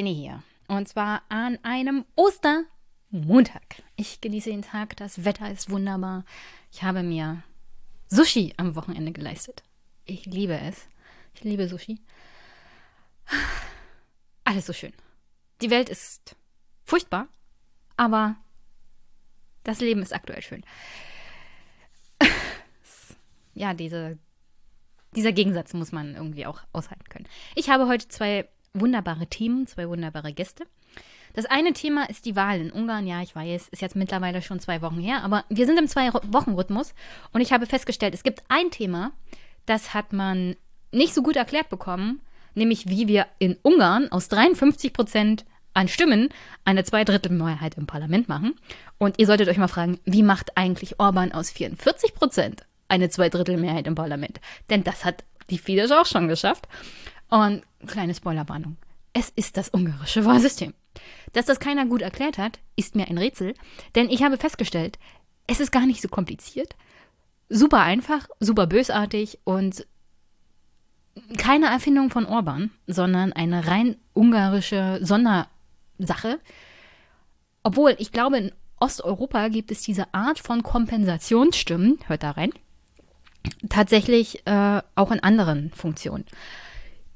Jenny hier. Und zwar an einem Ostermontag. Ich genieße den Tag, das Wetter ist wunderbar. Ich habe mir Sushi am Wochenende geleistet. Ich liebe es. Ich liebe Sushi. Alles so schön. Die Welt ist furchtbar, aber das Leben ist aktuell schön. Ja, diese, dieser Gegensatz muss man irgendwie auch aushalten können. Ich habe heute zwei wunderbare Themen, zwei wunderbare Gäste. Das eine Thema ist die Wahl in Ungarn. Ja, ich weiß, ist jetzt mittlerweile schon zwei Wochen her, aber wir sind im Zwei-Wochen-Rhythmus und ich habe festgestellt, es gibt ein Thema, das hat man nicht so gut erklärt bekommen, nämlich wie wir in Ungarn aus 53 Prozent an Stimmen eine Zweidrittelmehrheit im Parlament machen. Und ihr solltet euch mal fragen, wie macht eigentlich Orban aus 44 Prozent eine Zweidrittelmehrheit im Parlament? Denn das hat die Fidesz auch schon geschafft. Und kleine Spoilerwarnung. Es ist das ungarische Wahlsystem. Dass das keiner gut erklärt hat, ist mir ein Rätsel, denn ich habe festgestellt, es ist gar nicht so kompliziert. Super einfach, super bösartig und keine Erfindung von Orban, sondern eine rein ungarische Sondersache. Obwohl, ich glaube, in Osteuropa gibt es diese Art von Kompensationsstimmen, hört da rein, tatsächlich äh, auch in anderen Funktionen.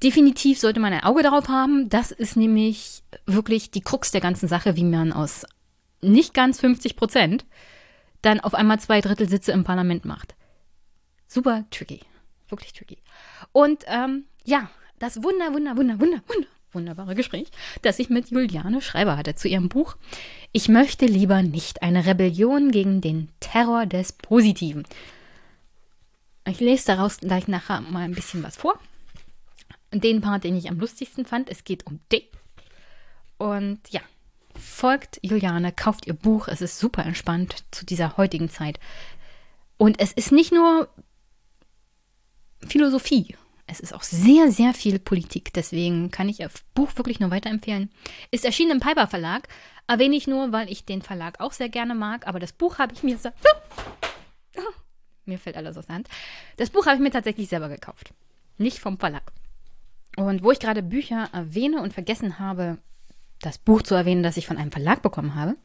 Definitiv sollte man ein Auge darauf haben. Das ist nämlich wirklich die Krux der ganzen Sache, wie man aus nicht ganz 50 Prozent dann auf einmal zwei Drittel Sitze im Parlament macht. Super tricky. Wirklich tricky. Und ähm, ja, das wunder, wunder, wunder, wunder, wunder, wunderbare Gespräch, das ich mit Juliane Schreiber hatte zu ihrem Buch Ich möchte lieber nicht eine Rebellion gegen den Terror des Positiven. Ich lese daraus gleich nachher mal ein bisschen was vor den Part, den ich am lustigsten fand. Es geht um dich. Und ja, folgt Juliane, kauft ihr Buch. Es ist super entspannt zu dieser heutigen Zeit. Und es ist nicht nur Philosophie. Es ist auch sehr, sehr viel Politik. Deswegen kann ich das Buch wirklich nur weiterempfehlen. Ist erschienen im Piper Verlag. Erwähne ich nur, weil ich den Verlag auch sehr gerne mag. Aber das Buch habe ich mir. Mir fällt alles aus der Hand. Das Buch habe ich mir tatsächlich selber gekauft. Nicht vom Verlag. Und wo ich gerade Bücher erwähne und vergessen habe, das Buch zu erwähnen, das ich von einem Verlag bekommen habe.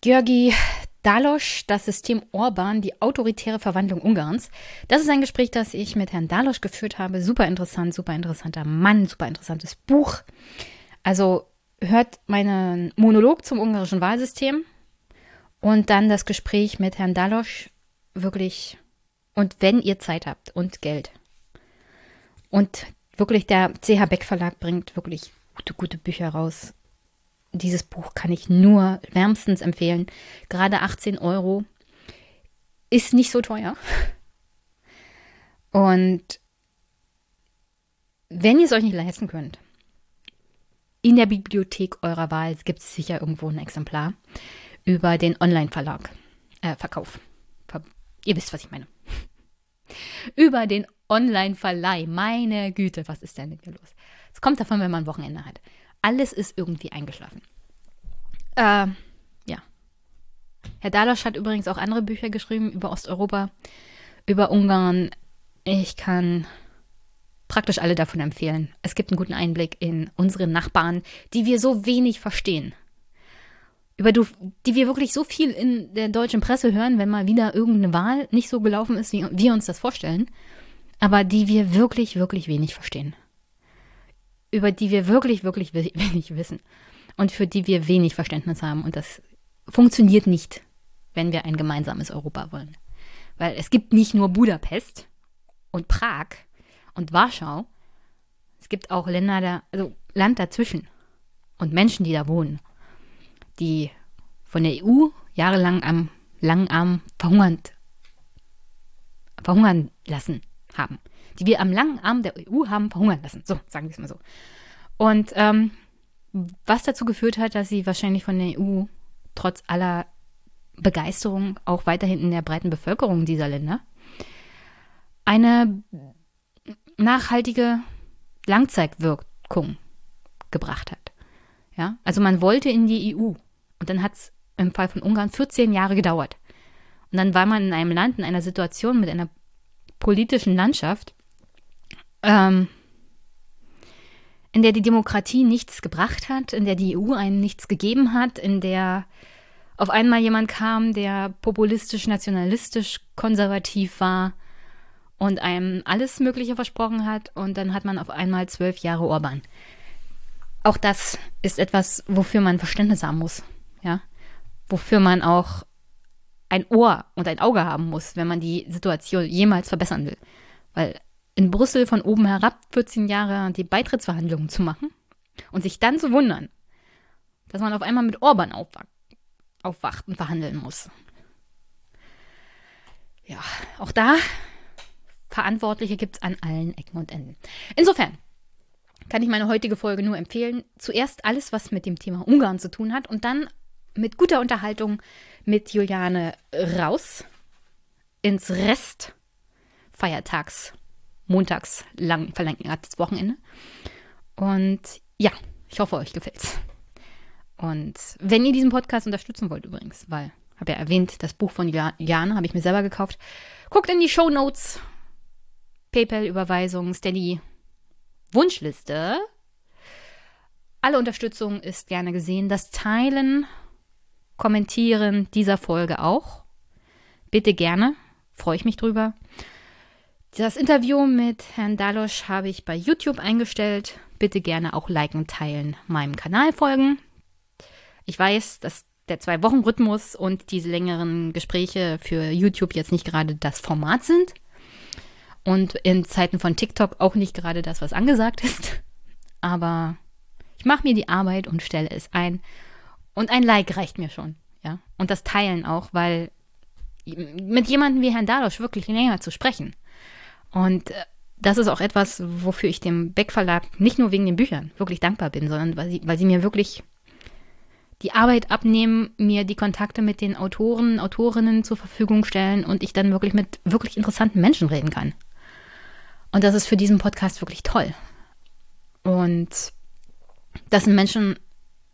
Georgi Dalosch, das System Orban, die autoritäre Verwandlung Ungarns. Das ist ein Gespräch, das ich mit Herrn Dalosch geführt habe. Super interessant, super interessanter Mann, super interessantes Buch. Also hört meinen Monolog zum ungarischen Wahlsystem und dann das Gespräch mit Herrn Dalosch. Wirklich. Und wenn ihr Zeit habt und Geld, und wirklich, der CH Beck Verlag bringt wirklich gute, gute Bücher raus. Dieses Buch kann ich nur wärmstens empfehlen. Gerade 18 Euro ist nicht so teuer. Und wenn ihr es euch nicht leisten könnt, in der Bibliothek eurer Wahl gibt es sicher irgendwo ein Exemplar über den Online-Verlag, äh, Verkauf. Ihr wisst, was ich meine. über den Online-Verleih. Meine Güte, was ist denn hier los? Es kommt davon, wenn man ein Wochenende hat. Alles ist irgendwie eingeschlafen. Äh, ja. Herr Dalosch hat übrigens auch andere Bücher geschrieben über Osteuropa, über Ungarn. Ich kann praktisch alle davon empfehlen. Es gibt einen guten Einblick in unsere Nachbarn, die wir so wenig verstehen. Über die wir wirklich so viel in der deutschen Presse hören, wenn mal wieder irgendeine Wahl nicht so gelaufen ist, wie wir uns das vorstellen aber die wir wirklich, wirklich wenig verstehen. Über die wir wirklich, wirklich wenig wissen. Und für die wir wenig Verständnis haben. Und das funktioniert nicht, wenn wir ein gemeinsames Europa wollen. Weil es gibt nicht nur Budapest und Prag und Warschau. Es gibt auch Länder da, also Land dazwischen. Und Menschen, die da wohnen. Die von der EU jahrelang am langen Arm verhungern lassen haben, die wir am langen Arm der EU haben verhungern lassen. So, sagen wir es mal so. Und ähm, was dazu geführt hat, dass sie wahrscheinlich von der EU trotz aller Begeisterung auch weiterhin in der breiten Bevölkerung dieser Länder eine nachhaltige Langzeitwirkung gebracht hat. Ja, also man wollte in die EU und dann hat es im Fall von Ungarn 14 Jahre gedauert. Und dann war man in einem Land, in einer Situation mit einer politischen Landschaft, ähm, in der die Demokratie nichts gebracht hat, in der die EU einem nichts gegeben hat, in der auf einmal jemand kam, der populistisch, nationalistisch, konservativ war und einem alles Mögliche versprochen hat und dann hat man auf einmal zwölf Jahre Orban. Auch das ist etwas, wofür man Verständnis haben muss, ja, wofür man auch ein Ohr und ein Auge haben muss, wenn man die Situation jemals verbessern will. Weil in Brüssel von oben herab 14 Jahre die Beitrittsverhandlungen zu machen und sich dann zu wundern, dass man auf einmal mit Orban aufwacht, aufwacht und verhandeln muss. Ja, auch da Verantwortliche gibt es an allen Ecken und Enden. Insofern kann ich meine heutige Folge nur empfehlen. Zuerst alles, was mit dem Thema Ungarn zu tun hat und dann mit guter Unterhaltung mit Juliane raus ins Rest Feiertags montags lang verlängertes Wochenende. Und ja, ich hoffe, euch gefällt's. Und wenn ihr diesen Podcast unterstützen wollt übrigens, weil, habe ja erwähnt, das Buch von Jana habe ich mir selber gekauft, guckt in die Show Notes, PayPal-Überweisung, Steady, Wunschliste. Alle Unterstützung ist gerne gesehen. Das Teilen, Kommentieren dieser Folge auch. Bitte gerne. Freue ich mich drüber. Das Interview mit Herrn Dalosch habe ich bei YouTube eingestellt. Bitte gerne auch liken, teilen, meinem Kanal folgen. Ich weiß, dass der Zwei-Wochen-Rhythmus und diese längeren Gespräche für YouTube jetzt nicht gerade das Format sind. Und in Zeiten von TikTok auch nicht gerade das, was angesagt ist. Aber ich mache mir die Arbeit und stelle es ein. Und ein Like reicht mir schon. Ja. Und das Teilen auch, weil mit jemandem wie Herrn Dalosch wirklich länger zu sprechen und äh, das ist auch etwas, wofür ich dem Beck Verlag nicht nur wegen den Büchern wirklich dankbar bin, sondern weil sie, weil sie mir wirklich die Arbeit abnehmen, mir die Kontakte mit den Autoren, Autorinnen zur Verfügung stellen und ich dann wirklich mit wirklich interessanten Menschen reden kann. Und das ist für diesen Podcast wirklich toll. Und das sind Menschen,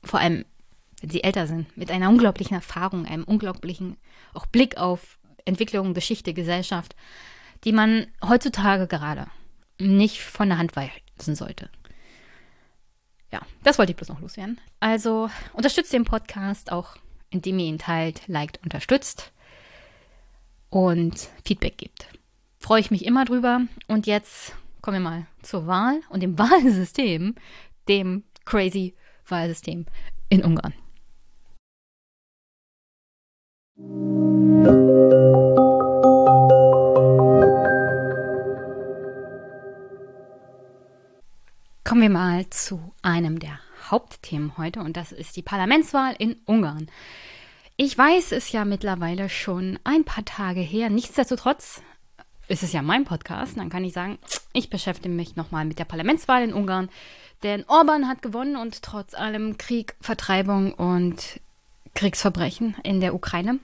vor allem wenn sie älter sind, mit einer unglaublichen Erfahrung, einem unglaublichen auch Blick auf Entwicklung, Geschichte, Gesellschaft, die man heutzutage gerade nicht von der Hand weisen sollte. Ja, das wollte ich bloß noch loswerden. Also unterstützt den Podcast auch, indem ihr ihn teilt, liked, unterstützt und Feedback gibt. Freue ich mich immer drüber. Und jetzt kommen wir mal zur Wahl und dem Wahlsystem, dem crazy Wahlsystem in Ungarn. Kommen wir mal zu einem der Hauptthemen heute und das ist die Parlamentswahl in Ungarn. Ich weiß es ja mittlerweile schon ein paar Tage her. Nichtsdestotrotz ist es ja mein Podcast. Dann kann ich sagen, ich beschäftige mich nochmal mit der Parlamentswahl in Ungarn. Denn Orban hat gewonnen und trotz allem Krieg, Vertreibung und Kriegsverbrechen in der Ukraine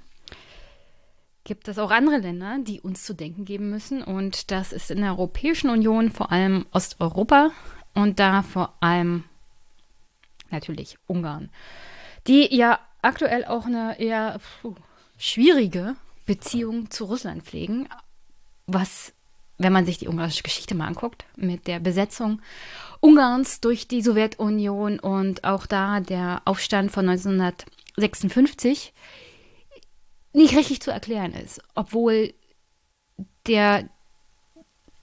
gibt es auch andere Länder, die uns zu denken geben müssen. Und das ist in der Europäischen Union vor allem Osteuropa und da vor allem natürlich Ungarn, die ja aktuell auch eine eher puh, schwierige Beziehung zu Russland pflegen, was, wenn man sich die ungarische Geschichte mal anguckt, mit der Besetzung Ungarns durch die Sowjetunion und auch da der Aufstand von 1956 nicht richtig zu erklären ist, obwohl der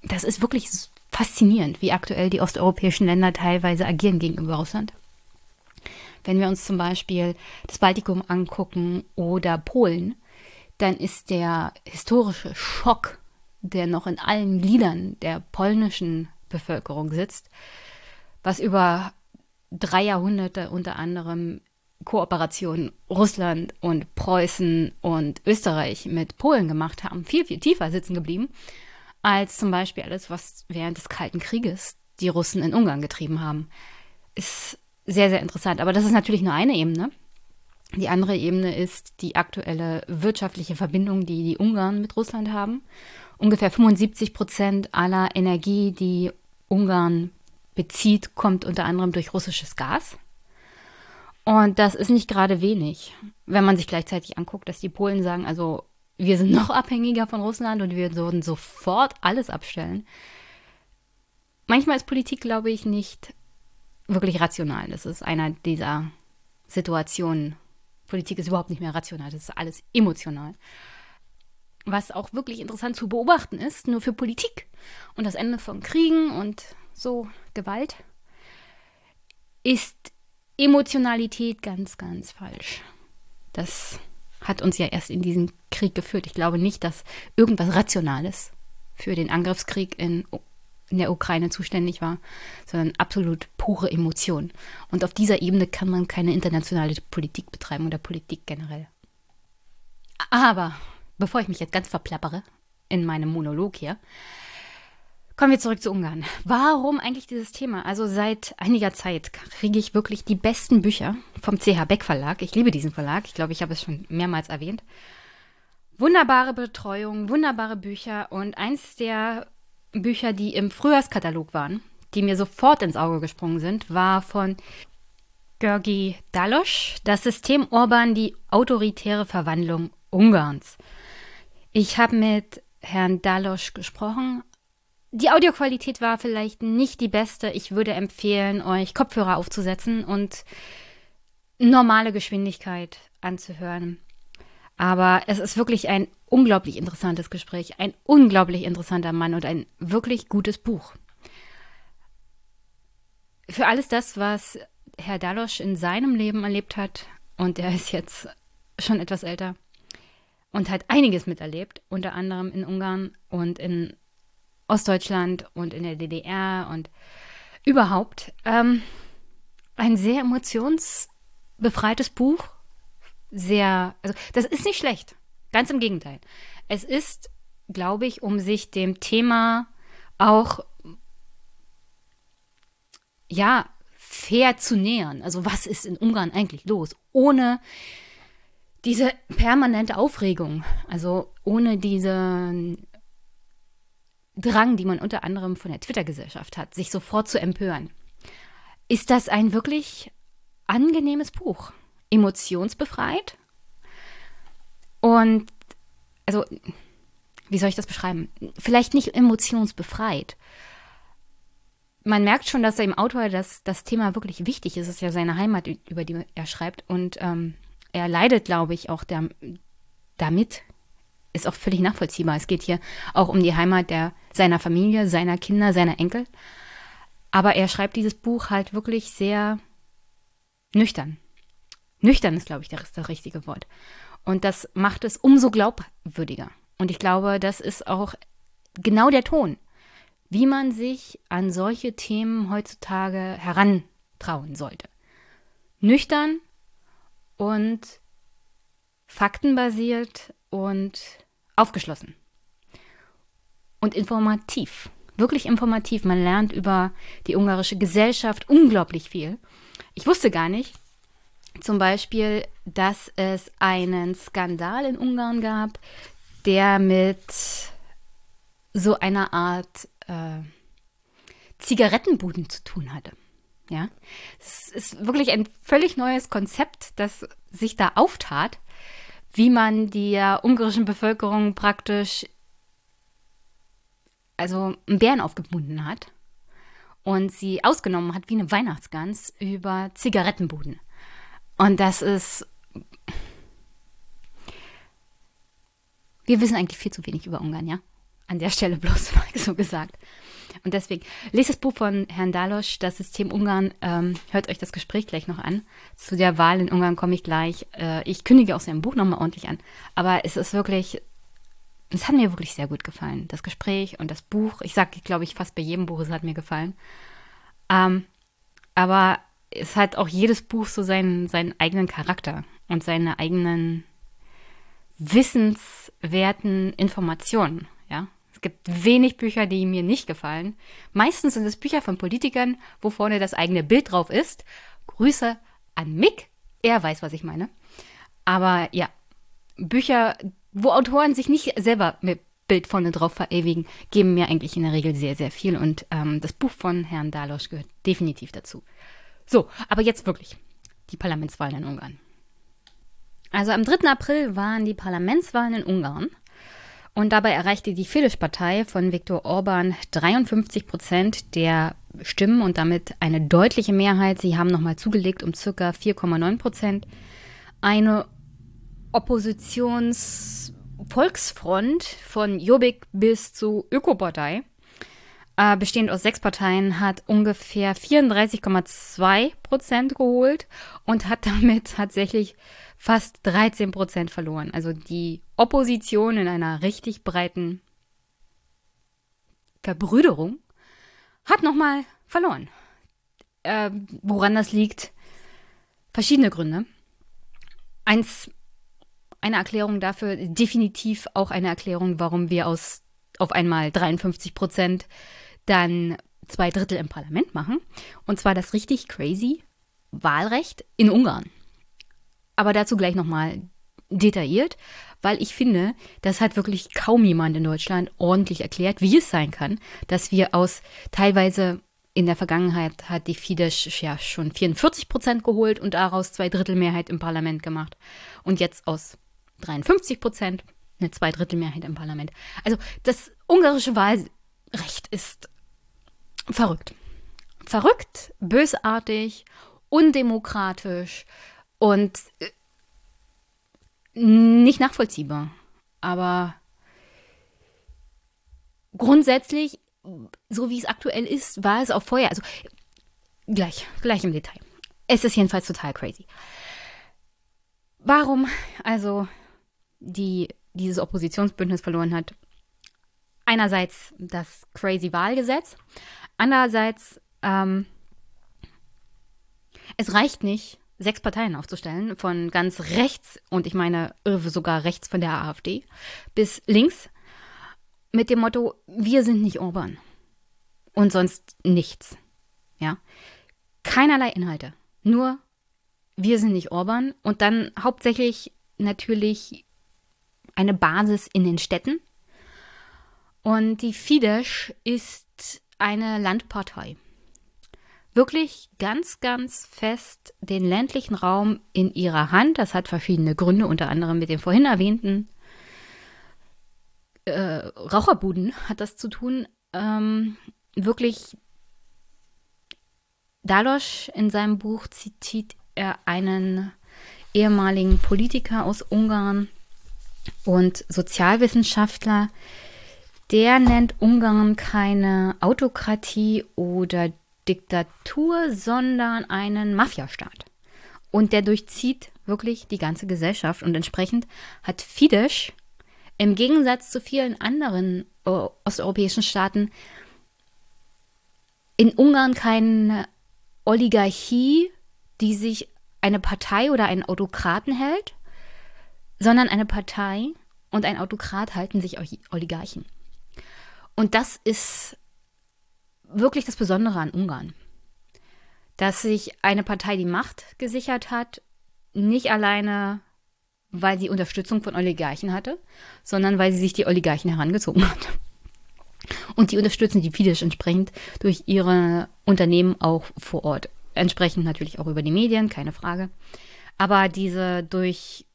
das ist wirklich faszinierend, wie aktuell die osteuropäischen Länder teilweise agieren gegenüber Russland. Wenn wir uns zum Beispiel das Baltikum angucken oder Polen, dann ist der historische Schock, der noch in allen Gliedern der polnischen Bevölkerung sitzt, was über drei Jahrhunderte unter anderem Kooperation Russland und Preußen und Österreich mit Polen gemacht haben, viel, viel tiefer sitzen geblieben als zum Beispiel alles, was während des Kalten Krieges die Russen in Ungarn getrieben haben. Ist sehr, sehr interessant. Aber das ist natürlich nur eine Ebene. Die andere Ebene ist die aktuelle wirtschaftliche Verbindung, die die Ungarn mit Russland haben. Ungefähr 75 Prozent aller Energie, die Ungarn bezieht, kommt unter anderem durch russisches Gas. Und das ist nicht gerade wenig, wenn man sich gleichzeitig anguckt, dass die Polen sagen, also wir sind noch abhängiger von Russland und wir würden sofort alles abstellen. Manchmal ist Politik, glaube ich, nicht wirklich rational. Das ist einer dieser Situationen. Politik ist überhaupt nicht mehr rational, das ist alles emotional. Was auch wirklich interessant zu beobachten ist, nur für Politik und das Ende von Kriegen und so Gewalt, ist Emotionalität ganz, ganz falsch. Das hat uns ja erst in diesen Krieg geführt. Ich glaube nicht, dass irgendwas Rationales für den Angriffskrieg in, in der Ukraine zuständig war, sondern absolut pure Emotion. Und auf dieser Ebene kann man keine internationale Politik betreiben oder Politik generell. Aber bevor ich mich jetzt ganz verplappere in meinem Monolog hier, Kommen wir zurück zu Ungarn. Warum eigentlich dieses Thema? Also seit einiger Zeit kriege ich wirklich die besten Bücher vom CH Beck Verlag. Ich liebe diesen Verlag. Ich glaube, ich habe es schon mehrmals erwähnt. Wunderbare Betreuung, wunderbare Bücher und eins der Bücher, die im Frühjahrskatalog waren, die mir sofort ins Auge gesprungen sind, war von Georgi Dalosch, Das System Orban, die autoritäre Verwandlung Ungarns. Ich habe mit Herrn Dalosch gesprochen, die Audioqualität war vielleicht nicht die beste. Ich würde empfehlen, euch Kopfhörer aufzusetzen und normale Geschwindigkeit anzuhören. Aber es ist wirklich ein unglaublich interessantes Gespräch, ein unglaublich interessanter Mann und ein wirklich gutes Buch. Für alles das, was Herr Dalosch in seinem Leben erlebt hat, und er ist jetzt schon etwas älter und hat einiges miterlebt, unter anderem in Ungarn und in Ostdeutschland und in der DDR und überhaupt. Ähm, ein sehr emotionsbefreites Buch. Sehr, also das ist nicht schlecht. Ganz im Gegenteil. Es ist, glaube ich, um sich dem Thema auch ja fair zu nähern. Also was ist in Ungarn eigentlich los? Ohne diese permanente Aufregung, also ohne diese Drang, die man unter anderem von der Twitter-Gesellschaft hat, sich sofort zu empören. Ist das ein wirklich angenehmes Buch? Emotionsbefreit? Und, also, wie soll ich das beschreiben? Vielleicht nicht emotionsbefreit. Man merkt schon, dass dem Autor das, das Thema wirklich wichtig ist. Es ist ja seine Heimat, über die er schreibt. Und ähm, er leidet, glaube ich, auch der, damit, ist auch völlig nachvollziehbar. Es geht hier auch um die Heimat der, seiner Familie, seiner Kinder, seiner Enkel. Aber er schreibt dieses Buch halt wirklich sehr nüchtern. Nüchtern ist, glaube ich, das, das richtige Wort. Und das macht es umso glaubwürdiger. Und ich glaube, das ist auch genau der Ton, wie man sich an solche Themen heutzutage herantrauen sollte. Nüchtern und faktenbasiert und aufgeschlossen und informativ. Wirklich informativ. Man lernt über die ungarische Gesellschaft unglaublich viel. Ich wusste gar nicht, zum Beispiel, dass es einen Skandal in Ungarn gab, der mit so einer Art äh, Zigarettenbuden zu tun hatte. Ja, es ist wirklich ein völlig neues Konzept, das sich da auftat wie man der ungarischen Bevölkerung praktisch also einen Bären aufgebunden hat und sie ausgenommen hat wie eine Weihnachtsgans über Zigarettenbuden. Und das ist. Wir wissen eigentlich viel zu wenig über Ungarn, ja? An der Stelle bloß mal so gesagt. Und deswegen, lest das Buch von Herrn Dalosch, das System Ungarn. Ähm, hört euch das Gespräch gleich noch an. Zu der Wahl in Ungarn komme ich gleich. Äh, ich kündige auch sein Buch nochmal ordentlich an. Aber es ist wirklich, es hat mir wirklich sehr gut gefallen. Das Gespräch und das Buch. Ich sage, glaube ich, fast bei jedem Buch, es hat mir gefallen. Ähm, aber es hat auch jedes Buch so seinen, seinen eigenen Charakter und seine eigenen wissenswerten Informationen. Ja, es gibt wenig Bücher, die mir nicht gefallen. Meistens sind es Bücher von Politikern, wo vorne das eigene Bild drauf ist. Grüße an Mick. Er weiß, was ich meine. Aber ja, Bücher, wo Autoren sich nicht selber mit Bild vorne drauf verewigen, geben mir eigentlich in der Regel sehr, sehr viel. Und ähm, das Buch von Herrn Dalosch gehört definitiv dazu. So, aber jetzt wirklich die Parlamentswahlen in Ungarn. Also am 3. April waren die Parlamentswahlen in Ungarn. Und dabei erreichte die Fidesz-Partei von Viktor Orban 53 Prozent der Stimmen und damit eine deutliche Mehrheit. Sie haben nochmal zugelegt um circa 4,9 Prozent. Eine Oppositionsvolksfront von Jobbik bis zu Ökopartei, äh, bestehend aus sechs Parteien, hat ungefähr 34,2 Prozent geholt und hat damit tatsächlich fast 13 Prozent verloren. Also die Opposition in einer richtig breiten Verbrüderung hat nochmal verloren. Äh, woran das liegt? Verschiedene Gründe. Eins, eine Erklärung dafür, definitiv auch eine Erklärung, warum wir aus auf einmal 53 Prozent dann zwei Drittel im Parlament machen. Und zwar das richtig crazy Wahlrecht in Ungarn. Aber dazu gleich nochmal detailliert, weil ich finde, das hat wirklich kaum jemand in Deutschland ordentlich erklärt, wie es sein kann, dass wir aus teilweise in der Vergangenheit hat die Fidesz ja schon 44 Prozent geholt und daraus zwei Drittel Mehrheit im Parlament gemacht. Und jetzt aus 53 Prozent eine Zweidrittelmehrheit im Parlament. Also das ungarische Wahlrecht ist verrückt. Verrückt, bösartig, undemokratisch und äh, nicht nachvollziehbar. Aber grundsätzlich, so wie es aktuell ist, war es auch vorher. Also gleich, gleich im Detail. Es ist jedenfalls total crazy. Warum also die, dieses Oppositionsbündnis verloren hat? Einerseits das crazy Wahlgesetz, andererseits ähm, es reicht nicht, sechs Parteien aufzustellen, von ganz rechts, und ich meine sogar rechts von der AfD, bis links, mit dem Motto, wir sind nicht Orban. Und sonst nichts. Ja. Keinerlei Inhalte. Nur, wir sind nicht Orban. Und dann hauptsächlich natürlich eine Basis in den Städten. Und die Fidesz ist eine Landpartei wirklich ganz, ganz fest den ländlichen Raum in ihrer Hand. Das hat verschiedene Gründe, unter anderem mit den vorhin erwähnten äh, Raucherbuden hat das zu tun. Ähm, wirklich, Dalosch in seinem Buch zitiert er einen ehemaligen Politiker aus Ungarn und Sozialwissenschaftler, der nennt Ungarn keine Autokratie oder Diktatur, sondern einen Mafiastaat. Und der durchzieht wirklich die ganze Gesellschaft. Und entsprechend hat Fidesz im Gegensatz zu vielen anderen äh, osteuropäischen Staaten in Ungarn keine Oligarchie, die sich eine Partei oder einen Autokraten hält, sondern eine Partei und ein Autokrat halten sich Oligarchen. Und das ist wirklich das Besondere an Ungarn. Dass sich eine Partei die Macht gesichert hat, nicht alleine, weil sie Unterstützung von Oligarchen hatte, sondern weil sie sich die Oligarchen herangezogen hat. Und die unterstützen die Fidesz entsprechend durch ihre Unternehmen auch vor Ort. Entsprechend natürlich auch über die Medien, keine Frage. Aber diese Durchsetzung,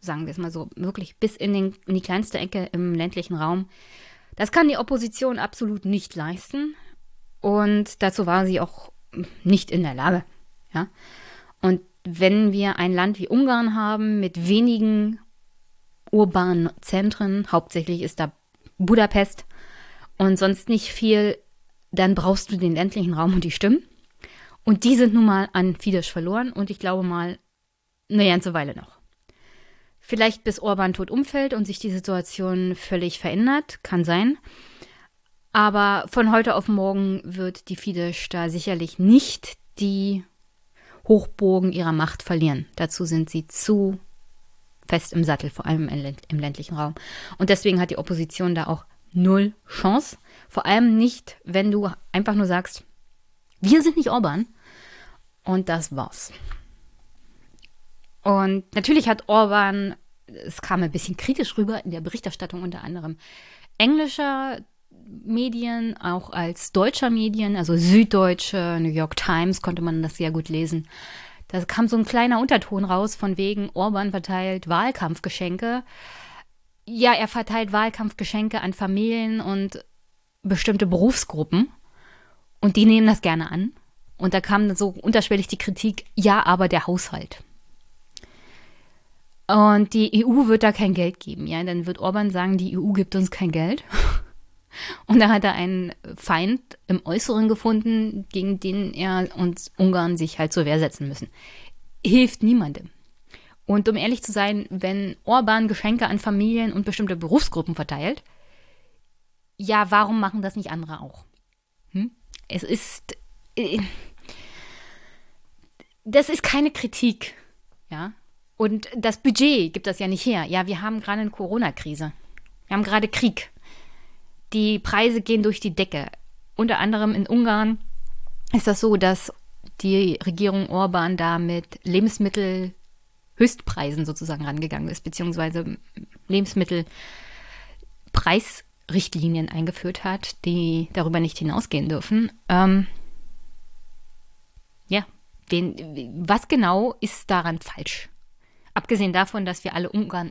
sagen wir es mal so, wirklich bis in, den, in die kleinste Ecke im ländlichen Raum, das kann die Opposition absolut nicht leisten. Und dazu war sie auch nicht in der Lage. Ja? Und wenn wir ein Land wie Ungarn haben mit wenigen urbanen Zentren, hauptsächlich ist da Budapest und sonst nicht viel, dann brauchst du den ländlichen Raum und die Stimmen. Und die sind nun mal an Fidesz verloren und ich glaube mal eine ganze Weile noch. Vielleicht bis Orban tot umfällt und sich die Situation völlig verändert, kann sein. Aber von heute auf morgen wird die Fidesz da sicherlich nicht die Hochbogen ihrer Macht verlieren. Dazu sind sie zu fest im Sattel, vor allem im ländlichen Raum. Und deswegen hat die Opposition da auch null Chance. Vor allem nicht, wenn du einfach nur sagst, wir sind nicht Orban. Und das war's. Und natürlich hat Orban, es kam ein bisschen kritisch rüber in der Berichterstattung unter anderem englischer Medien, auch als deutscher Medien, also Süddeutsche, New York Times konnte man das sehr gut lesen. Da kam so ein kleiner Unterton raus von wegen Orban verteilt Wahlkampfgeschenke. Ja, er verteilt Wahlkampfgeschenke an Familien und bestimmte Berufsgruppen und die nehmen das gerne an. Und da kam so unterschwellig die Kritik, ja, aber der Haushalt. Und die EU wird da kein Geld geben. Ja, dann wird Orban sagen, die EU gibt uns kein Geld. Und da hat er einen Feind im Äußeren gefunden, gegen den er und Ungarn sich halt zur Wehr setzen müssen. Hilft niemandem. Und um ehrlich zu sein, wenn Orban Geschenke an Familien und bestimmte Berufsgruppen verteilt, ja, warum machen das nicht andere auch? Hm? Es ist. Äh, das ist keine Kritik. Ja. Und das Budget gibt das ja nicht her. Ja, wir haben gerade eine Corona-Krise. Wir haben gerade Krieg. Die Preise gehen durch die Decke. Unter anderem in Ungarn ist das so, dass die Regierung Orban da mit Lebensmittelhöchstpreisen sozusagen rangegangen ist, beziehungsweise Lebensmittelpreisrichtlinien eingeführt hat, die darüber nicht hinausgehen dürfen. Ähm, ja, den, was genau ist daran falsch? Abgesehen davon, dass wir alle Ungarn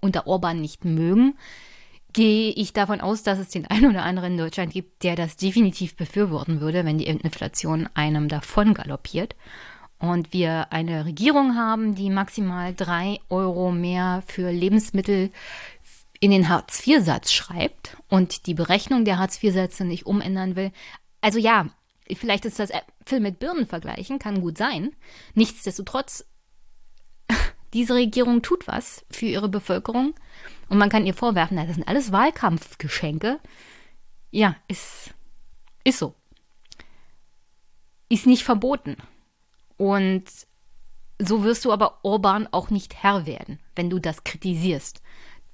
unter Orban nicht mögen, gehe ich davon aus, dass es den einen oder anderen in Deutschland gibt, der das definitiv befürworten würde, wenn die Inflation einem davon galoppiert. Und wir eine Regierung haben, die maximal drei Euro mehr für Lebensmittel in den Hartz-IV-Satz schreibt und die Berechnung der Hartz-IV-Sätze nicht umändern will. Also ja, vielleicht ist das Äpfel mit Birnen vergleichen, kann gut sein. Nichtsdestotrotz, diese Regierung tut was für ihre Bevölkerung und man kann ihr vorwerfen, das sind alles Wahlkampfgeschenke. Ja, ist, ist so. Ist nicht verboten. Und so wirst du aber Orban auch nicht Herr werden, wenn du das kritisierst.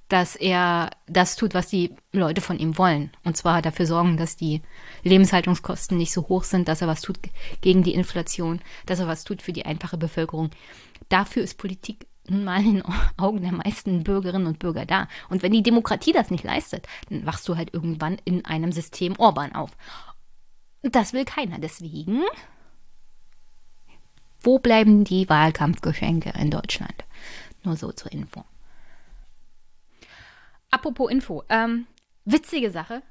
Dass er das tut, was die Leute von ihm wollen. Und zwar dafür sorgen, dass die Lebenshaltungskosten nicht so hoch sind, dass er was tut gegen die Inflation, dass er was tut für die einfache Bevölkerung. Dafür ist Politik nun mal in den Augen der meisten Bürgerinnen und Bürger da. Und wenn die Demokratie das nicht leistet, dann wachst du halt irgendwann in einem System Orban auf. Das will keiner. Deswegen, wo bleiben die Wahlkampfgeschenke in Deutschland? Nur so zur Info. Apropos Info, ähm, witzige Sache.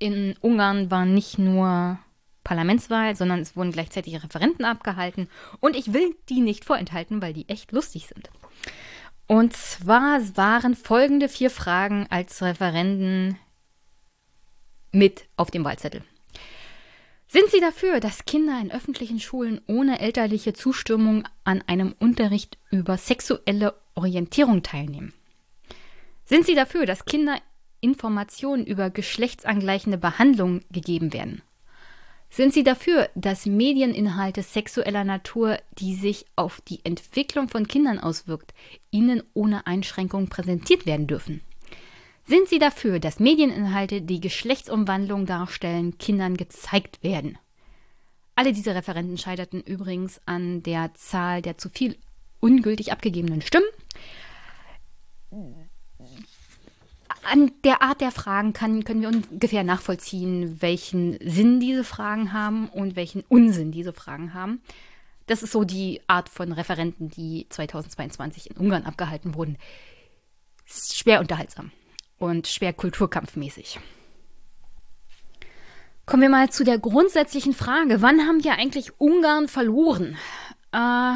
In Ungarn war nicht nur Parlamentswahl, sondern es wurden gleichzeitig Referenten abgehalten. Und ich will die nicht vorenthalten, weil die echt lustig sind. Und zwar waren folgende vier Fragen als Referenden mit auf dem Wahlzettel. Sind Sie dafür, dass Kinder in öffentlichen Schulen ohne elterliche Zustimmung an einem Unterricht über sexuelle Orientierung teilnehmen? Sind Sie dafür, dass Kinder Informationen über geschlechtsangleichende Behandlung gegeben werden? Sind Sie dafür, dass Medieninhalte sexueller Natur, die sich auf die Entwicklung von Kindern auswirkt, Ihnen ohne Einschränkung präsentiert werden dürfen? Sind Sie dafür, dass Medieninhalte, die Geschlechtsumwandlung darstellen, Kindern gezeigt werden? Alle diese Referenten scheiterten übrigens an der Zahl der zu viel ungültig abgegebenen Stimmen an der Art der Fragen kann, können wir ungefähr nachvollziehen, welchen Sinn diese Fragen haben und welchen Unsinn diese Fragen haben. Das ist so die Art von Referenten, die 2022 in Ungarn abgehalten wurden. Schwer unterhaltsam und schwer kulturkampfmäßig. Kommen wir mal zu der grundsätzlichen Frage, wann haben wir eigentlich Ungarn verloren? Äh,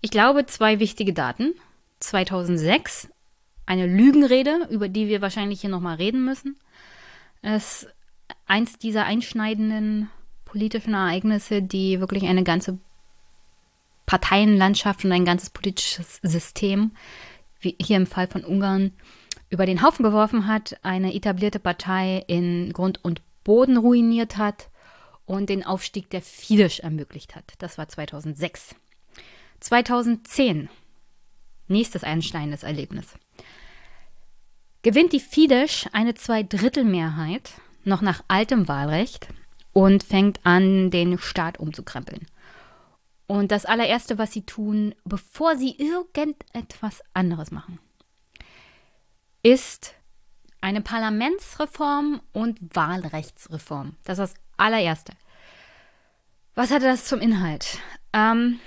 ich glaube, zwei wichtige Daten. 2006 eine Lügenrede, über die wir wahrscheinlich hier nochmal reden müssen. Es ist eins dieser einschneidenden politischen Ereignisse, die wirklich eine ganze Parteienlandschaft und ein ganzes politisches System, wie hier im Fall von Ungarn, über den Haufen geworfen hat, eine etablierte Partei in Grund und Boden ruiniert hat und den Aufstieg der Fidesz ermöglicht hat. Das war 2006. 2010, nächstes einschneidendes Erlebnis gewinnt die Fidesz eine Zweidrittelmehrheit, noch nach altem Wahlrecht, und fängt an, den Staat umzukrempeln. Und das allererste, was sie tun, bevor sie irgendetwas anderes machen, ist eine Parlamentsreform und Wahlrechtsreform. Das ist das allererste. Was hatte das zum Inhalt? Ähm,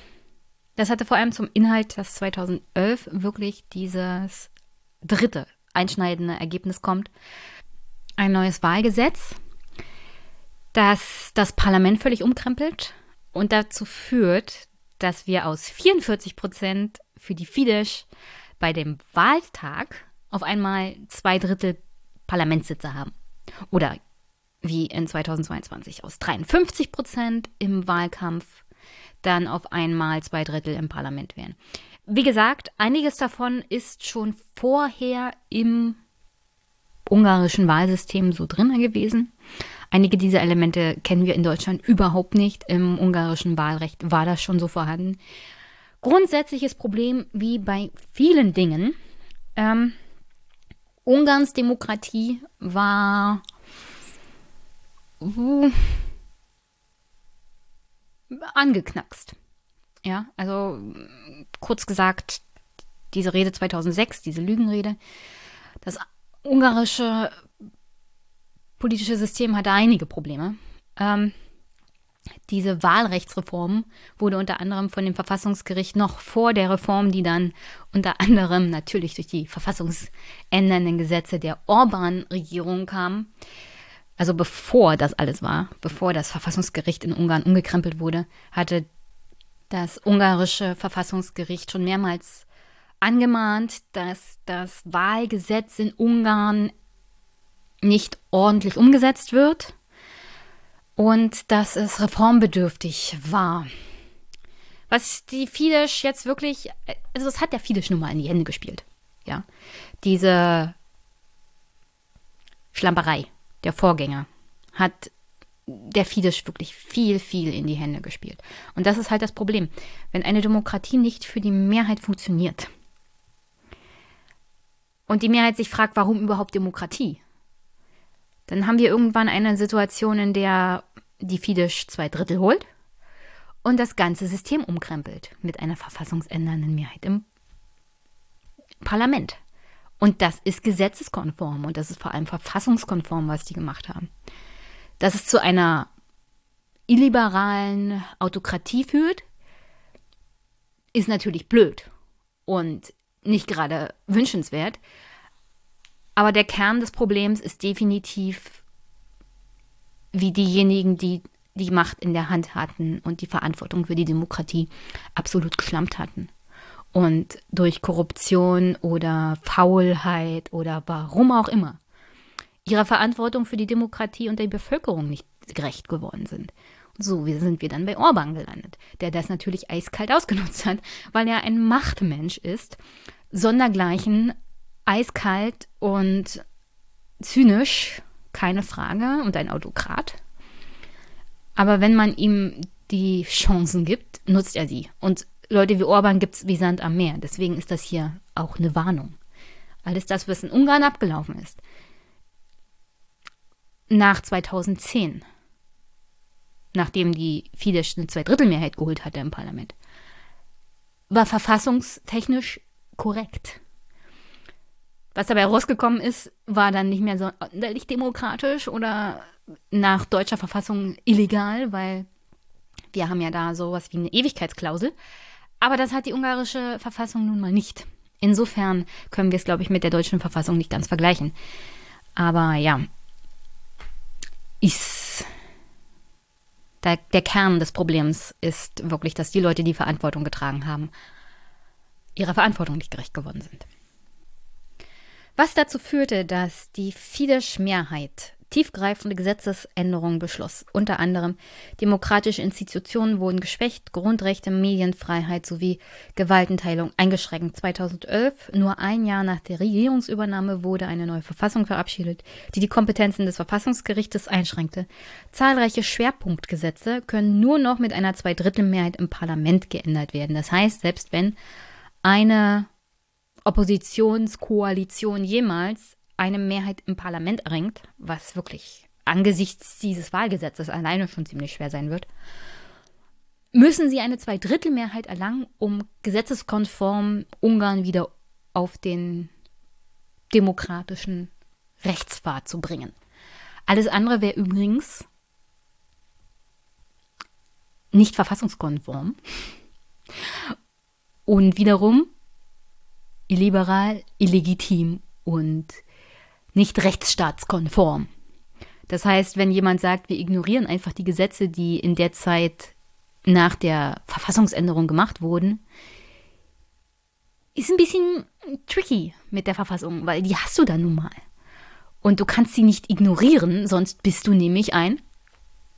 das hatte vor allem zum Inhalt, dass 2011 wirklich dieses dritte einschneidende Ergebnis kommt. ein neues Wahlgesetz, das das Parlament völlig umkrempelt und dazu führt, dass wir aus 44 Prozent für die Fidesz bei dem Wahltag auf einmal zwei Drittel Parlamentssitze haben. Oder wie in 2022 aus 53 Prozent im Wahlkampf dann auf einmal zwei Drittel im Parlament wären. Wie gesagt, einiges davon ist schon vorher im ungarischen Wahlsystem so drin gewesen. Einige dieser Elemente kennen wir in Deutschland überhaupt nicht. Im ungarischen Wahlrecht war das schon so vorhanden. Grundsätzliches Problem wie bei vielen Dingen. Ähm, Ungarns Demokratie war uh, angeknackst. Ja, also kurz gesagt, diese Rede 2006, diese Lügenrede, das ungarische politische System hatte einige Probleme. Ähm, diese Wahlrechtsreform wurde unter anderem von dem Verfassungsgericht noch vor der Reform, die dann unter anderem natürlich durch die verfassungsändernden Gesetze der Orban-Regierung kam, also bevor das alles war, bevor das Verfassungsgericht in Ungarn umgekrempelt wurde, hatte das ungarische Verfassungsgericht schon mehrmals angemahnt, dass das Wahlgesetz in Ungarn nicht ordentlich umgesetzt wird und dass es reformbedürftig war. Was die Fidesz jetzt wirklich, also das hat der Fidesz nun mal in die Hände gespielt. Ja, diese Schlamperei der Vorgänger hat der Fidesz wirklich viel, viel in die Hände gespielt. Und das ist halt das Problem. Wenn eine Demokratie nicht für die Mehrheit funktioniert und die Mehrheit sich fragt, warum überhaupt Demokratie, dann haben wir irgendwann eine Situation, in der die Fidesz zwei Drittel holt und das ganze System umkrempelt mit einer verfassungsändernden Mehrheit im Parlament. Und das ist gesetzeskonform und das ist vor allem verfassungskonform, was die gemacht haben. Dass es zu einer illiberalen Autokratie führt, ist natürlich blöd und nicht gerade wünschenswert. Aber der Kern des Problems ist definitiv, wie diejenigen, die die Macht in der Hand hatten und die Verantwortung für die Demokratie absolut geschlampt hatten und durch Korruption oder Faulheit oder warum auch immer ihrer Verantwortung für die Demokratie und die Bevölkerung nicht gerecht geworden sind. So sind wir dann bei Orban gelandet, der das natürlich eiskalt ausgenutzt hat, weil er ein Machtmensch ist, sondergleichen eiskalt und zynisch, keine Frage, und ein Autokrat. Aber wenn man ihm die Chancen gibt, nutzt er sie. Und Leute wie Orban gibt es wie Sand am Meer. Deswegen ist das hier auch eine Warnung. Alles das, was in Ungarn abgelaufen ist, nach 2010, nachdem die Fidesz eine Zweidrittelmehrheit geholt hatte im Parlament, war verfassungstechnisch korrekt. Was dabei rausgekommen ist, war dann nicht mehr sonderlich demokratisch oder nach deutscher Verfassung illegal, weil wir haben ja da sowas wie eine Ewigkeitsklausel. Aber das hat die ungarische Verfassung nun mal nicht. Insofern können wir es, glaube ich, mit der deutschen Verfassung nicht ganz vergleichen. Aber ja, ist der, der Kern des Problems ist wirklich, dass die Leute, die Verantwortung getragen haben, ihrer Verantwortung nicht gerecht geworden sind. Was dazu führte, dass die Fidesz-Mehrheit tiefgreifende Gesetzesänderungen beschloss. Unter anderem demokratische Institutionen wurden geschwächt, Grundrechte, Medienfreiheit sowie Gewaltenteilung eingeschränkt. 2011, nur ein Jahr nach der Regierungsübernahme, wurde eine neue Verfassung verabschiedet, die die Kompetenzen des Verfassungsgerichtes einschränkte. Zahlreiche Schwerpunktgesetze können nur noch mit einer Zweidrittelmehrheit im Parlament geändert werden. Das heißt, selbst wenn eine Oppositionskoalition jemals eine Mehrheit im Parlament erringt, was wirklich angesichts dieses Wahlgesetzes alleine schon ziemlich schwer sein wird, müssen sie eine Zweidrittelmehrheit erlangen, um gesetzeskonform Ungarn wieder auf den demokratischen Rechtspfad zu bringen. Alles andere wäre übrigens nicht verfassungskonform und wiederum illiberal, illegitim und nicht rechtsstaatskonform. Das heißt, wenn jemand sagt, wir ignorieren einfach die Gesetze, die in der Zeit nach der Verfassungsänderung gemacht wurden, ist ein bisschen tricky mit der Verfassung, weil die hast du dann nun mal. Und du kannst sie nicht ignorieren, sonst bist du nämlich ein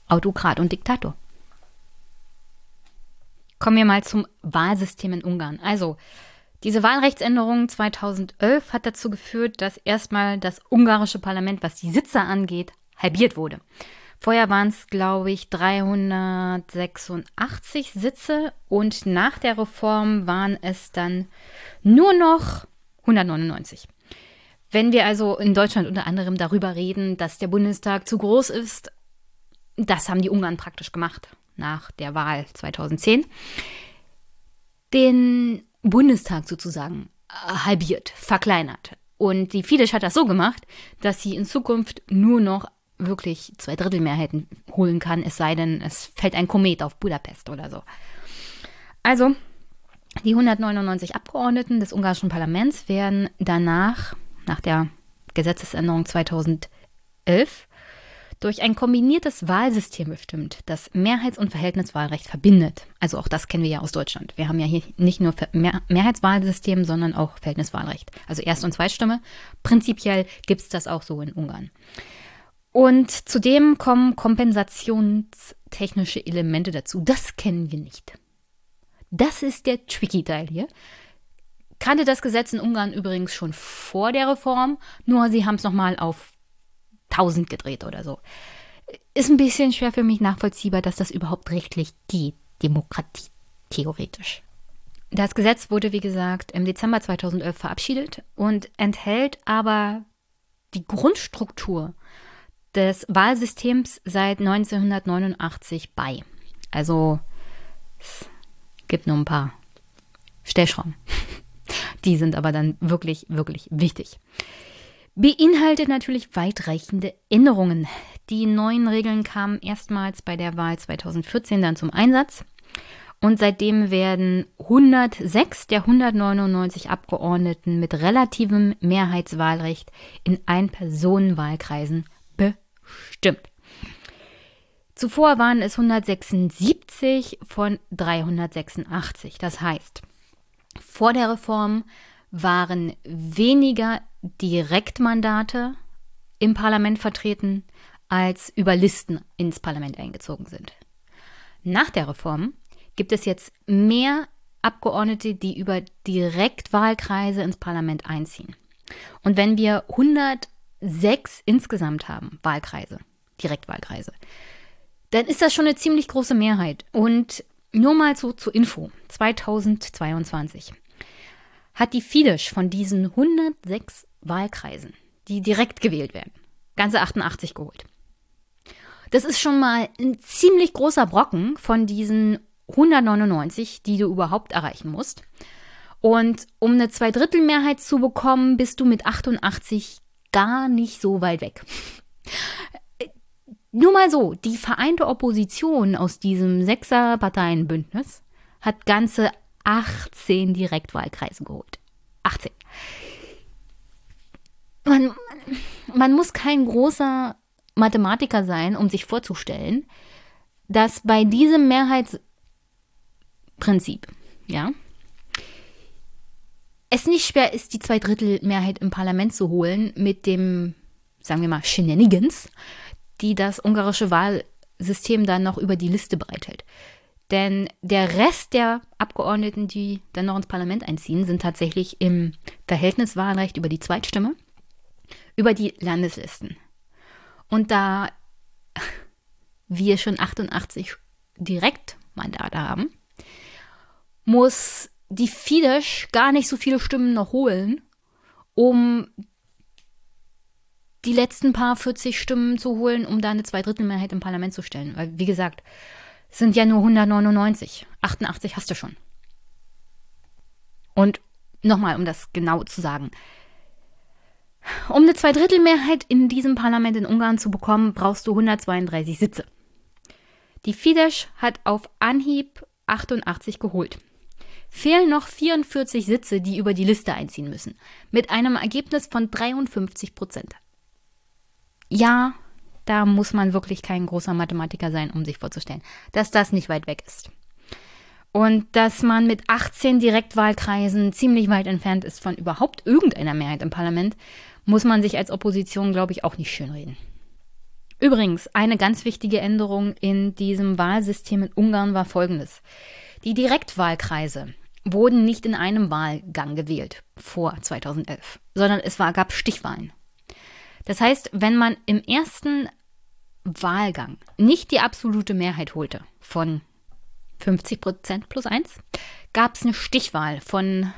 Autokrat und Diktator. Kommen wir mal zum Wahlsystem in Ungarn. Also, diese Wahlrechtsänderung 2011 hat dazu geführt, dass erstmal das ungarische Parlament, was die Sitze angeht, halbiert wurde. Vorher waren es, glaube ich, 386 Sitze und nach der Reform waren es dann nur noch 199. Wenn wir also in Deutschland unter anderem darüber reden, dass der Bundestag zu groß ist, das haben die Ungarn praktisch gemacht nach der Wahl 2010, den Bundestag sozusagen äh, halbiert, verkleinert. Und die Fidesz hat das so gemacht, dass sie in Zukunft nur noch wirklich zwei Drittel Mehrheiten holen kann, es sei denn, es fällt ein Komet auf Budapest oder so. Also, die 199 Abgeordneten des ungarischen Parlaments werden danach, nach der Gesetzesänderung 2011, durch ein kombiniertes Wahlsystem bestimmt, das Mehrheits- und Verhältniswahlrecht verbindet. Also auch das kennen wir ja aus Deutschland. Wir haben ja hier nicht nur Mehrheitswahlsystem, sondern auch Verhältniswahlrecht. Also Erst- und Zweitstimme. Prinzipiell gibt es das auch so in Ungarn. Und zudem kommen kompensationstechnische Elemente dazu. Das kennen wir nicht. Das ist der tricky Teil hier. Kannte das Gesetz in Ungarn übrigens schon vor der Reform, nur sie haben es nochmal auf 1000 gedreht oder so. Ist ein bisschen schwer für mich nachvollziehbar, dass das überhaupt rechtlich geht, Demokratie theoretisch. Das Gesetz wurde, wie gesagt, im Dezember 2011 verabschiedet und enthält aber die Grundstruktur des Wahlsystems seit 1989 bei. Also es gibt nur ein paar Stellschrauben. Die sind aber dann wirklich, wirklich wichtig beinhaltet natürlich weitreichende Änderungen. Die neuen Regeln kamen erstmals bei der Wahl 2014 dann zum Einsatz. Und seitdem werden 106 der 199 Abgeordneten mit relativem Mehrheitswahlrecht in Ein-Personen-Wahlkreisen bestimmt. Zuvor waren es 176 von 386. Das heißt, vor der Reform waren weniger Direktmandate im Parlament vertreten, als über Listen ins Parlament eingezogen sind. Nach der Reform gibt es jetzt mehr Abgeordnete, die über Direktwahlkreise ins Parlament einziehen. Und wenn wir 106 insgesamt haben, Wahlkreise, Direktwahlkreise, dann ist das schon eine ziemlich große Mehrheit. Und nur mal so zur Info, 2022 hat die Fidesz von diesen 106 Wahlkreisen, die direkt gewählt werden, ganze 88 geholt. Das ist schon mal ein ziemlich großer Brocken von diesen 199, die du überhaupt erreichen musst. Und um eine Zweidrittelmehrheit zu bekommen, bist du mit 88 gar nicht so weit weg. Nur mal so, die vereinte Opposition aus diesem Sechser-Parteienbündnis hat ganze 18 Direktwahlkreise geholt. 18. Man, man muss kein großer Mathematiker sein, um sich vorzustellen, dass bei diesem Mehrheitsprinzip, ja, es nicht schwer ist, die Zweidrittelmehrheit im Parlament zu holen mit dem, sagen wir mal, Shenanigans, die das ungarische Wahlsystem dann noch über die Liste bereithält. Denn der Rest der Abgeordneten, die dann noch ins Parlament einziehen, sind tatsächlich im Verhältniswahlrecht über die Zweitstimme, über die Landeslisten. Und da wir schon 88 Direktmandate haben, muss die Fidesz gar nicht so viele Stimmen noch holen, um die letzten paar 40 Stimmen zu holen, um da eine Zweidrittelmehrheit im Parlament zu stellen. Weil, wie gesagt, sind ja nur 199. 88 hast du schon. Und nochmal, um das genau zu sagen. Um eine Zweidrittelmehrheit in diesem Parlament in Ungarn zu bekommen, brauchst du 132 Sitze. Die Fidesz hat auf Anhieb 88 geholt. fehlen noch 44 Sitze, die über die Liste einziehen müssen. Mit einem Ergebnis von 53 Prozent. Ja, da muss man wirklich kein großer Mathematiker sein, um sich vorzustellen, dass das nicht weit weg ist. Und dass man mit 18 Direktwahlkreisen ziemlich weit entfernt ist von überhaupt irgendeiner Mehrheit im Parlament, muss man sich als Opposition, glaube ich, auch nicht schönreden. Übrigens, eine ganz wichtige Änderung in diesem Wahlsystem in Ungarn war folgendes. Die Direktwahlkreise wurden nicht in einem Wahlgang gewählt vor 2011, sondern es war, gab Stichwahlen. Das heißt, wenn man im ersten Wahlgang nicht die absolute Mehrheit holte von 50 Prozent plus eins, gab es eine Stichwahl von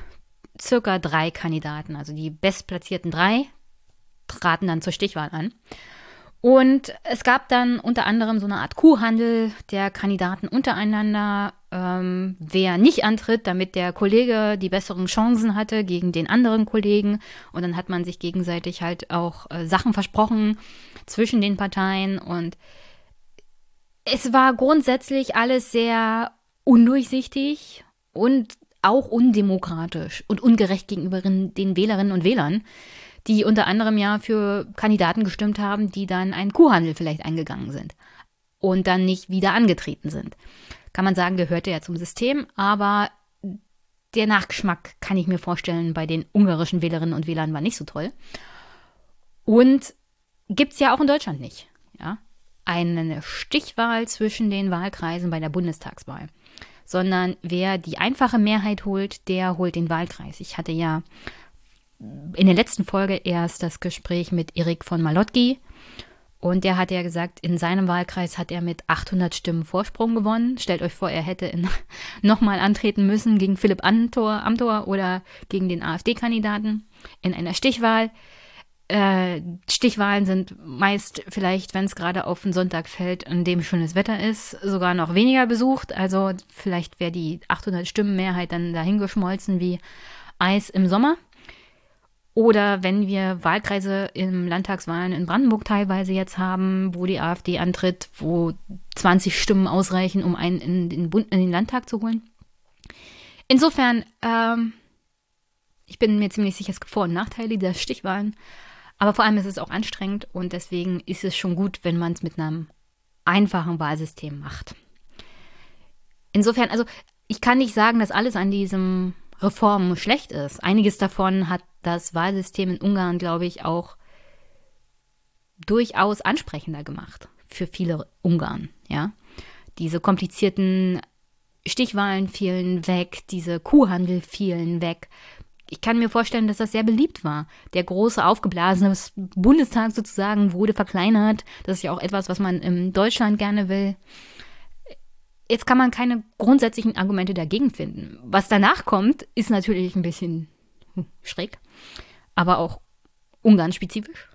circa drei Kandidaten. Also die bestplatzierten drei traten dann zur Stichwahl an. Und es gab dann unter anderem so eine Art Kuhhandel der Kandidaten untereinander, ähm, wer nicht antritt, damit der Kollege die besseren Chancen hatte gegen den anderen Kollegen. Und dann hat man sich gegenseitig halt auch äh, Sachen versprochen zwischen den Parteien. Und es war grundsätzlich alles sehr undurchsichtig und auch undemokratisch und ungerecht gegenüber den Wählerinnen und Wählern die unter anderem ja für Kandidaten gestimmt haben, die dann einen Kuhhandel vielleicht eingegangen sind und dann nicht wieder angetreten sind. Kann man sagen, gehörte ja zum System, aber der Nachgeschmack, kann ich mir vorstellen, bei den ungarischen Wählerinnen und Wählern war nicht so toll. Und gibt es ja auch in Deutschland nicht. Ja? Eine Stichwahl zwischen den Wahlkreisen bei der Bundestagswahl. Sondern wer die einfache Mehrheit holt, der holt den Wahlkreis. Ich hatte ja in der letzten Folge erst das Gespräch mit Erik von Malotki. Und der hat ja gesagt, in seinem Wahlkreis hat er mit 800 Stimmen Vorsprung gewonnen. Stellt euch vor, er hätte nochmal antreten müssen gegen Philipp Amthor, Amthor oder gegen den AfD-Kandidaten in einer Stichwahl. Äh, Stichwahlen sind meist vielleicht, wenn es gerade auf den Sonntag fällt, an dem schönes Wetter ist, sogar noch weniger besucht. Also vielleicht wäre die 800 Stimmen Mehrheit dann dahingeschmolzen wie Eis im Sommer. Oder wenn wir Wahlkreise im Landtagswahlen in Brandenburg teilweise jetzt haben, wo die AfD antritt, wo 20 Stimmen ausreichen, um einen in den, Bund, in den Landtag zu holen. Insofern, ähm, ich bin mir ziemlich sicher, es gibt Vor- und Nachteile dieser Stichwahlen. Aber vor allem ist es auch anstrengend und deswegen ist es schon gut, wenn man es mit einem einfachen Wahlsystem macht. Insofern, also ich kann nicht sagen, dass alles an diesem Reform schlecht ist. Einiges davon hat das Wahlsystem in Ungarn, glaube ich, auch durchaus ansprechender gemacht für viele Ungarn, ja. Diese komplizierten Stichwahlen fielen weg, diese Kuhhandel fielen weg. Ich kann mir vorstellen, dass das sehr beliebt war. Der große aufgeblasene Bundestag sozusagen wurde verkleinert. Das ist ja auch etwas, was man in Deutschland gerne will. Jetzt kann man keine grundsätzlichen Argumente dagegen finden. Was danach kommt, ist natürlich ein bisschen schräg, aber auch Ungarn-spezifisch.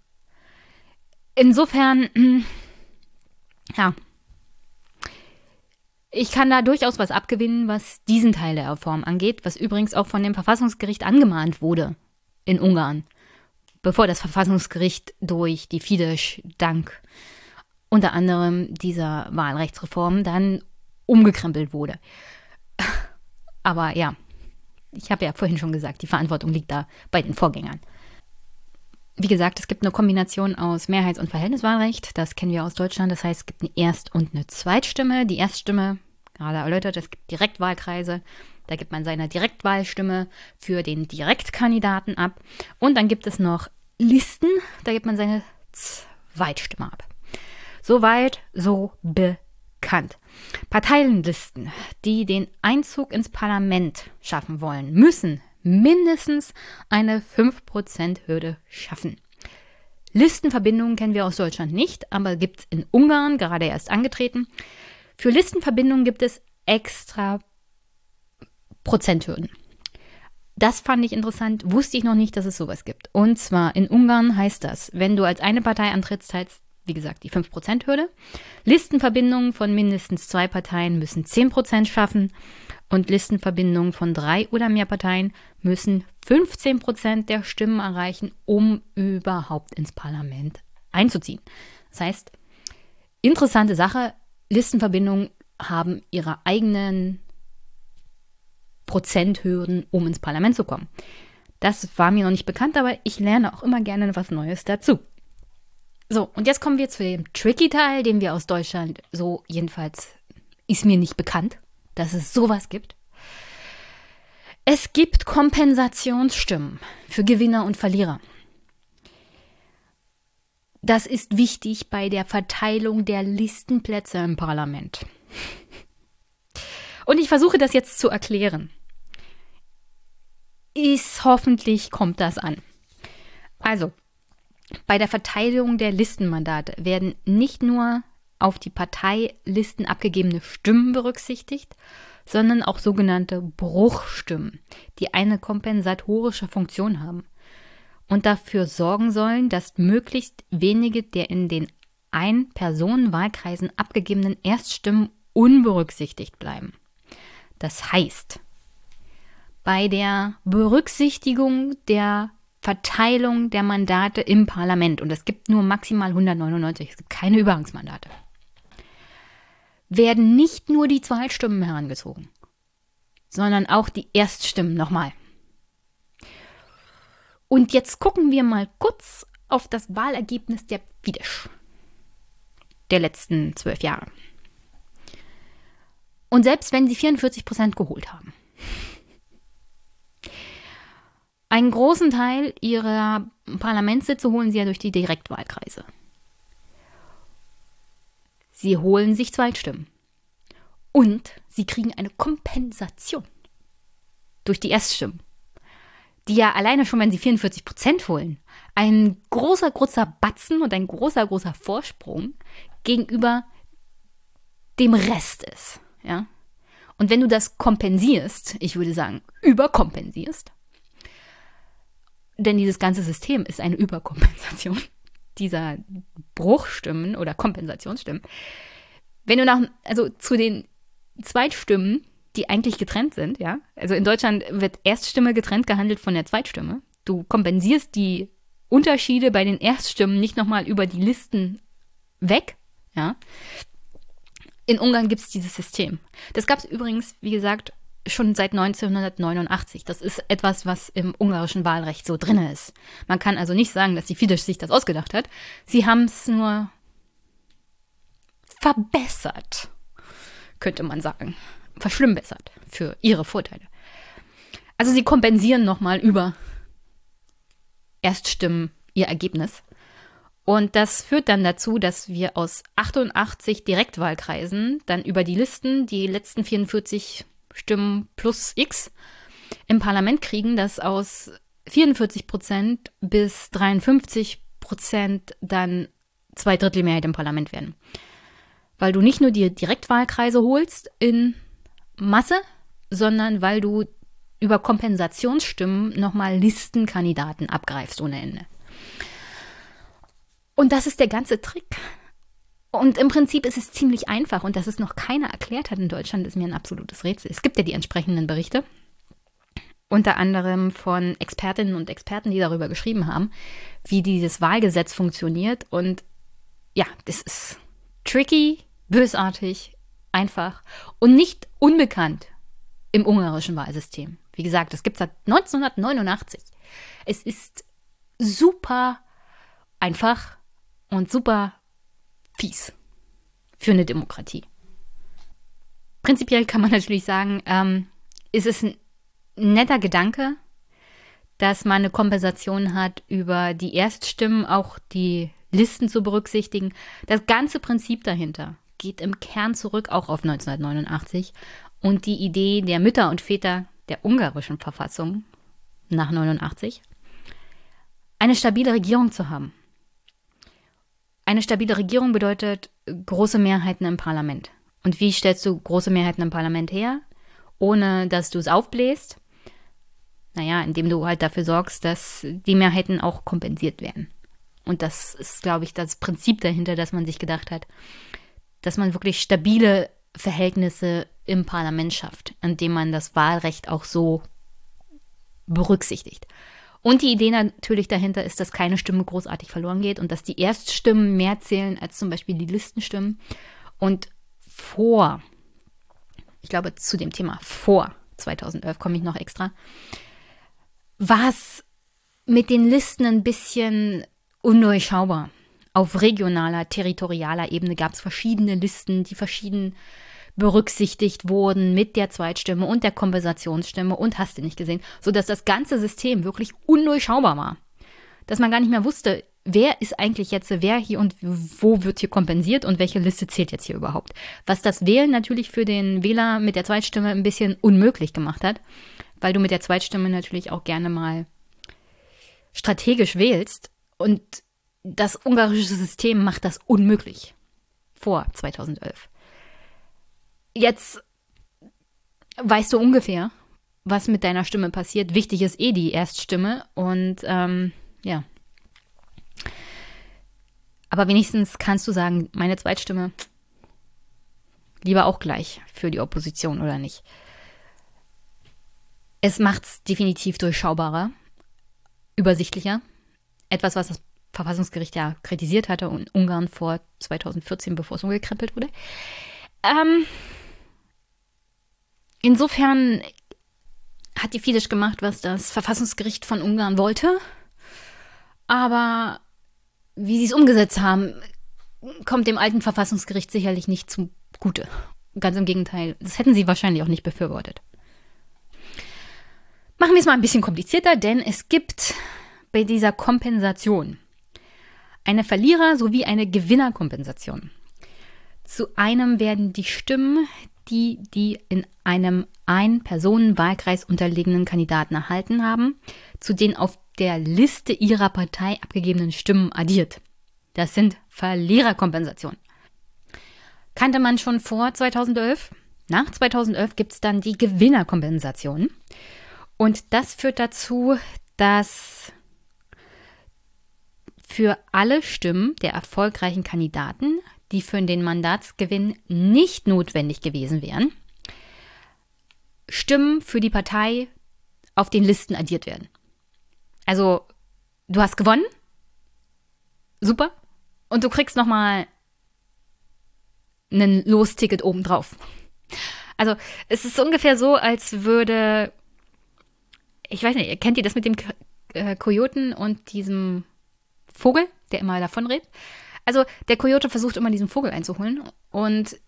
Insofern, hm, ja, ich kann da durchaus was abgewinnen, was diesen Teil der Reform angeht, was übrigens auch von dem Verfassungsgericht angemahnt wurde in Ungarn, bevor das Verfassungsgericht durch die Fidesz dank unter anderem dieser Wahlrechtsreform dann umgekrempelt wurde. Aber ja, ich habe ja vorhin schon gesagt, die Verantwortung liegt da bei den Vorgängern. Wie gesagt, es gibt eine Kombination aus Mehrheits- und Verhältniswahlrecht. Das kennen wir aus Deutschland. Das heißt, es gibt eine Erst- und eine Zweitstimme. Die Erststimme, gerade erläutert, es gibt Direktwahlkreise. Da gibt man seine Direktwahlstimme für den Direktkandidaten ab. Und dann gibt es noch Listen. Da gibt man seine Zweitstimme ab. Soweit, so bekannt. Parteienlisten, die den Einzug ins Parlament schaffen wollen, müssen mindestens eine 5%-Hürde schaffen. Listenverbindungen kennen wir aus Deutschland nicht, aber gibt es in Ungarn gerade erst angetreten. Für Listenverbindungen gibt es extra Prozenthürden. Das fand ich interessant, wusste ich noch nicht, dass es sowas gibt. Und zwar in Ungarn heißt das, wenn du als eine Partei antrittst, heißt wie gesagt, die 5%-Hürde. Listenverbindungen von mindestens zwei Parteien müssen 10% schaffen und Listenverbindungen von drei oder mehr Parteien müssen 15% der Stimmen erreichen, um überhaupt ins Parlament einzuziehen. Das heißt, interessante Sache, Listenverbindungen haben ihre eigenen Prozenthürden, um ins Parlament zu kommen. Das war mir noch nicht bekannt, aber ich lerne auch immer gerne was Neues dazu. So, und jetzt kommen wir zu dem tricky Teil, den wir aus Deutschland so jedenfalls ist mir nicht bekannt, dass es sowas gibt. Es gibt Kompensationsstimmen für Gewinner und Verlierer. Das ist wichtig bei der Verteilung der Listenplätze im Parlament. Und ich versuche das jetzt zu erklären. Ist hoffentlich kommt das an. Also, bei der Verteilung der Listenmandate werden nicht nur auf die Parteilisten abgegebene Stimmen berücksichtigt, sondern auch sogenannte Bruchstimmen, die eine kompensatorische Funktion haben und dafür sorgen sollen, dass möglichst wenige der in den Ein-Personen-Wahlkreisen abgegebenen Erststimmen unberücksichtigt bleiben. Das heißt, bei der Berücksichtigung der Verteilung der Mandate im Parlament, und es gibt nur maximal 199, es gibt keine Übergangsmandate, werden nicht nur die Zweitstimmen herangezogen, sondern auch die Erststimmen nochmal. Und jetzt gucken wir mal kurz auf das Wahlergebnis der Fidesz der letzten zwölf Jahre. Und selbst wenn sie 44 Prozent geholt haben, einen großen Teil ihrer Parlamentssitze holen sie ja durch die Direktwahlkreise. Sie holen sich Zweitstimmen. Und sie kriegen eine Kompensation durch die Erststimmen die ja alleine schon, wenn sie 44 Prozent holen, ein großer, großer Batzen und ein großer, großer Vorsprung gegenüber dem Rest ist. Ja? Und wenn du das kompensierst, ich würde sagen, überkompensierst, denn dieses ganze System ist eine Überkompensation dieser Bruchstimmen oder Kompensationsstimmen. Wenn du nach, also zu den Zweitstimmen die eigentlich getrennt sind, ja. Also in Deutschland wird Erststimme getrennt gehandelt von der Zweitstimme. Du kompensierst die Unterschiede bei den Erststimmen nicht nochmal über die Listen weg, ja. In Ungarn gibt es dieses System. Das gab es übrigens, wie gesagt, schon seit 1989. Das ist etwas, was im ungarischen Wahlrecht so drin ist. Man kann also nicht sagen, dass die Fidesz sich das ausgedacht hat. Sie haben es nur verbessert, könnte man sagen verschlimmbessert für ihre Vorteile. Also sie kompensieren nochmal über Erststimmen ihr Ergebnis. Und das führt dann dazu, dass wir aus 88 Direktwahlkreisen dann über die Listen die letzten 44 Stimmen plus X im Parlament kriegen, dass aus 44 Prozent bis 53 Prozent dann zwei Drittel Mehrheit im Parlament werden. Weil du nicht nur die Direktwahlkreise holst in Masse, sondern weil du über Kompensationsstimmen nochmal Listenkandidaten abgreifst ohne Ende. Und das ist der ganze Trick. Und im Prinzip ist es ziemlich einfach und dass es noch keiner erklärt hat in Deutschland, ist mir ein absolutes Rätsel. Es gibt ja die entsprechenden Berichte, unter anderem von Expertinnen und Experten, die darüber geschrieben haben, wie dieses Wahlgesetz funktioniert. Und ja, das ist tricky, bösartig, einfach und nicht unbekannt im ungarischen Wahlsystem. Wie gesagt, es gibt seit 1989. Es ist super einfach und super fies für eine Demokratie. Prinzipiell kann man natürlich sagen, ähm, ist es ein netter Gedanke, dass man eine Kompensation hat, über die Erststimmen auch die Listen zu berücksichtigen. Das ganze Prinzip dahinter geht im Kern zurück auch auf 1989 und die Idee der Mütter und Väter der ungarischen Verfassung nach 89, eine stabile Regierung zu haben. Eine stabile Regierung bedeutet große Mehrheiten im Parlament. Und wie stellst du große Mehrheiten im Parlament her, ohne dass du es aufbläst? Naja, indem du halt dafür sorgst, dass die Mehrheiten auch kompensiert werden. Und das ist, glaube ich, das Prinzip dahinter, dass man sich gedacht hat, dass man wirklich stabile Verhältnisse im Parlament schafft, indem man das Wahlrecht auch so berücksichtigt. Und die Idee natürlich dahinter ist, dass keine Stimme großartig verloren geht und dass die Erststimmen mehr zählen als zum Beispiel die Listenstimmen. Und vor, ich glaube zu dem Thema vor 2011 komme ich noch extra, war es mit den Listen ein bisschen undurchschaubar. Auf regionaler, territorialer Ebene gab es verschiedene Listen, die verschieden berücksichtigt wurden mit der Zweitstimme und der Kompensationsstimme und hast du nicht gesehen, sodass das ganze System wirklich undurchschaubar war. Dass man gar nicht mehr wusste, wer ist eigentlich jetzt wer hier und wo wird hier kompensiert und welche Liste zählt jetzt hier überhaupt. Was das Wählen natürlich für den Wähler mit der Zweitstimme ein bisschen unmöglich gemacht hat, weil du mit der Zweitstimme natürlich auch gerne mal strategisch wählst und das ungarische System macht das unmöglich vor 2011. Jetzt weißt du ungefähr, was mit deiner Stimme passiert. Wichtig ist eh die Erststimme und ähm, ja. Aber wenigstens kannst du sagen, meine Zweitstimme lieber auch gleich für die Opposition oder nicht. Es macht es definitiv durchschaubarer, übersichtlicher. Etwas, was das Verfassungsgericht ja kritisiert hatte und Ungarn vor 2014, bevor es umgekrempelt wurde. Ähm, insofern hat die Fidesz gemacht, was das Verfassungsgericht von Ungarn wollte. Aber wie sie es umgesetzt haben, kommt dem alten Verfassungsgericht sicherlich nicht zugute. Ganz im Gegenteil, das hätten sie wahrscheinlich auch nicht befürwortet. Machen wir es mal ein bisschen komplizierter, denn es gibt bei dieser Kompensation eine Verlierer- sowie eine Gewinnerkompensation. Zu einem werden die Stimmen, die die in einem Ein-Personen-Wahlkreis unterliegenden Kandidaten erhalten haben, zu den auf der Liste ihrer Partei abgegebenen Stimmen addiert. Das sind Verliererkompensationen. Kannte man schon vor 2011? Nach 2011 gibt es dann die Gewinnerkompensation. Und das führt dazu, dass für alle Stimmen der erfolgreichen Kandidaten, die für den Mandatsgewinn nicht notwendig gewesen wären, Stimmen für die Partei auf den Listen addiert werden. Also, du hast gewonnen. Super. Und du kriegst nochmal ein Losticket obendrauf. Also, es ist ungefähr so, als würde. Ich weiß nicht, kennt ihr das mit dem äh, Kojoten und diesem Vogel, der immer davon redet. Also der Kojote versucht immer diesen Vogel einzuholen und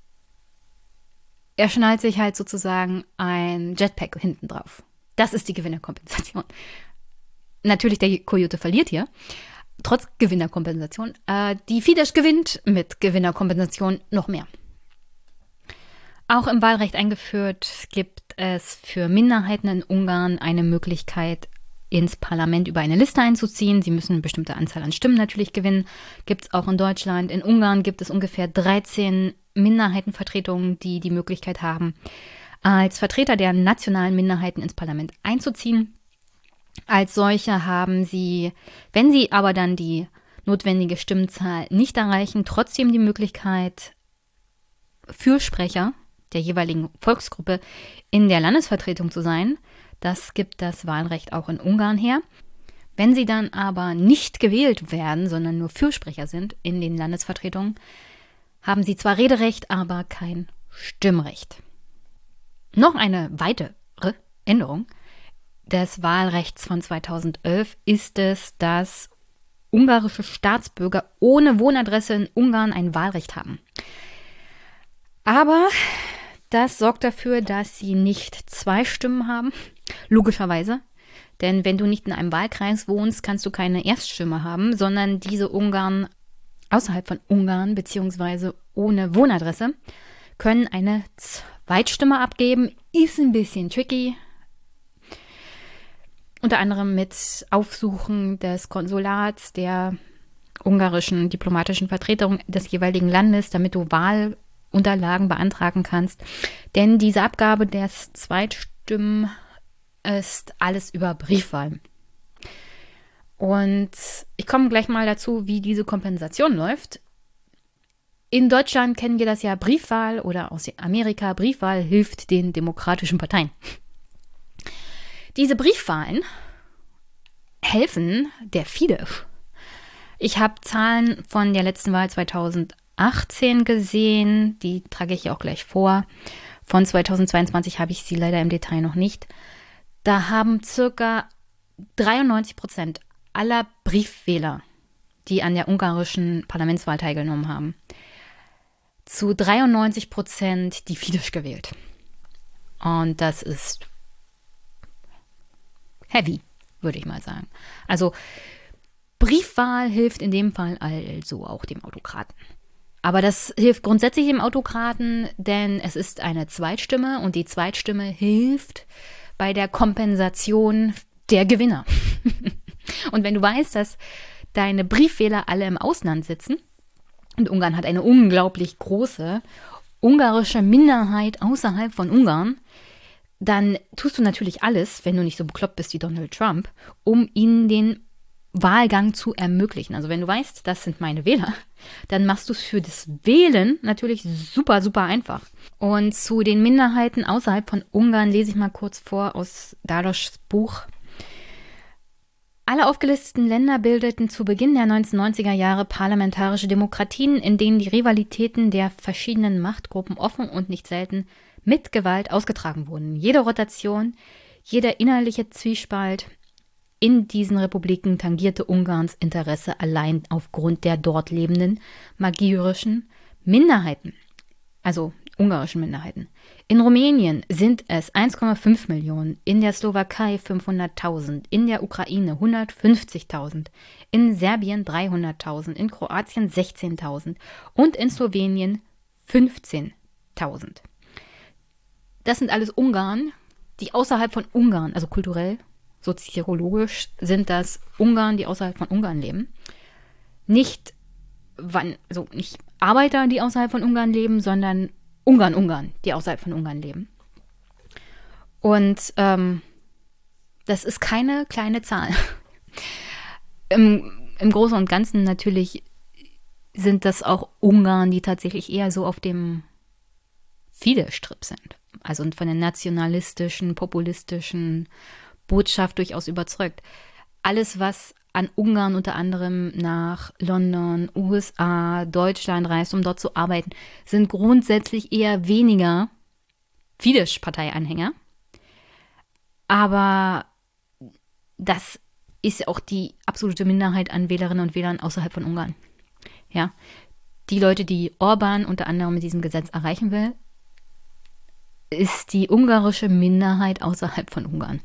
er schnallt sich halt sozusagen ein Jetpack hinten drauf. Das ist die Gewinnerkompensation. Natürlich, der Kojote verliert hier, trotz Gewinnerkompensation. Äh, die Fidesz gewinnt mit Gewinnerkompensation noch mehr. Auch im Wahlrecht eingeführt gibt es für Minderheiten in Ungarn eine Möglichkeit, ins Parlament über eine Liste einzuziehen. Sie müssen eine bestimmte Anzahl an Stimmen natürlich gewinnen. Gibt es auch in Deutschland. In Ungarn gibt es ungefähr 13 Minderheitenvertretungen, die die Möglichkeit haben, als Vertreter der nationalen Minderheiten ins Parlament einzuziehen. Als solche haben sie, wenn sie aber dann die notwendige Stimmenzahl nicht erreichen, trotzdem die Möglichkeit, Fürsprecher der jeweiligen Volksgruppe in der Landesvertretung zu sein. Das gibt das Wahlrecht auch in Ungarn her. Wenn sie dann aber nicht gewählt werden, sondern nur Fürsprecher sind in den Landesvertretungen, haben sie zwar Rederecht, aber kein Stimmrecht. Noch eine weitere Änderung des Wahlrechts von 2011 ist es, dass ungarische Staatsbürger ohne Wohnadresse in Ungarn ein Wahlrecht haben. Aber das sorgt dafür, dass sie nicht zwei Stimmen haben, logischerweise. Denn wenn du nicht in einem Wahlkreis wohnst, kannst du keine Erststimme haben, sondern diese Ungarn außerhalb von Ungarn beziehungsweise ohne Wohnadresse können eine Zweitstimme abgeben. Ist ein bisschen tricky. Unter anderem mit Aufsuchen des Konsulats der ungarischen diplomatischen Vertretung des jeweiligen Landes, damit du Wahl Unterlagen beantragen kannst. Denn diese Abgabe der Zweitstimmen ist alles über Briefwahl. Und ich komme gleich mal dazu, wie diese Kompensation läuft. In Deutschland kennen wir das ja Briefwahl oder aus Amerika Briefwahl hilft den demokratischen Parteien. Diese Briefwahlen helfen der Fidesz. Ich habe Zahlen von der letzten Wahl 2018 gesehen, die trage ich auch gleich vor, Von 2022 habe ich sie leider im Detail noch nicht. Da haben circa 93 Prozent aller Briefwähler, die an der ungarischen Parlamentswahl teilgenommen haben, zu 93 Prozent die Fidesz gewählt. Und das ist heavy, würde ich mal sagen. Also Briefwahl hilft in dem Fall also auch dem Autokraten. Aber das hilft grundsätzlich dem Autokraten, denn es ist eine Zweitstimme und die Zweitstimme hilft bei der Kompensation der Gewinner. und wenn du weißt, dass deine Briefwähler alle im Ausland sitzen, und Ungarn hat eine unglaublich große ungarische Minderheit außerhalb von Ungarn, dann tust du natürlich alles, wenn du nicht so bekloppt bist wie Donald Trump, um ihnen den Wahlgang zu ermöglichen. Also wenn du weißt, das sind meine Wähler, dann machst du es für das Wählen natürlich super, super einfach. Und zu den Minderheiten außerhalb von Ungarn lese ich mal kurz vor aus Dadoschs Buch. Alle aufgelisteten Länder bildeten zu Beginn der 1990er Jahre parlamentarische Demokratien, in denen die Rivalitäten der verschiedenen Machtgruppen offen und nicht selten mit Gewalt ausgetragen wurden. Jede Rotation, jeder innerliche Zwiespalt, in diesen Republiken tangierte Ungarns Interesse allein aufgrund der dort lebenden magierischen Minderheiten, also ungarischen Minderheiten. In Rumänien sind es 1,5 Millionen, in der Slowakei 500.000, in der Ukraine 150.000, in Serbien 300.000, in Kroatien 16.000 und in Slowenien 15.000. Das sind alles Ungarn, die außerhalb von Ungarn, also kulturell soziologisch sind das Ungarn, die außerhalb von Ungarn leben. Nicht, wann, also nicht Arbeiter, die außerhalb von Ungarn leben, sondern Ungarn, Ungarn, die außerhalb von Ungarn leben. Und ähm, das ist keine kleine Zahl. Im, Im Großen und Ganzen natürlich sind das auch Ungarn, die tatsächlich eher so auf dem Fidesz-Strip sind. Also von den nationalistischen, populistischen Botschaft durchaus überzeugt. Alles, was an Ungarn unter anderem nach London, USA, Deutschland reist, um dort zu arbeiten, sind grundsätzlich eher weniger Fidesz-Parteianhänger. Aber das ist auch die absolute Minderheit an Wählerinnen und Wählern außerhalb von Ungarn. Ja, die Leute, die Orban unter anderem mit diesem Gesetz erreichen will, ist die ungarische Minderheit außerhalb von Ungarn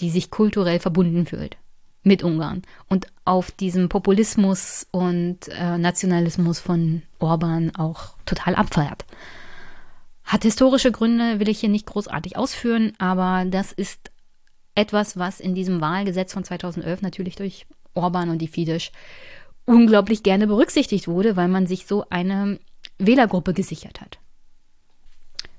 die sich kulturell verbunden fühlt mit Ungarn und auf diesem Populismus und äh, Nationalismus von Orban auch total abfeiert. Hat historische Gründe, will ich hier nicht großartig ausführen, aber das ist etwas, was in diesem Wahlgesetz von 2011 natürlich durch Orban und die Fidesz unglaublich gerne berücksichtigt wurde, weil man sich so eine Wählergruppe gesichert hat.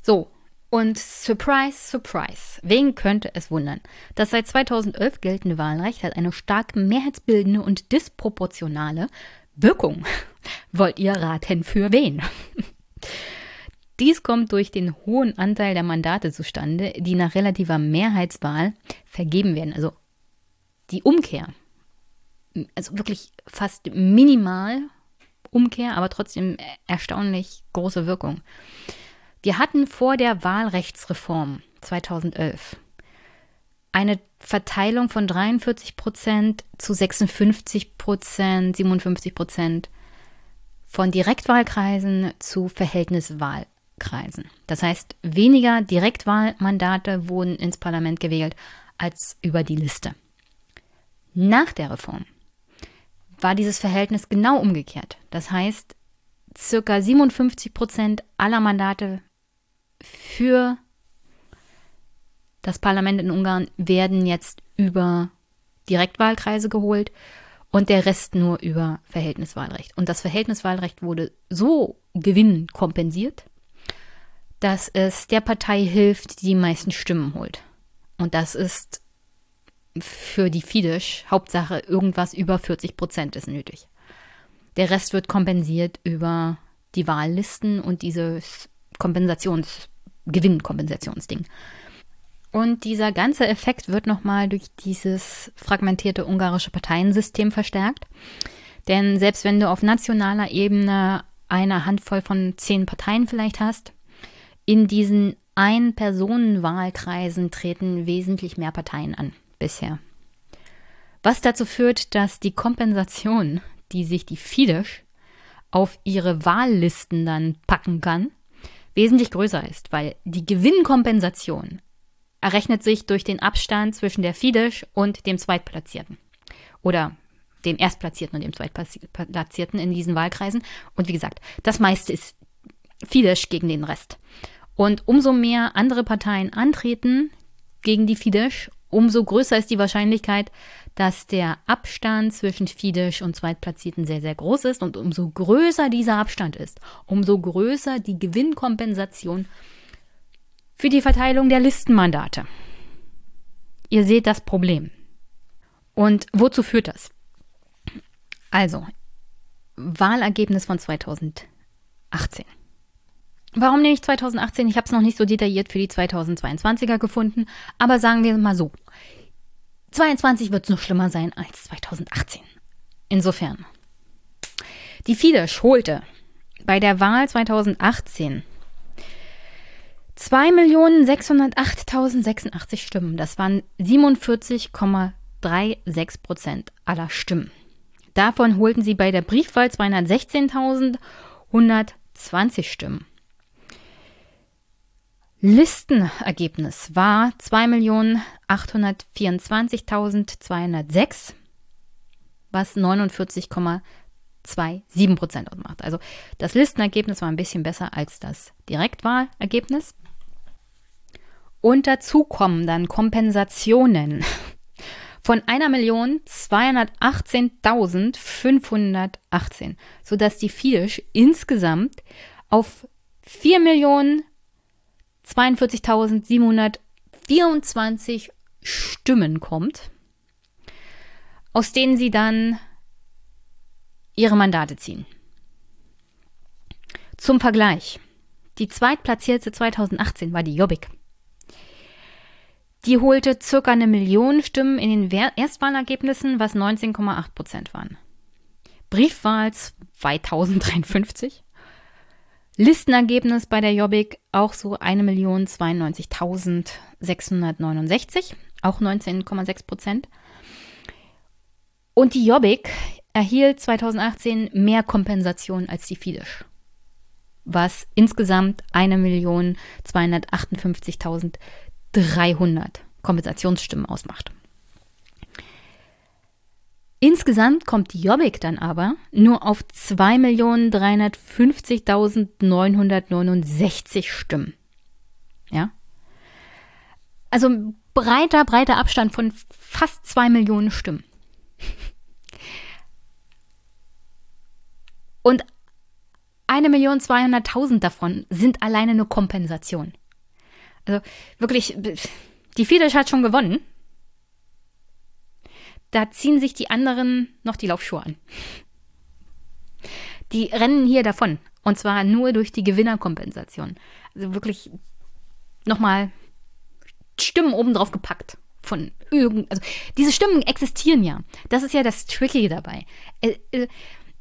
So, und surprise, surprise, wen könnte es wundern? Das seit 2011 geltende Wahlrecht hat eine stark mehrheitsbildende und disproportionale Wirkung. Wollt ihr raten, für wen? Dies kommt durch den hohen Anteil der Mandate zustande, die nach relativer Mehrheitswahl vergeben werden. Also die Umkehr. Also wirklich fast minimal Umkehr, aber trotzdem erstaunlich große Wirkung. Wir hatten vor der Wahlrechtsreform 2011 eine Verteilung von 43 Prozent zu 56 Prozent, 57 Prozent von Direktwahlkreisen zu Verhältniswahlkreisen. Das heißt, weniger Direktwahlmandate wurden ins Parlament gewählt als über die Liste. Nach der Reform war dieses Verhältnis genau umgekehrt. Das heißt, circa 57 Prozent aller Mandate für das Parlament in Ungarn werden jetzt über Direktwahlkreise geholt und der Rest nur über Verhältniswahlrecht. Und das Verhältniswahlrecht wurde so gewinnkompensiert, dass es der Partei hilft, die die meisten Stimmen holt. Und das ist für die Fidesz Hauptsache irgendwas über 40 Prozent ist nötig. Der Rest wird kompensiert über die Wahllisten und dieses Kompensations, Gewinnkompensationsding. Und dieser ganze Effekt wird nochmal durch dieses fragmentierte ungarische Parteiensystem verstärkt. Denn selbst wenn du auf nationaler Ebene eine Handvoll von zehn Parteien vielleicht hast, in diesen Ein-Personen-Wahlkreisen treten wesentlich mehr Parteien an bisher. Was dazu führt, dass die Kompensation, die sich die Fidesz auf ihre Wahllisten dann packen kann, wesentlich größer ist, weil die Gewinnkompensation errechnet sich durch den Abstand zwischen der Fidesz und dem Zweitplatzierten. Oder dem Erstplatzierten und dem Zweitplatzierten in diesen Wahlkreisen. Und wie gesagt, das meiste ist Fidesz gegen den Rest. Und umso mehr andere Parteien antreten gegen die Fidesz, umso größer ist die Wahrscheinlichkeit, dass der Abstand zwischen Fidesz und Zweitplatzierten sehr, sehr groß ist. Und umso größer dieser Abstand ist, umso größer die Gewinnkompensation für die Verteilung der Listenmandate. Ihr seht das Problem. Und wozu führt das? Also, Wahlergebnis von 2018. Warum nehme ich 2018? Ich habe es noch nicht so detailliert für die 2022er gefunden, aber sagen wir mal so. 22 wird es noch schlimmer sein als 2018. Insofern. Die Fidesz holte bei der Wahl 2018 2.608.086 Stimmen. Das waren 47,36 Prozent aller Stimmen. Davon holten sie bei der Briefwahl 216.120 Stimmen. Listenergebnis war 2.824.206, was 49,27 Prozent ausmacht. Also das Listenergebnis war ein bisschen besser als das Direktwahlergebnis. Und dazu kommen dann Kompensationen von 1.218.518, sodass die Fidesz insgesamt auf 4.042.724 Stimmen kommt, aus denen sie dann ihre Mandate ziehen. Zum Vergleich. Die zweitplatzierte 2018 war die Jobbik. Die holte circa eine Million Stimmen in den Erstwahlergebnissen, was 19,8 Prozent waren. Briefwahl 2053. Listenergebnis bei der Jobbik auch so 1.092.669, auch 19,6 Prozent. Und die Jobbik erhielt 2018 mehr Kompensation als die Fidesz, was insgesamt 1.258.000 300 Kompensationsstimmen ausmacht. Insgesamt kommt Jobbik dann aber nur auf 2.350.969 Stimmen. Ja? Also breiter, breiter Abstand von fast 2 Millionen Stimmen. Und 1.200.000 davon sind alleine eine Kompensation. Also wirklich, die Fidesz hat schon gewonnen. Da ziehen sich die anderen noch die Laufschuhe an. Die rennen hier davon. Und zwar nur durch die Gewinnerkompensation. Also wirklich nochmal Stimmen obendrauf gepackt. Von irgend, also diese Stimmen existieren ja. Das ist ja das Tricky dabei. Äh, äh,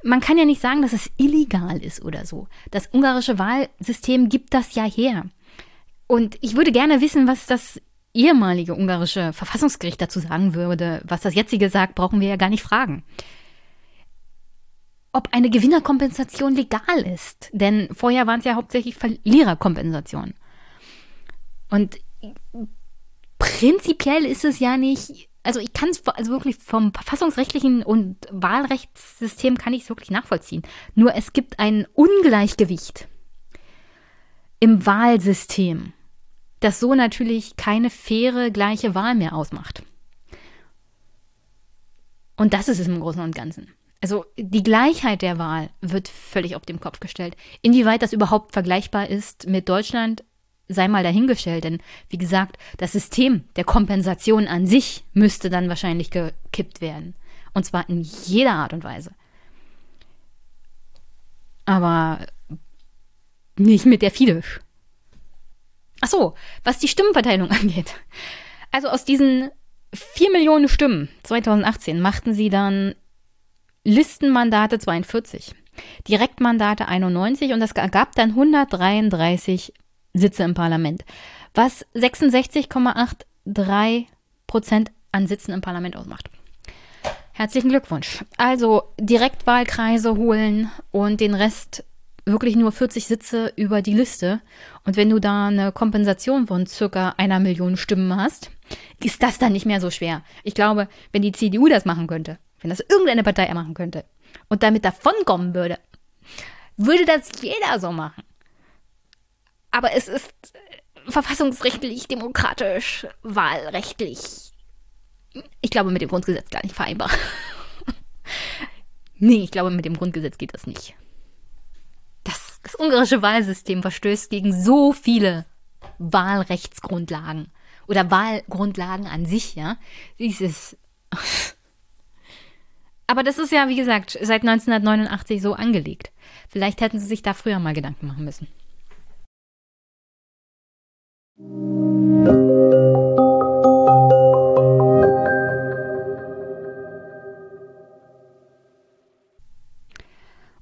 man kann ja nicht sagen, dass es illegal ist oder so. Das ungarische Wahlsystem gibt das ja her. Und ich würde gerne wissen, was das ehemalige ungarische Verfassungsgericht dazu sagen würde. Was das jetzige sagt, brauchen wir ja gar nicht fragen. Ob eine Gewinnerkompensation legal ist. Denn vorher waren es ja hauptsächlich Verliererkompensationen. Und prinzipiell ist es ja nicht, also ich kann es also wirklich vom verfassungsrechtlichen und Wahlrechtssystem kann ich es wirklich nachvollziehen. Nur es gibt ein Ungleichgewicht im Wahlsystem das so natürlich keine faire, gleiche Wahl mehr ausmacht. Und das ist es im Großen und Ganzen. Also die Gleichheit der Wahl wird völlig auf den Kopf gestellt. Inwieweit das überhaupt vergleichbar ist mit Deutschland, sei mal dahingestellt. Denn wie gesagt, das System der Kompensation an sich müsste dann wahrscheinlich gekippt werden. Und zwar in jeder Art und Weise. Aber nicht mit der Fidesz. Ach so, was die Stimmenverteilung angeht. Also aus diesen 4 Millionen Stimmen 2018 machten sie dann Listenmandate 42, Direktmandate 91 und das ergab dann 133 Sitze im Parlament, was 66,83 Prozent an Sitzen im Parlament ausmacht. Herzlichen Glückwunsch. Also Direktwahlkreise holen und den Rest wirklich nur 40 Sitze über die Liste. Und wenn du da eine Kompensation von circa einer Million Stimmen hast, ist das dann nicht mehr so schwer. Ich glaube, wenn die CDU das machen könnte, wenn das irgendeine Partei machen könnte und damit davonkommen würde, würde das jeder so machen. Aber es ist verfassungsrechtlich, demokratisch, wahlrechtlich. Ich glaube, mit dem Grundgesetz gar nicht vereinbar. nee, ich glaube, mit dem Grundgesetz geht das nicht. Das, ungarische Wahlsystem verstößt gegen so viele Wahlrechtsgrundlagen oder Wahlgrundlagen an sich, ja. Dieses. Aber das ist ja, wie gesagt, seit 1989 so angelegt. Vielleicht hätten sie sich da früher mal Gedanken machen müssen.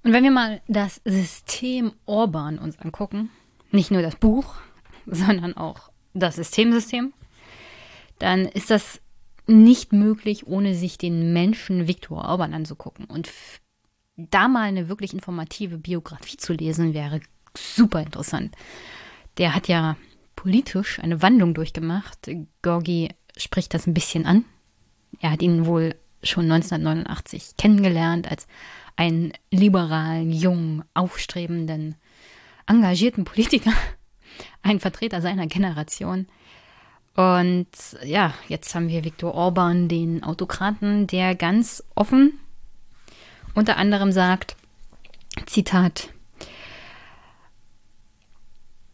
Und wenn wir mal das System Orban uns angucken, nicht nur das Buch, sondern auch das Systemsystem, dann ist das nicht möglich, ohne sich den Menschen Viktor Orban anzugucken. Und da mal eine wirklich informative Biografie zu lesen, wäre super interessant. Der hat ja politisch eine Wandlung durchgemacht. Gorgi spricht das ein bisschen an. Er hat ihn wohl schon 1989 kennengelernt als einen liberalen, jungen, aufstrebenden, engagierten Politiker, ein Vertreter seiner Generation. Und ja, jetzt haben wir Viktor Orban, den Autokraten, der ganz offen unter anderem sagt, Zitat,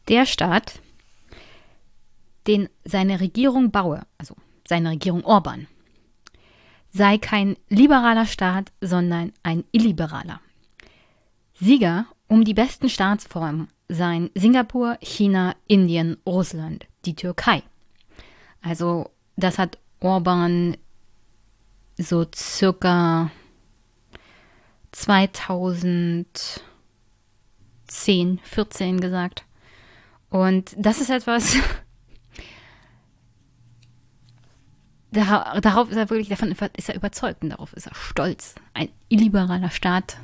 der Staat, den seine Regierung baue, also seine Regierung Orban, sei kein liberaler Staat, sondern ein illiberaler. Sieger um die besten Staatsformen seien Singapur, China, Indien, Russland, die Türkei. Also das hat Orban so circa 2010, 14 gesagt. Und das ist etwas, darauf ist er wirklich, davon ist er überzeugt und darauf ist er stolz. Ein illiberaler Staat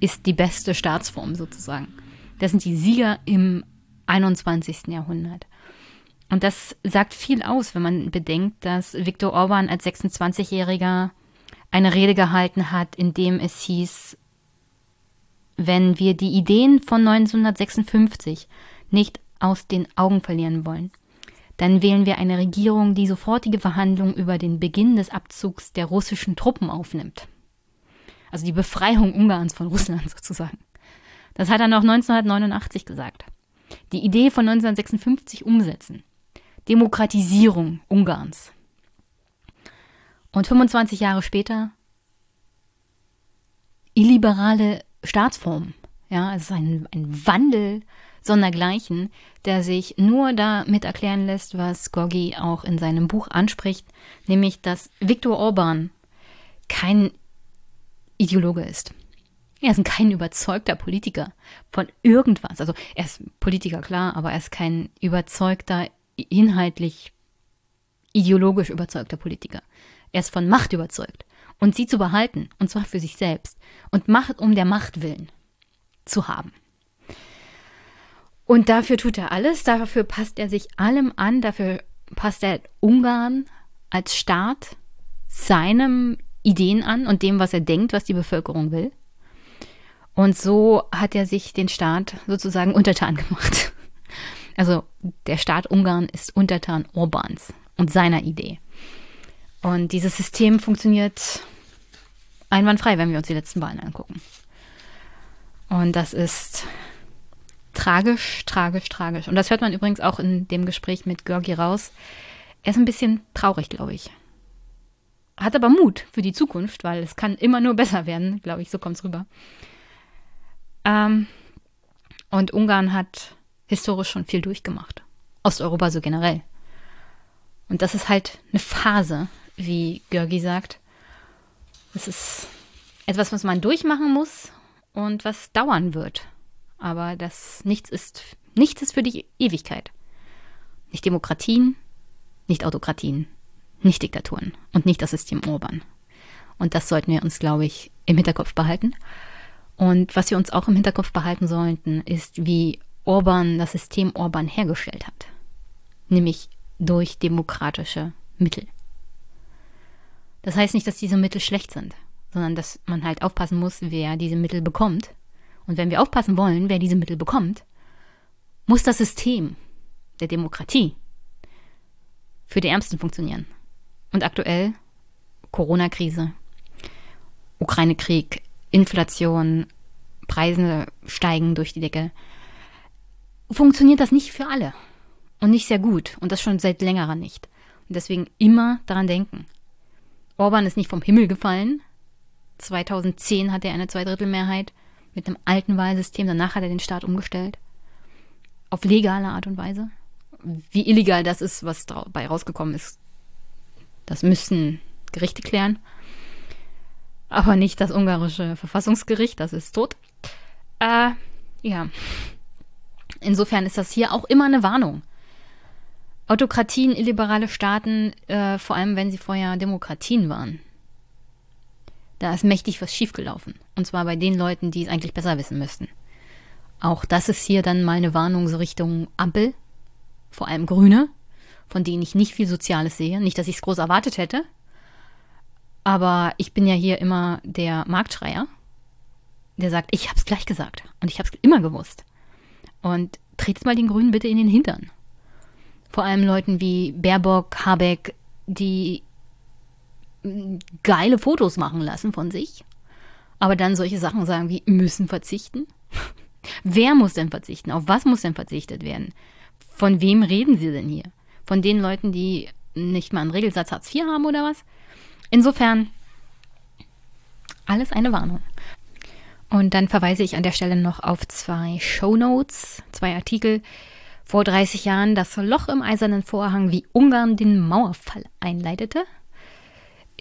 ist die beste Staatsform sozusagen. Das sind die Sieger im 21. Jahrhundert. Und das sagt viel aus, wenn man bedenkt, dass Viktor Orban als 26-Jähriger eine Rede gehalten hat, in dem es hieß, wenn wir die Ideen von 1956 nicht aus den Augen verlieren wollen, dann wählen wir eine Regierung, die sofortige Verhandlungen über den Beginn des Abzugs der russischen Truppen aufnimmt. Also die Befreiung Ungarns von Russland sozusagen. Das hat er noch 1989 gesagt. Die Idee von 1956 umsetzen. Demokratisierung Ungarns. Und 25 Jahre später illiberale Staatsform. Ja, es ist ein, ein Wandel sondergleichen, der sich nur damit erklären lässt, was Gorgi auch in seinem Buch anspricht, nämlich, dass Viktor Orban kein Ideologe ist. Er ist kein überzeugter Politiker von irgendwas. Also er ist Politiker, klar, aber er ist kein überzeugter, inhaltlich, ideologisch überzeugter Politiker. Er ist von Macht überzeugt und sie zu behalten, und zwar für sich selbst. Und Macht um der Macht willen zu haben. Und dafür tut er alles, dafür passt er sich allem an, dafür passt er Ungarn als Staat seinem Ideen an und dem, was er denkt, was die Bevölkerung will. Und so hat er sich den Staat sozusagen untertan gemacht. Also der Staat Ungarn ist untertan Orbans und seiner Idee. Und dieses System funktioniert einwandfrei, wenn wir uns die letzten Wahlen angucken. Und das ist tragisch, tragisch, tragisch. Und das hört man übrigens auch in dem Gespräch mit Georgi raus. Er ist ein bisschen traurig, glaube ich. Hat aber Mut für die Zukunft, weil es kann immer nur besser werden, glaube ich, so kommt es rüber. Ähm, und Ungarn hat historisch schon viel durchgemacht. Osteuropa so generell. Und das ist halt eine Phase, wie Georgi sagt. Das ist etwas, was man durchmachen muss und was dauern wird. Aber das nichts ist, nichts ist für die Ewigkeit. Nicht Demokratien, nicht Autokratien, nicht Diktaturen und nicht das System Orban. Und das sollten wir uns, glaube ich, im Hinterkopf behalten. Und was wir uns auch im Hinterkopf behalten sollten, ist, wie Orban das System Orban hergestellt hat. Nämlich durch demokratische Mittel. Das heißt nicht, dass diese Mittel schlecht sind, sondern dass man halt aufpassen muss, wer diese Mittel bekommt. Und wenn wir aufpassen wollen, wer diese Mittel bekommt, muss das System der Demokratie für die Ärmsten funktionieren. Und aktuell Corona-Krise, Ukraine-Krieg, Inflation, Preise steigen durch die Decke. Funktioniert das nicht für alle und nicht sehr gut und das schon seit längerer nicht. Und deswegen immer daran denken. Orban ist nicht vom Himmel gefallen. 2010 hatte er eine Zweidrittelmehrheit mit einem alten Wahlsystem. Danach hat er den Staat umgestellt. Auf legale Art und Weise. Wie illegal das ist, was dabei rausgekommen ist, das müssen Gerichte klären. Aber nicht das ungarische Verfassungsgericht, das ist tot. Äh, ja. Insofern ist das hier auch immer eine Warnung. Autokratien, illiberale Staaten, äh, vor allem wenn sie vorher Demokratien waren, da ist mächtig was schiefgelaufen. Und zwar bei den Leuten, die es eigentlich besser wissen müssten. Auch das ist hier dann mal eine Warnung so Richtung Ampel, vor allem Grüne, von denen ich nicht viel Soziales sehe. Nicht, dass ich es groß erwartet hätte, aber ich bin ja hier immer der Marktschreier, der sagt, ich hab's gleich gesagt und ich hab's immer gewusst. Und tretet mal den Grünen bitte in den Hintern. Vor allem Leuten wie Baerbock, Habeck, die geile Fotos machen lassen von sich, aber dann solche Sachen sagen wie müssen verzichten. Wer muss denn verzichten? Auf was muss denn verzichtet werden? Von wem reden Sie denn hier? Von den Leuten, die nicht mal einen Regelsatz Hartz IV haben oder was? Insofern alles eine Warnung. Und dann verweise ich an der Stelle noch auf zwei Show Notes, zwei Artikel vor 30 Jahren, das Loch im eisernen Vorhang, wie Ungarn den Mauerfall einleitete,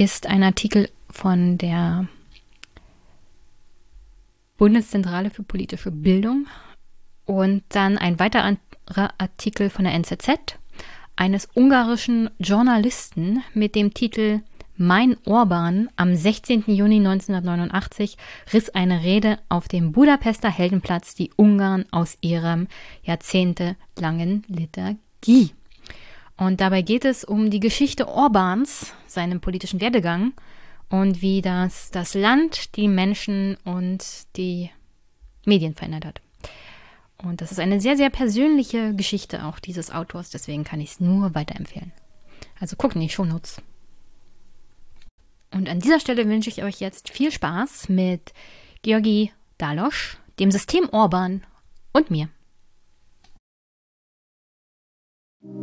ist ein Artikel von der Bundeszentrale für politische Bildung und dann ein weiterer Artikel von der NZZ eines ungarischen Journalisten mit dem Titel mein Orban am 16. Juni 1989 riss eine Rede auf dem Budapester Heldenplatz die Ungarn aus ihrem jahrzehntelangen Liturgie. Und dabei geht es um die Geschichte Orbans, seinem politischen Werdegang und wie das das Land, die Menschen und die Medien verändert hat. Und das ist eine sehr, sehr persönliche Geschichte auch dieses Autors, deswegen kann ich es nur weiterempfehlen. Also gucken die Shownotes. Und an dieser Stelle wünsche ich euch jetzt viel Spaß mit Georgi Dalosch, dem System Orban und mir. Guten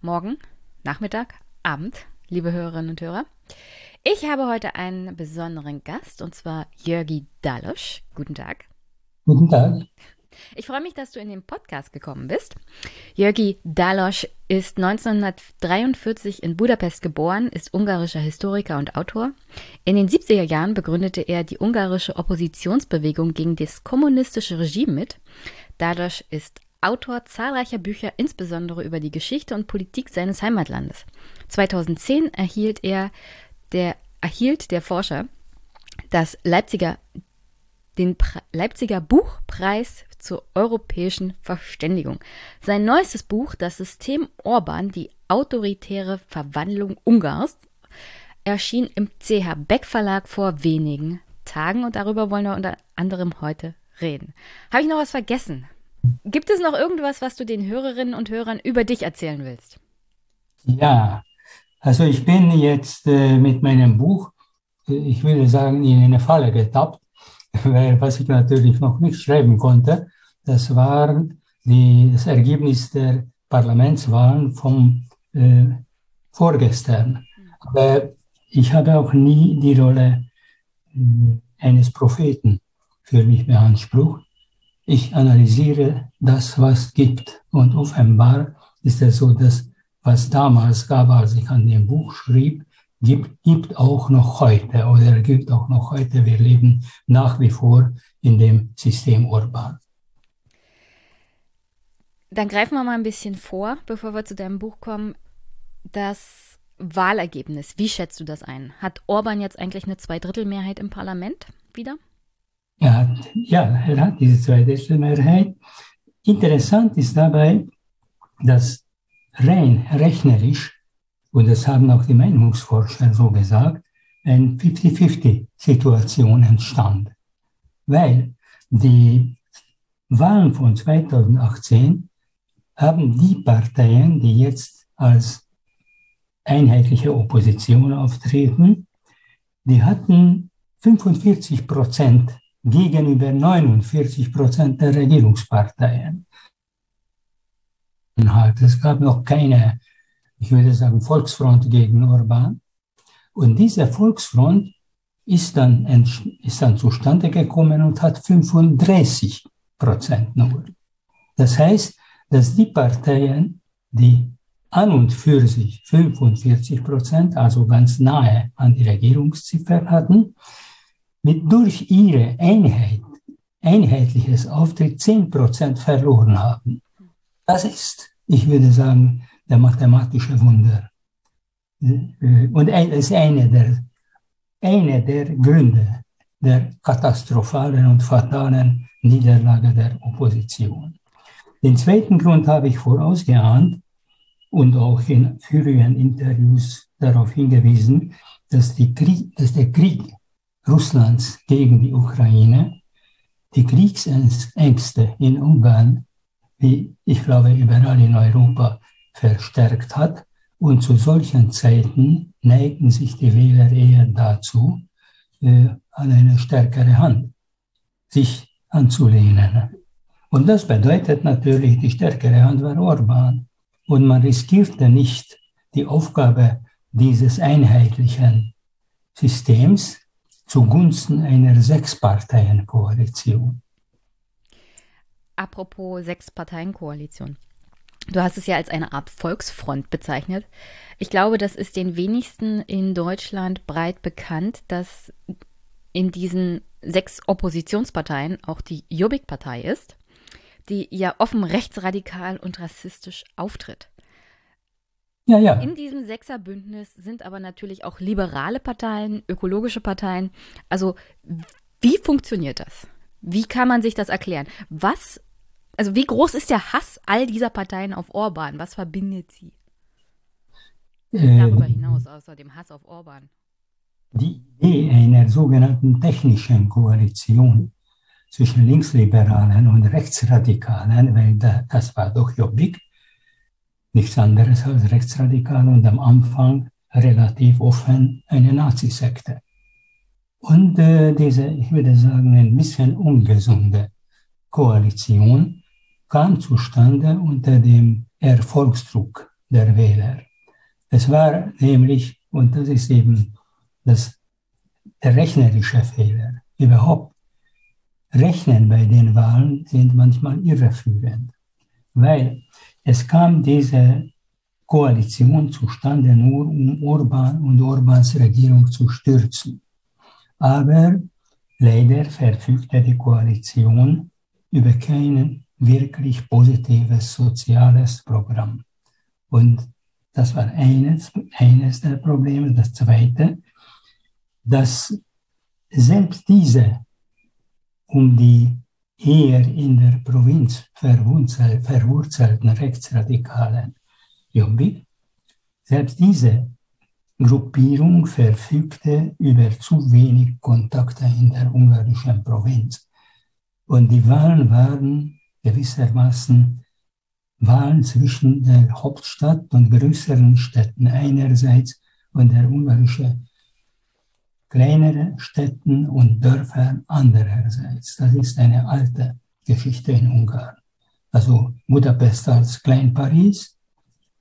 Morgen, Nachmittag, Abend, liebe Hörerinnen und Hörer. Ich habe heute einen besonderen Gast und zwar Jörgi Dalosch. Guten Tag. Guten Tag. Ich freue mich, dass du in den Podcast gekommen bist. Jörgi Dalosch ist 1943 in Budapest geboren, ist ungarischer Historiker und Autor. In den 70er Jahren begründete er die ungarische Oppositionsbewegung gegen das kommunistische Regime mit. Dalosch ist Autor zahlreicher Bücher, insbesondere über die Geschichte und Politik seines Heimatlandes. 2010 erhielt er der, erhielt der Forscher das Leipziger den Leipziger Buchpreis zur europäischen Verständigung. Sein neuestes Buch, Das System Orban, die autoritäre Verwandlung Ungarns, erschien im CH Beck Verlag vor wenigen Tagen und darüber wollen wir unter anderem heute reden. Habe ich noch was vergessen? Gibt es noch irgendwas, was du den Hörerinnen und Hörern über dich erzählen willst? Ja, also ich bin jetzt äh, mit meinem Buch, äh, ich würde sagen, in eine Falle getappt, weil was ich natürlich noch nicht schreiben konnte, das war die, das Ergebnis der Parlamentswahlen vom äh, vorgestern. Aber ich habe auch nie die Rolle äh, eines Propheten für mich beansprucht. Ich analysiere das, was gibt. Und offenbar ist es so, dass was damals gab, als ich an dem Buch schrieb, gibt, gibt auch noch heute oder gibt auch noch heute. Wir leben nach wie vor in dem System Urban. Dann greifen wir mal ein bisschen vor, bevor wir zu deinem Buch kommen. Das Wahlergebnis, wie schätzt du das ein? Hat Orban jetzt eigentlich eine Zweidrittelmehrheit im Parlament wieder? Er hat, ja, er hat diese Zweidrittelmehrheit. Interessant ist dabei, dass rein rechnerisch, und das haben auch die Meinungsforscher so gesagt, eine 50-50-Situation entstand. Weil die Wahlen von 2018 haben die Parteien, die jetzt als einheitliche Opposition auftreten, die hatten 45 Prozent gegenüber 49 Prozent der Regierungsparteien. Es gab noch keine, ich würde sagen, Volksfront gegen Orban. Und diese Volksfront ist dann, ist dann zustande gekommen und hat 35 Prozent nur. Das heißt, dass die Parteien, die an und für sich 45 Prozent, also ganz nahe an die Regierungsziffer hatten, mit durch ihre Einheit, einheitliches Auftritt 10 Prozent verloren haben. Das ist, ich würde sagen, der mathematische Wunder. Und das ist eine der, eine der Gründe der katastrophalen und fatalen Niederlage der Opposition. Den zweiten Grund habe ich vorausgeahnt und auch in früheren Interviews darauf hingewiesen, dass, Krieg, dass der Krieg Russlands gegen die Ukraine die Kriegsängste in Ungarn, wie ich glaube überall in Europa, verstärkt hat. Und zu solchen Zeiten neigten sich die Wähler eher dazu, äh, an eine stärkere Hand sich anzulehnen. Und das bedeutet natürlich, die stärkere Hand war Orban. Und man riskierte nicht die Aufgabe dieses einheitlichen Systems zugunsten einer Sechsparteienkoalition. Apropos Sechsparteienkoalition. Du hast es ja als eine Art Volksfront bezeichnet. Ich glaube, das ist den wenigsten in Deutschland breit bekannt, dass in diesen sechs Oppositionsparteien auch die Jobbik-Partei ist die ja offen rechtsradikal und rassistisch auftritt. Ja, ja. In diesem Sechserbündnis sind aber natürlich auch liberale Parteien, ökologische Parteien. Also wie funktioniert das? Wie kann man sich das erklären? Was, also wie groß ist der Hass all dieser Parteien auf Orban? Was verbindet sie? Äh, Darüber hinaus, außer dem Hass auf Orban. Die Idee einer sogenannten technischen Koalition zwischen Linksliberalen und Rechtsradikalen, weil da, das war doch Jobbik, nichts anderes als Rechtsradikale und am Anfang relativ offen eine Nazisekte. Und äh, diese, ich würde sagen, ein bisschen ungesunde Koalition kam zustande unter dem Erfolgsdruck der Wähler. Es war nämlich, und das ist eben das, der rechnerische Fehler, überhaupt Rechnen bei den Wahlen sind manchmal irreführend, weil es kam diese Koalition zustande nur, um Orban und Orbans Regierung zu stürzen. Aber leider verfügte die Koalition über kein wirklich positives soziales Programm. Und das war eines, eines der Probleme. Das zweite, dass selbst diese um die eher in der Provinz verwurzelten Rechtsradikalen Jobbik. Selbst diese Gruppierung verfügte über zu wenig Kontakte in der ungarischen Provinz. Und die Wahlen waren gewissermaßen Wahlen zwischen der Hauptstadt und größeren Städten einerseits und der ungarischen kleineren Städten und Dörfern andererseits. Das ist eine alte Geschichte in Ungarn. Also Budapest als Klein Paris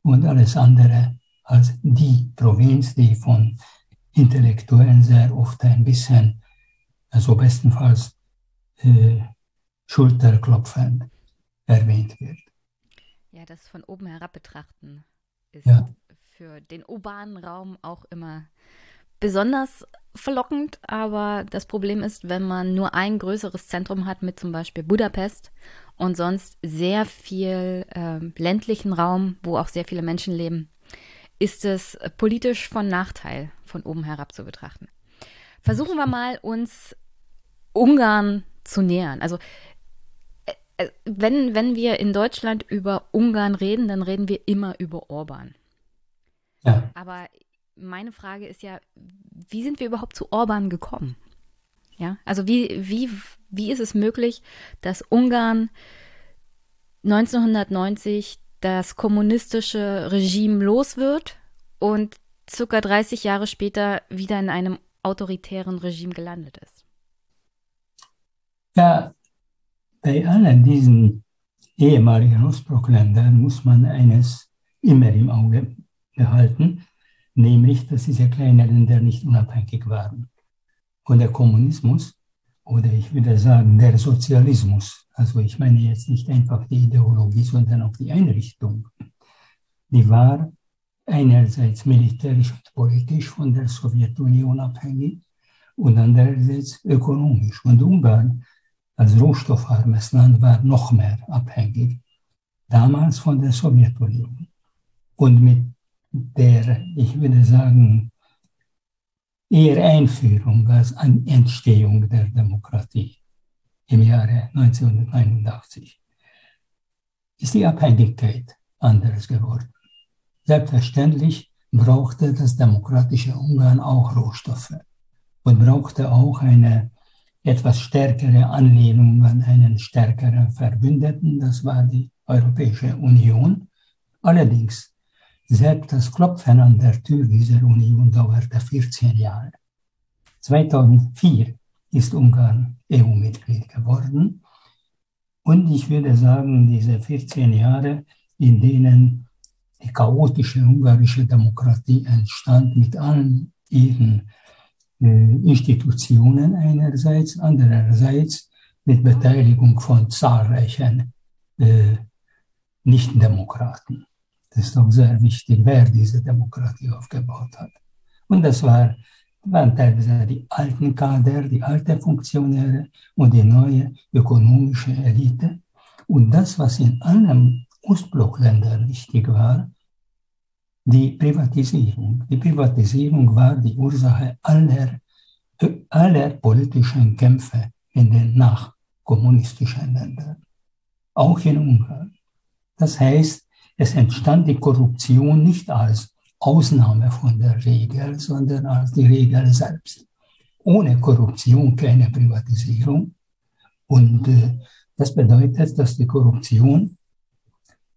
und alles andere als die Provinz, die von Intellektuellen sehr oft ein bisschen, also bestenfalls äh, schulterklopfend erwähnt wird. Ja, das von oben herab betrachten ist ja. für den urbanen Raum auch immer besonders verlockend, aber das Problem ist, wenn man nur ein größeres Zentrum hat, mit zum Beispiel Budapest und sonst sehr viel äh, ländlichen Raum, wo auch sehr viele Menschen leben, ist es politisch von Nachteil, von oben herab zu betrachten. Versuchen wir mal, uns Ungarn zu nähern. Also äh, äh, wenn, wenn wir in Deutschland über Ungarn reden, dann reden wir immer über Orban. Ja. Aber meine Frage ist ja, wie sind wir überhaupt zu Orban gekommen? Ja, also wie, wie, wie ist es möglich, dass Ungarn 1990 das kommunistische Regime los wird und circa 30 Jahre später wieder in einem autoritären Regime gelandet ist? Ja, bei allen diesen ehemaligen Ostblockländern muss man eines immer im Auge behalten nämlich dass diese kleinen Länder nicht unabhängig waren. Und der Kommunismus, oder ich würde sagen der Sozialismus, also ich meine jetzt nicht einfach die Ideologie, sondern auch die Einrichtung, die war einerseits militärisch und politisch von der Sowjetunion abhängig und andererseits ökonomisch. Und Ungarn als rohstoffarmes Land war noch mehr abhängig, damals von der Sowjetunion. Und mit der, ich würde sagen, eher Einführung als an Entstehung der Demokratie im Jahre 1989 ist die Abhängigkeit anders geworden. Selbstverständlich brauchte das demokratische Ungarn auch Rohstoffe und brauchte auch eine etwas stärkere Anlehnung an einen stärkeren Verbündeten, das war die Europäische Union. Allerdings selbst das Klopfen an der Tür dieser Union dauerte 14 Jahre. 2004 ist Ungarn EU-Mitglied geworden. Und ich würde sagen, diese 14 Jahre, in denen die chaotische ungarische Demokratie entstand mit allen ihren äh, Institutionen einerseits, andererseits mit Beteiligung von zahlreichen äh, Nichtdemokraten. Das ist auch sehr wichtig, wer diese Demokratie aufgebaut hat. Und das war, waren teilweise die alten Kader, die alten Funktionäre und die neue ökonomische Elite. Und das, was in allen Ostblockländern wichtig war, die Privatisierung. Die Privatisierung war die Ursache aller, aller politischen Kämpfe in den nachkommunistischen Ländern, auch in Ungarn. Das heißt, es entstand die Korruption nicht als Ausnahme von der Regel, sondern als die Regel selbst. Ohne Korruption keine Privatisierung. Und äh, das bedeutet, dass die Korruption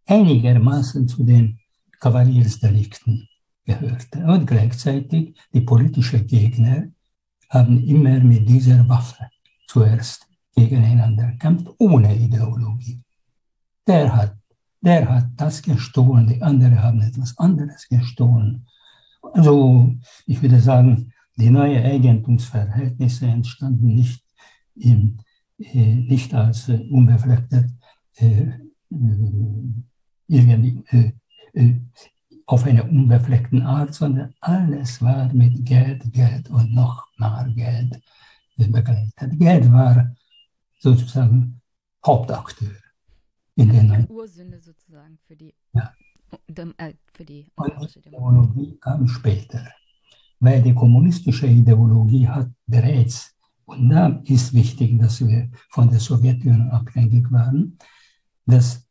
einigermaßen zu den Kavaliersdelikten gehörte. Und gleichzeitig die politischen Gegner haben immer mit dieser Waffe zuerst gegeneinander gekämpft, ohne Ideologie. Der hat der hat das gestohlen, die anderen haben etwas anderes gestohlen. Also ich würde sagen, die neuen Eigentumsverhältnisse entstanden nicht, im, äh, nicht als äh, unbefleckte äh, irgendwie, äh, äh, auf eine unbefleckten Art, sondern alles war mit Geld, Geld und noch mehr Geld begleitet. Geld war sozusagen Hauptakteur in den Ursünde sozusagen für die, ja. äh, für die Ideologie kam später, weil die kommunistische Ideologie hat bereits, und da ist wichtig, dass wir von der Sowjetunion abhängig waren, dass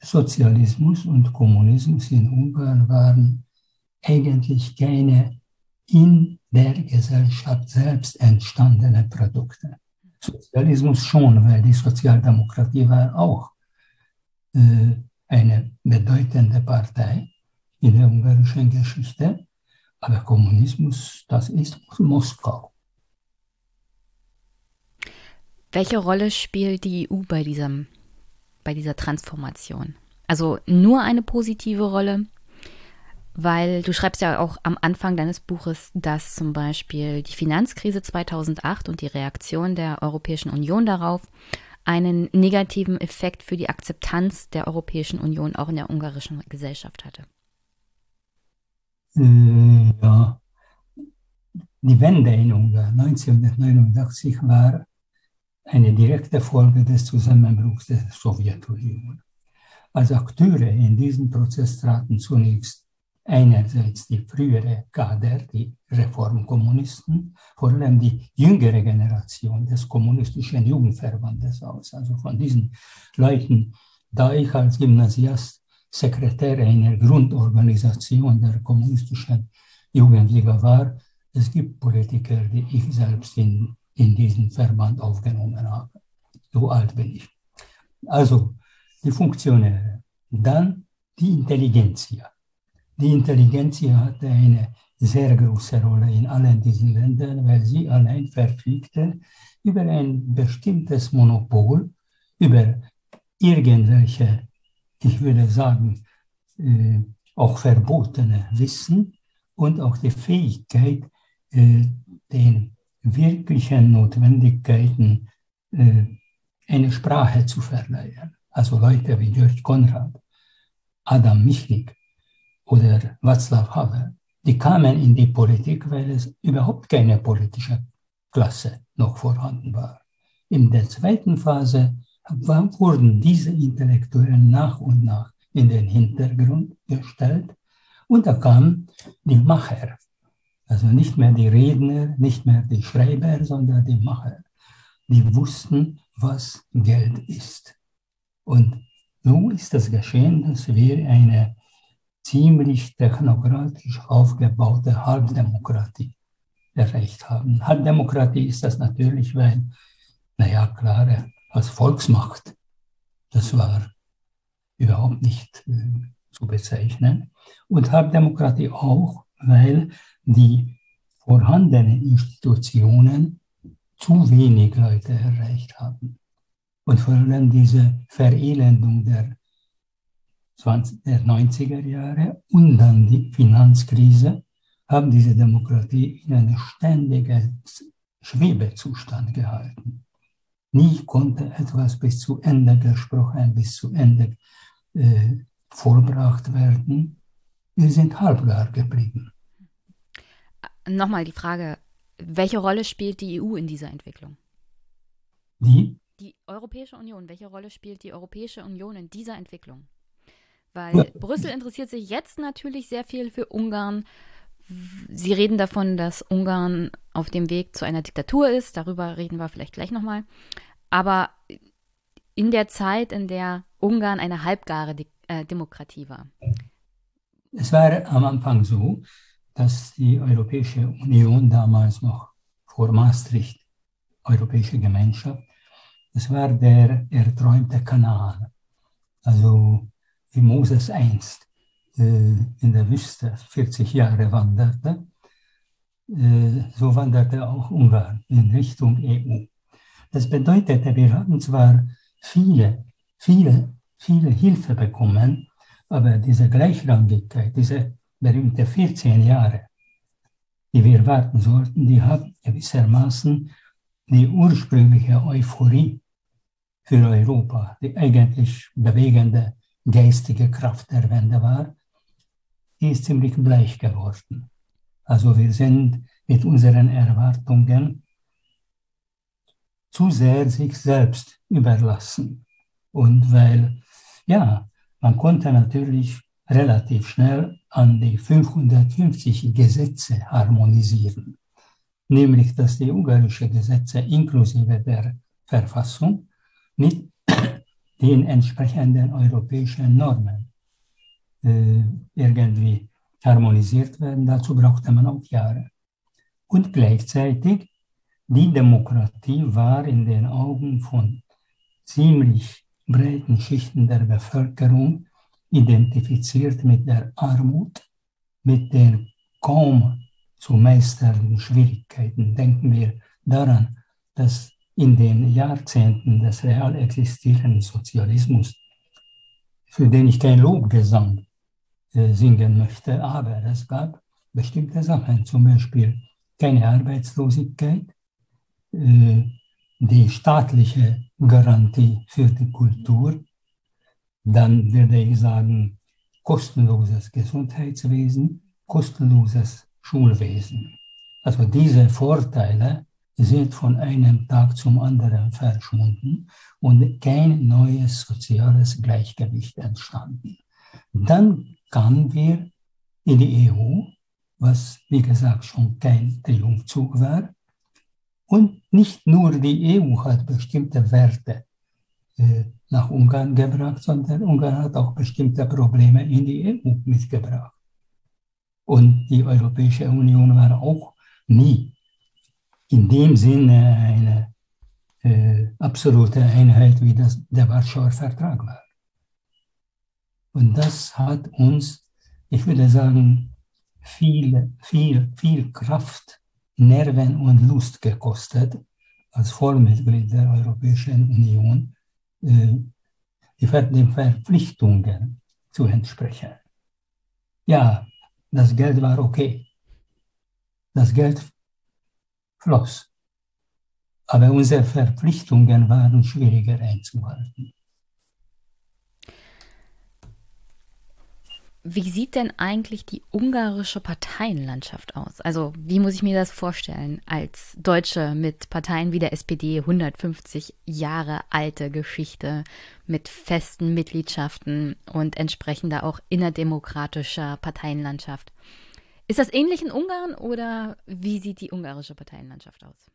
Sozialismus und Kommunismus in Ungarn waren eigentlich keine in der Gesellschaft selbst entstandene Produkte. Sozialismus schon, weil die Sozialdemokratie war auch eine bedeutende Partei in der ungarischen Geschichte, aber Kommunismus, das ist Moskau. Welche Rolle spielt die EU bei, diesem, bei dieser Transformation? Also nur eine positive Rolle, weil du schreibst ja auch am Anfang deines Buches, dass zum Beispiel die Finanzkrise 2008 und die Reaktion der Europäischen Union darauf einen negativen Effekt für die Akzeptanz der Europäischen Union auch in der ungarischen Gesellschaft hatte. Äh, ja, die Wende in Ungarn 1989 war eine direkte Folge des Zusammenbruchs der Sowjetunion. Als Akteure in diesem Prozess traten zunächst einerseits die frühere Kader, die Reformkommunisten, vor allem die jüngere Generation des kommunistischen Jugendverbandes aus. Also von diesen Leuten, da ich als Gymnasiast Sekretär einer Grundorganisation der kommunistischen Jugendliga war, es gibt Politiker, die ich selbst in, in diesen Verband aufgenommen habe. So alt bin ich. Also die Funktionäre. Dann die Intelligenzia. Die Intelligenzia hatte eine sehr große Rolle in allen diesen Ländern, weil sie allein verfügte über ein bestimmtes Monopol, über irgendwelche, ich würde sagen, äh, auch verbotene Wissen und auch die Fähigkeit, äh, den wirklichen Notwendigkeiten äh, eine Sprache zu verleihen. Also Leute wie Georg Konrad, Adam Michnik oder Václav Havel, die kamen in die Politik, weil es überhaupt keine politische Klasse noch vorhanden war. In der zweiten Phase wurden diese Intellektuellen nach und nach in den Hintergrund gestellt und da kamen die Macher, also nicht mehr die Redner, nicht mehr die Schreiber, sondern die Macher. Die wussten, was Geld ist. Und so ist es geschehen, dass wir eine ziemlich technokratisch aufgebaute Halbdemokratie erreicht haben. Halbdemokratie ist das natürlich, weil, naja, klar, als Volksmacht, das war überhaupt nicht äh, zu bezeichnen. Und Halbdemokratie auch, weil die vorhandenen Institutionen zu wenig Leute erreicht haben. Und vor allem diese Verelendung der, 20, der 90er Jahre und dann die Finanzkrise haben diese Demokratie in einem ständigen Schwebezustand gehalten. Nie konnte etwas bis zu Ende gesprochen, bis zu Ende äh, vollbracht werden. Wir sind halbgar geblieben. Nochmal die Frage, welche Rolle spielt die EU in dieser Entwicklung? Die? Die Europäische Union, welche Rolle spielt die Europäische Union in dieser Entwicklung? Weil ja. Brüssel interessiert sich jetzt natürlich sehr viel für Ungarn. Sie reden davon, dass Ungarn auf dem Weg zu einer Diktatur ist. Darüber reden wir vielleicht gleich nochmal. Aber in der Zeit, in der Ungarn eine halbgare Di äh, Demokratie war. Es war am Anfang so, dass die Europäische Union damals noch vor Maastricht, Europäische Gemeinschaft, das war der erträumte Kanal. Also wie Moses einst äh, in der Wüste 40 Jahre wanderte, äh, so wanderte auch Ungarn in Richtung EU. Das bedeutete, wir hatten zwar viele, viele, viele Hilfe bekommen, aber diese Gleichrangigkeit, diese berühmte 14 Jahre, die wir warten sollten, die haben gewissermaßen die ursprüngliche Euphorie für Europa, die eigentlich bewegende geistige Kraft der Wende war, die ist ziemlich bleich geworden. Also wir sind mit unseren Erwartungen zu sehr sich selbst überlassen. Und weil, ja, man konnte natürlich relativ schnell an die 550 Gesetze harmonisieren, nämlich dass die ungarische Gesetze inklusive der Verfassung mit den entsprechenden europäischen Normen äh, irgendwie harmonisiert werden. Dazu brauchte man auch Jahre. Und gleichzeitig, die Demokratie war in den Augen von ziemlich breiten Schichten der Bevölkerung identifiziert mit der Armut, mit den kaum zu meisternden Schwierigkeiten. Denken wir daran, dass in den Jahrzehnten des real existierenden Sozialismus, für den ich kein Lobgesang äh, singen möchte, aber es gab bestimmte Sachen, zum Beispiel keine Arbeitslosigkeit, äh, die staatliche Garantie für die Kultur, dann würde ich sagen, kostenloses Gesundheitswesen, kostenloses Schulwesen. Also diese Vorteile sind von einem Tag zum anderen verschwunden und kein neues soziales Gleichgewicht entstanden. Dann kamen wir in die EU, was wie gesagt schon kein Triumphzug war. Und nicht nur die EU hat bestimmte Werte äh, nach Ungarn gebracht, sondern Ungarn hat auch bestimmte Probleme in die EU mitgebracht. Und die Europäische Union war auch nie in dem Sinne eine äh, absolute Einheit, wie das der Warschauer Vertrag war. Und das hat uns, ich würde sagen, viel, viel, viel Kraft, Nerven und Lust gekostet, als Vollmitglied der Europäischen Union, äh, den Verpflichtungen zu entsprechen. Ja, das Geld war okay. Das Geld floss. Aber unsere Verpflichtungen waren schwieriger einzuhalten. Wie sieht denn eigentlich die ungarische Parteienlandschaft aus? Also wie muss ich mir das vorstellen als Deutsche mit Parteien wie der SPD, 150 Jahre alte Geschichte mit festen Mitgliedschaften und entsprechender auch innerdemokratischer Parteienlandschaft? Ist das ähnlich in Ungarn oder wie sieht die ungarische Parteienlandschaft aus?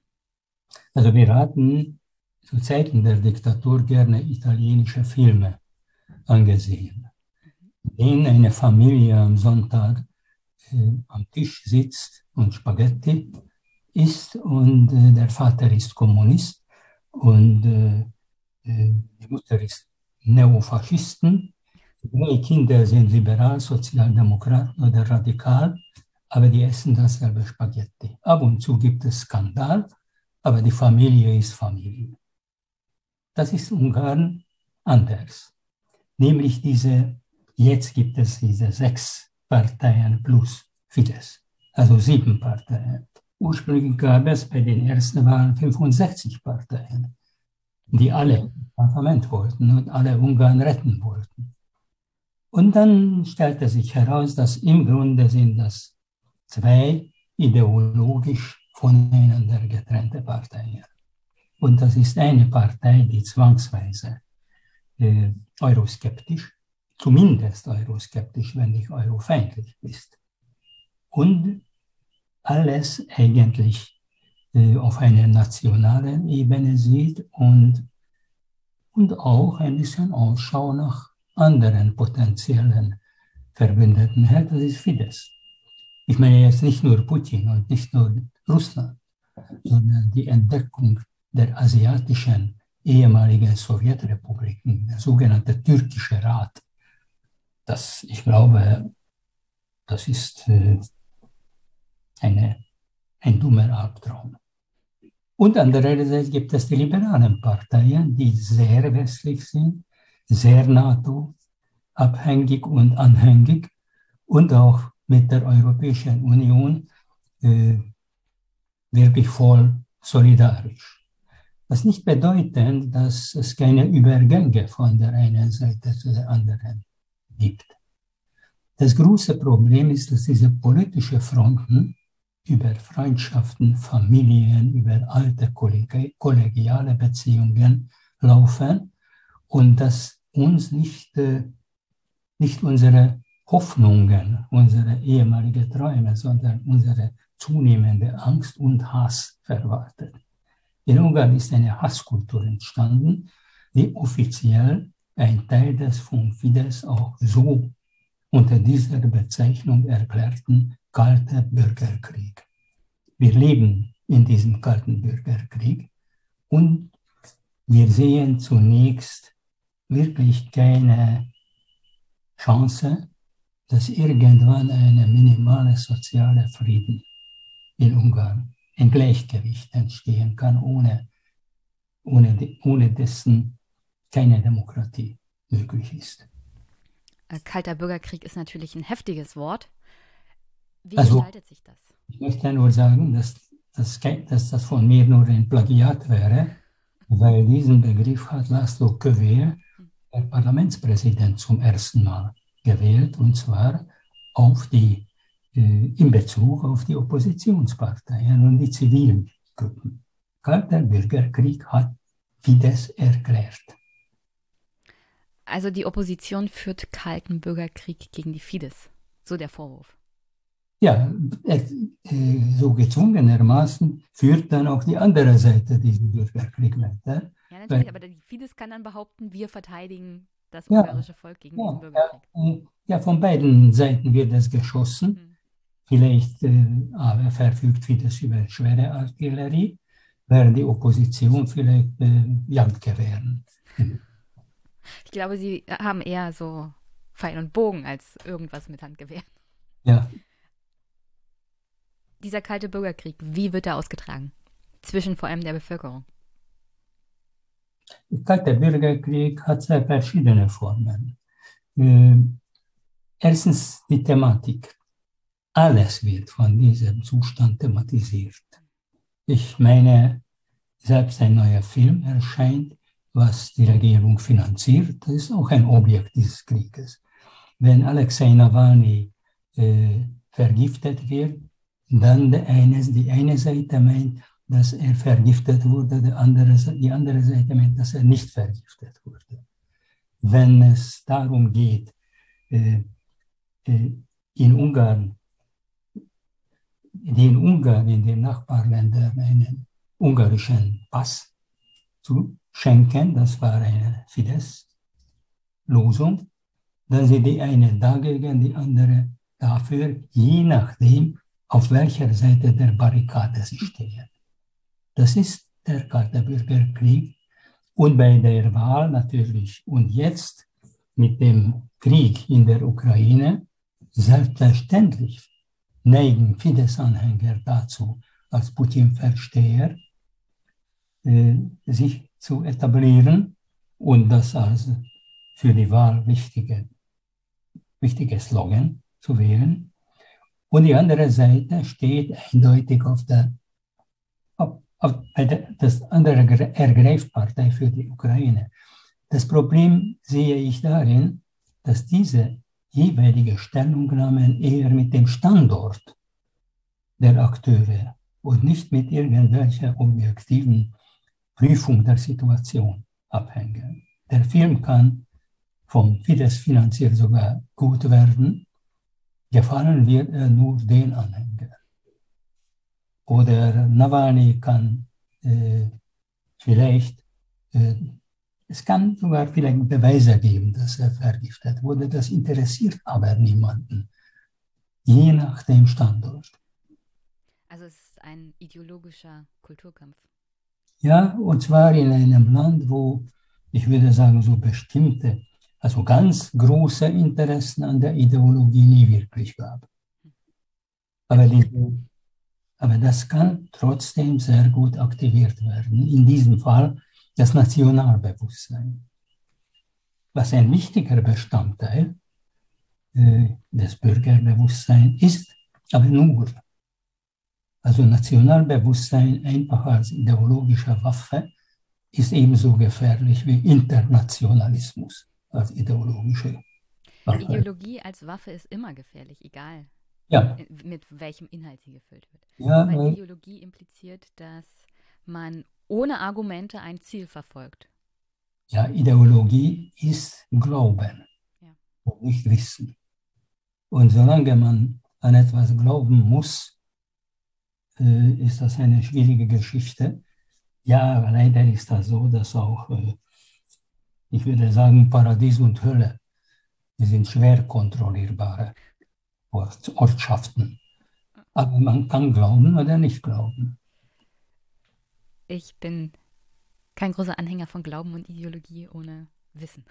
Also wir hatten zu Zeiten der Diktatur gerne italienische Filme angesehen, in denen eine Familie am Sonntag äh, am Tisch sitzt und Spaghetti isst und äh, der Vater ist Kommunist und äh, äh die Mutter ist Neofaschisten. Die Kinder sind liberal, Sozialdemokraten oder radikal aber die essen dasselbe Spaghetti. Ab und zu gibt es Skandal, aber die Familie ist Familie. Das ist Ungarn anders. Nämlich diese, jetzt gibt es diese sechs Parteien plus Fidesz, also sieben Parteien. Ursprünglich gab es bei den ersten Wahlen 65 Parteien, die alle Parlament wollten und alle Ungarn retten wollten. Und dann stellte sich heraus, dass im Grunde sind das zwei ideologisch voneinander getrennte Parteien. Und das ist eine Partei, die zwangsweise äh, euroskeptisch, zumindest euroskeptisch, wenn nicht eurofeindlich ist. Und alles eigentlich äh, auf einer nationalen Ebene sieht und, und auch ein bisschen Ausschau nach anderen potenziellen Verbündeten hält, das ist Fidesz. Ich meine jetzt nicht nur Putin und nicht nur Russland, sondern die Entdeckung der asiatischen ehemaligen Sowjetrepubliken, der sogenannte türkische Rat. Das, ich glaube, das ist äh, eine, ein dummer Albtraum. Und andererseits gibt es die liberalen Parteien, die sehr westlich sind, sehr NATO-abhängig und anhängig und auch mit der Europäischen Union äh, wirklich voll solidarisch. Was nicht bedeutet, dass es keine Übergänge von der einen Seite zu der anderen gibt. Das große Problem ist, dass diese politischen Fronten über Freundschaften, Familien, über alte kollegiale Beziehungen laufen und dass uns nicht, äh, nicht unsere Hoffnungen, unsere ehemalige Träume, sondern unsere zunehmende Angst und Hass verwartet. In Ungarn ist eine Hasskultur entstanden, die offiziell ein Teil des von Fidesz auch so unter dieser Bezeichnung erklärten kalter Bürgerkrieg. Wir leben in diesem kalten Bürgerkrieg und wir sehen zunächst wirklich keine Chance, dass irgendwann eine minimale soziale Frieden in Ungarn, ein Gleichgewicht entstehen kann, ohne, ohne, ohne dessen keine Demokratie möglich ist. Äh, kalter Bürgerkrieg ist natürlich ein heftiges Wort. Wie also, gestaltet sich das? Ich möchte nur sagen, dass, dass, dass das von mir nur ein Plagiat wäre, weil diesen Begriff hat Laszlo Kövér, der Parlamentspräsident, zum ersten Mal gewählt, und zwar auf die in Bezug auf die Oppositionsparteien und die zivilen Gruppen. Kalter Bürgerkrieg hat Fidesz erklärt. Also die Opposition führt kalten Bürgerkrieg gegen die Fidesz. So der Vorwurf. Ja, so gezwungenermaßen führt dann auch die andere Seite diesen Bürgerkrieg weiter. Ja, natürlich, aber die Fidesz kann dann behaupten, wir verteidigen das ungarische ja, Volk gegen ja, den Bürgerkrieg. Ja, von beiden Seiten wird es geschossen. Mhm. Vielleicht äh, aber verfügt Fidesz über schwere Artillerie, während die Opposition vielleicht äh, Jagdgewehren. Ich glaube, sie haben eher so Pfeil und Bogen als irgendwas mit Handgewehr. Ja. Dieser kalte Bürgerkrieg, wie wird er ausgetragen? Zwischen vor allem der Bevölkerung. Der kalte Bürgerkrieg hat sehr verschiedene Formen. Erstens die Thematik. Alles wird von diesem Zustand thematisiert. Ich meine, selbst ein neuer Film erscheint, was die Regierung finanziert. Das ist auch ein Objekt dieses Krieges. Wenn Alexei Nawalny äh, vergiftet wird, dann die eine, die eine Seite meint, dass er vergiftet wurde, die andere, die andere Seite meint, dass er nicht vergiftet wurde. Wenn es darum geht, äh, äh, in Ungarn, den Ungarn in den Nachbarländern einen ungarischen Pass zu schenken, das war eine Fidesz-Losung, dann sind die eine dagegen, die andere dafür, je nachdem, auf welcher Seite der Barrikade sie stehen. Das ist der Kalte Bürgerkrieg. Und bei der Wahl natürlich und jetzt mit dem Krieg in der Ukraine, selbstverständlich neigen Fidesz-Anhänger dazu, als Putin-Versteher äh, sich zu etablieren und das als für die Wahl wichtige, wichtige Slogan zu wählen. Und die andere Seite steht eindeutig auf der das andere ergreift Partei für die Ukraine. Das Problem sehe ich darin, dass diese jeweilige Stellungnahmen eher mit dem Standort der Akteure und nicht mit irgendwelcher objektiven Prüfung der Situation abhängen. Der Film kann vom Fidesz finanziert sogar gut werden, gefallen wird er nur den Anhängern. Oder Nawalny kann äh, vielleicht, äh, es kann sogar vielleicht Beweise geben, dass er vergiftet wurde. Das interessiert aber niemanden, je nach dem Standort. Also es ist ein ideologischer Kulturkampf. Ja, und zwar in einem Land, wo ich würde sagen, so bestimmte, also ganz große Interessen an der Ideologie nie wirklich gab. Aber diese aber das kann trotzdem sehr gut aktiviert werden. In diesem Fall das Nationalbewusstsein. Was ein wichtiger Bestandteil äh, des Bürgerbewusstseins ist, aber nur. Also Nationalbewusstsein einfach als ideologische Waffe ist ebenso gefährlich wie Internationalismus als ideologische Waffe. Ideologie als Waffe ist immer gefährlich, egal ja. mit welchem Inhalt sie gefüllt wird. Ja, weil Ideologie impliziert, dass man ohne Argumente ein Ziel verfolgt. Ja, Ideologie ist Glauben ja. und nicht Wissen. Und solange man an etwas glauben muss, äh, ist das eine schwierige Geschichte. Ja, leider ist das so, dass auch, äh, ich würde sagen, Paradies und Hölle, die sind schwer kontrollierbare. Ortschaften. Aber man kann glauben oder nicht glauben. Ich bin kein großer Anhänger von Glauben und Ideologie ohne Wissen.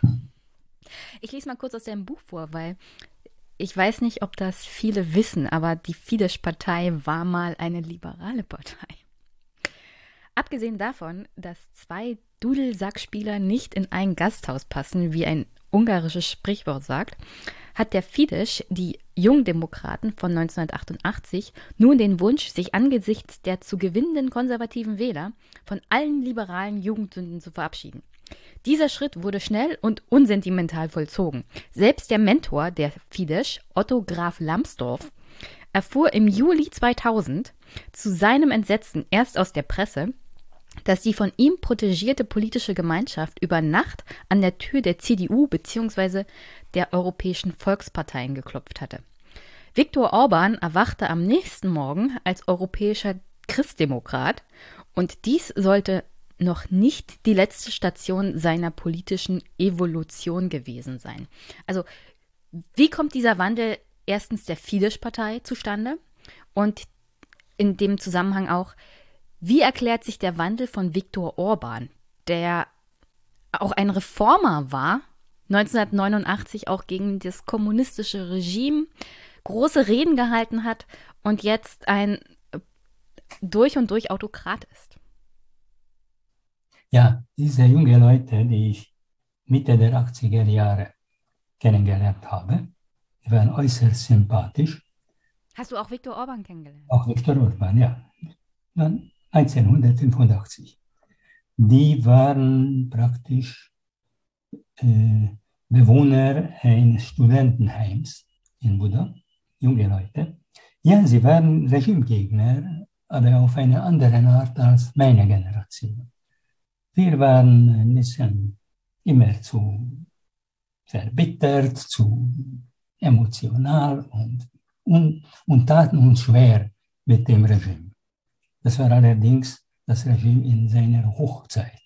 Ich lese mal kurz aus deinem Buch vor, weil ich weiß nicht, ob das viele wissen, aber die Fidesz-Partei war mal eine liberale Partei. Abgesehen davon, dass zwei Dudelsackspieler nicht in ein Gasthaus passen, wie ein ungarisches Sprichwort sagt, hat der Fidesz, die Jungdemokraten von 1988, nun den Wunsch, sich angesichts der zu gewinnenden konservativen Wähler von allen liberalen Jugendsünden zu verabschieden. Dieser Schritt wurde schnell und unsentimental vollzogen. Selbst der Mentor der Fidesz, Otto Graf Lambsdorff, erfuhr im Juli 2000 zu seinem Entsetzen erst aus der Presse, dass die von ihm protegierte politische Gemeinschaft über Nacht an der Tür der CDU bzw. der Europäischen Volksparteien geklopft hatte. Viktor Orban erwachte am nächsten Morgen als europäischer Christdemokrat und dies sollte noch nicht die letzte Station seiner politischen Evolution gewesen sein. Also, wie kommt dieser Wandel erstens der Fidesz-Partei zustande und in dem Zusammenhang auch, wie erklärt sich der Wandel von Viktor Orban, der auch ein Reformer war, 1989 auch gegen das kommunistische Regime große Reden gehalten hat und jetzt ein durch und durch Autokrat ist? Ja, diese jungen Leute, die ich Mitte der 80er Jahre kennengelernt habe, die waren äußerst sympathisch. Hast du auch Viktor Orban kennengelernt? Auch Viktor Orban, ja. Dann 1985. Die waren praktisch äh, Bewohner eines Studentenheims in Buda, junge Leute. Ja, sie waren Regimegegner, aber auf eine andere Art als meine Generation. Wir waren ein bisschen immer zu verbittert, zu emotional und, und, und taten uns schwer mit dem Regime. Das war allerdings das Regime in seiner Hochzeit.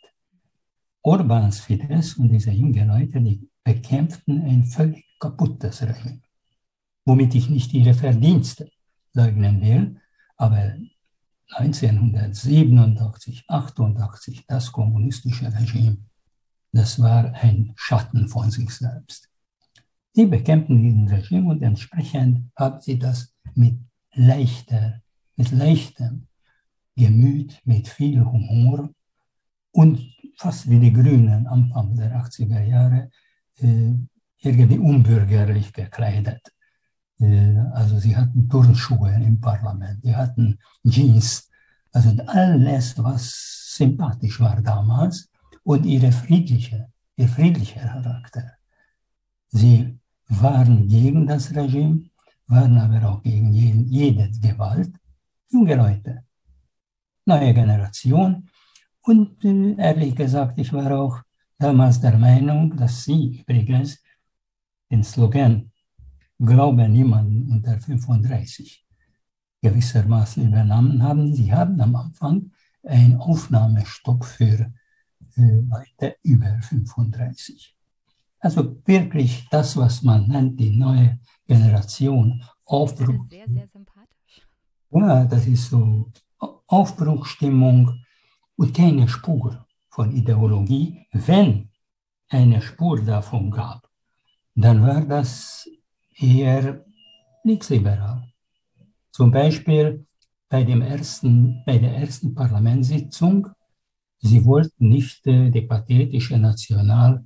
Orbans Fidesz und diese jungen Leute, die bekämpften ein völlig kaputtes Regime, womit ich nicht ihre Verdienste leugnen will, aber 1987, 88, das kommunistische Regime, das war ein Schatten von sich selbst. Die bekämpften diesen Regime und entsprechend haben sie das mit leichter, mit leichtem Gemüt, mit viel Humor und fast wie die Grünen Anfang der 80er Jahre irgendwie unbürgerlich gekleidet. Äh, also sie hatten Turnschuhe im Parlament, sie hatten Jeans, also alles, was sympathisch war damals und ihre friedliche, ihr friedlicher Charakter. Sie waren gegen das Regime, waren aber auch gegen jede Gewalt. Junge Leute, neue Generation. Und äh, ehrlich gesagt, ich war auch damals der Meinung, dass sie übrigens den Slogan Glaube niemanden unter 35 gewissermaßen übernommen haben. Sie haben am Anfang einen Aufnahmestopp für äh, Leute über 35. Also wirklich das, was man nennt, die neue Generation, Aufbruch. Das ist sehr, sehr sympathisch. Ja, das ist so Aufbruchstimmung und keine Spur von Ideologie. Wenn eine Spur davon gab, dann war das eher linksliberal. Zum Beispiel bei, dem ersten, bei der ersten Parlamentssitzung, sie wollten nicht äh, die pathetische National,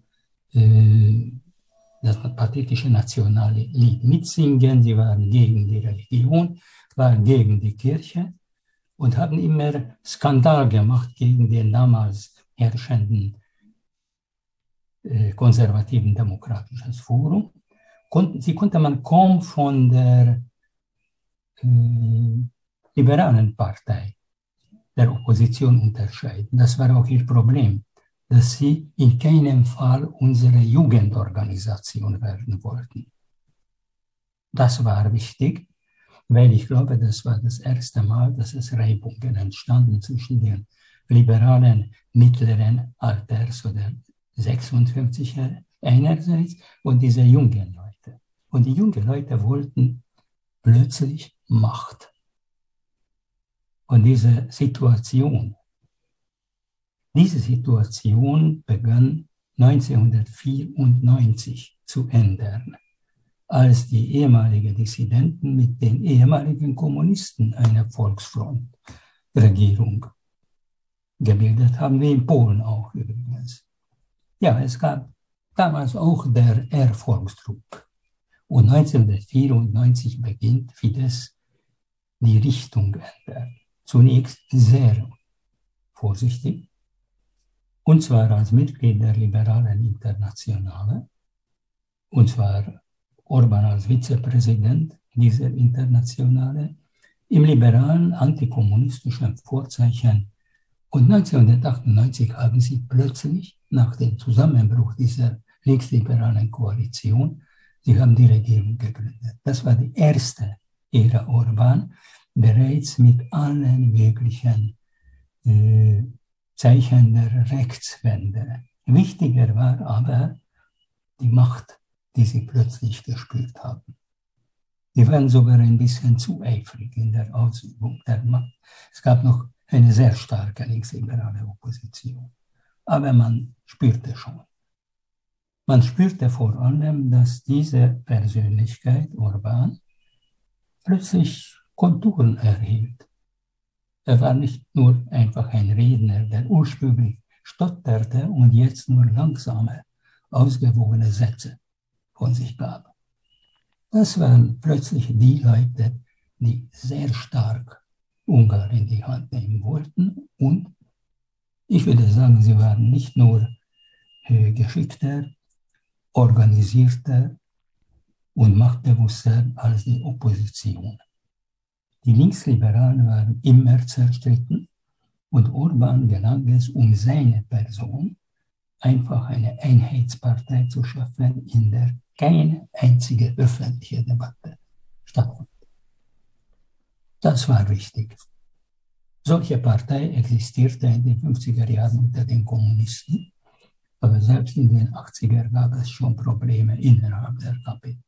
äh, das pathetische nationale Lied mitsingen, sie waren gegen die Religion, waren gegen die Kirche und haben immer Skandal gemacht gegen den damals herrschenden äh, konservativen demokratisches Forum konnten, sie konnte man kaum von der äh, liberalen Partei der Opposition unterscheiden. Das war auch ihr Problem, dass sie in keinem Fall unsere Jugendorganisation werden wollten. Das war wichtig, weil ich glaube, das war das erste Mal, dass es Reibungen entstanden zwischen den liberalen mittleren Alters oder 56 er einerseits und diese jungen Leute. Und die jungen Leute wollten plötzlich Macht. Und diese Situation, diese Situation begann 1994 zu ändern, als die ehemaligen Dissidenten mit den ehemaligen Kommunisten eine Volksfrontregierung gebildet haben, wie in Polen auch übrigens. Ja, es gab damals auch der Erfolgsdruck. Und 1994 beginnt Fidesz die Richtung ändern. Zunächst sehr vorsichtig, und zwar als Mitglied der Liberalen Internationale, und zwar Orban als Vizepräsident dieser Internationale, im liberalen antikommunistischen Vorzeichen. Und 1998 haben sie plötzlich nach dem Zusammenbruch dieser linksliberalen Koalition, sie haben die Regierung gegründet. Das war die erste Ära Orban, bereits mit allen möglichen äh, Zeichen der Rechtswende. Wichtiger war aber die Macht, die sie plötzlich gespürt haben. Die waren sogar ein bisschen zu eifrig in der Ausübung der Macht. Es gab noch eine sehr starke linksliberale Opposition. Aber man spürte schon. Man spürte vor allem, dass diese Persönlichkeit, Orban, plötzlich Konturen erhielt. Er war nicht nur einfach ein Redner, der ursprünglich stotterte und jetzt nur langsame, ausgewogene Sätze von sich gab. Das waren plötzlich die Leute, die sehr stark Ungarn in die Hand nehmen wollten. Und ich würde sagen, sie waren nicht nur äh, geschickter, organisierter und machtbewusster als die Opposition. Die Linksliberalen waren immer zerstritten und Orban gelang es, um seine Person einfach eine Einheitspartei zu schaffen, in der keine einzige öffentliche Debatte stattfand. Das war wichtig. Solche Partei existierte in den 50er Jahren unter den Kommunisten, aber selbst in den 80er gab es schon Probleme innerhalb der KP.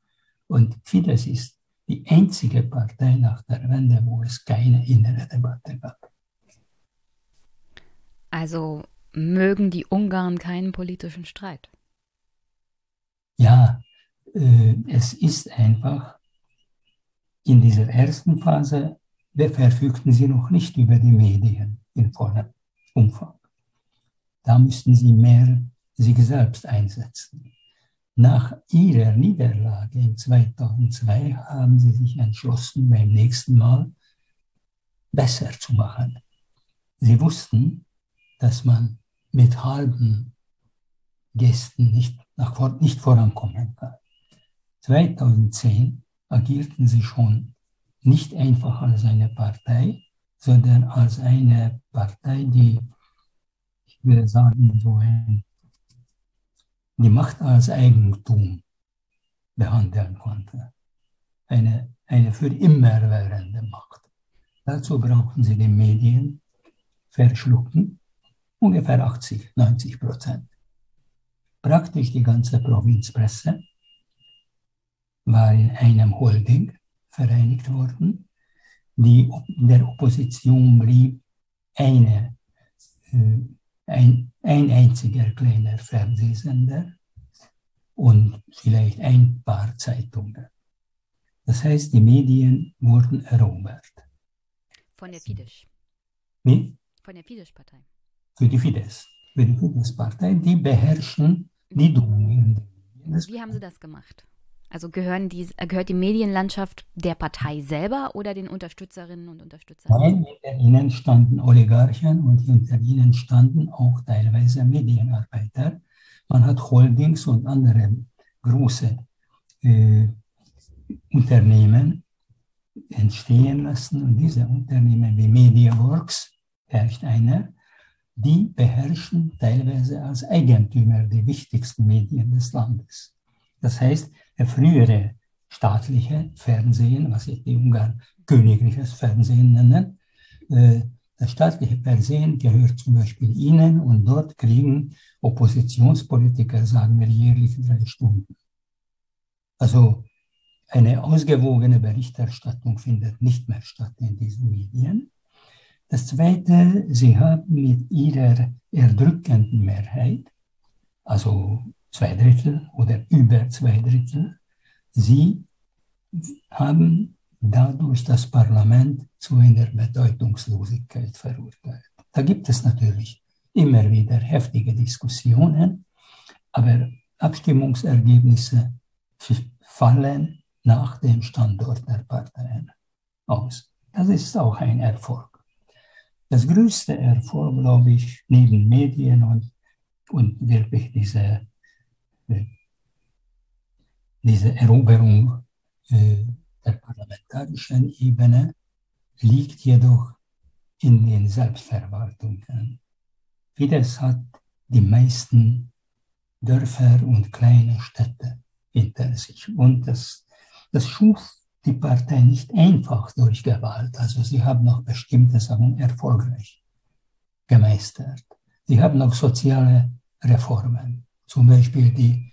Und Fidesz ist die einzige Partei nach der Wende, wo es keine innere Debatte gab. Also mögen die Ungarn keinen politischen Streit? Ja, äh, es ist einfach, in dieser ersten Phase verfügten sie noch nicht über die Medien in vollem Umfang. Da müssten sie mehr sich selbst einsetzen. Nach ihrer Niederlage in 2002 haben sie sich entschlossen, beim nächsten Mal besser zu machen. Sie wussten, dass man mit halben Gästen nicht, nach, nicht vorankommen kann. 2010 agierten sie schon nicht einfach als eine Partei, sondern als eine Partei, die, ich würde sagen, so ein, die Macht als Eigentum behandeln konnte. Eine, eine für immer währende Macht. Dazu brauchten sie die Medien verschlucken, ungefähr 80, 90 Prozent. Praktisch die ganze Provinzpresse war in einem Holding vereinigt worden. Die, der Opposition blieb eine, äh, ein, ein einziger kleiner Fernsehsender und vielleicht ein paar Zeitungen. Das heißt, die Medien wurden erobert. Von der Fidesz. Wie? Von der Fidesz-Partei. Für die Fidesz. Für die Fidesz-Partei, die beherrschen die Dominion. Wie haben Sie das gemacht? Also gehören die, gehört die Medienlandschaft der Partei selber oder den Unterstützerinnen und Unterstützern? Nein, hinter ihnen standen Oligarchen und hinter ihnen standen auch teilweise Medienarbeiter. Man hat Holdings und andere große äh, Unternehmen entstehen lassen und diese Unternehmen wie MediaWorks, herrscht einer, die beherrschen teilweise als Eigentümer die wichtigsten Medien des Landes. Das heißt, der frühere staatliche Fernsehen, was ich die Ungarn königliches Fernsehen nennen, äh, das staatliche Fernsehen gehört zum Beispiel Ihnen und dort kriegen Oppositionspolitiker, sagen wir, jährlich drei Stunden. Also eine ausgewogene Berichterstattung findet nicht mehr statt in diesen Medien. Das Zweite, sie haben mit ihrer erdrückenden Mehrheit, also zwei Drittel oder über zwei Drittel, sie haben dadurch das Parlament zu einer Bedeutungslosigkeit verurteilt. Da gibt es natürlich immer wieder heftige Diskussionen, aber Abstimmungsergebnisse fallen nach dem Standort der Parteien aus. Das ist auch ein Erfolg. Das größte Erfolg, glaube ich, neben Medien und, und wirklich diese diese Eroberung äh, der parlamentarischen Ebene liegt jedoch in den Selbstverwaltungen. Fidesz hat die meisten Dörfer und kleine Städte hinter sich. Und das, das schuf die Partei nicht einfach durch Gewalt. Also sie haben noch bestimmte Sachen erfolgreich gemeistert. Sie haben noch soziale Reformen, zum Beispiel die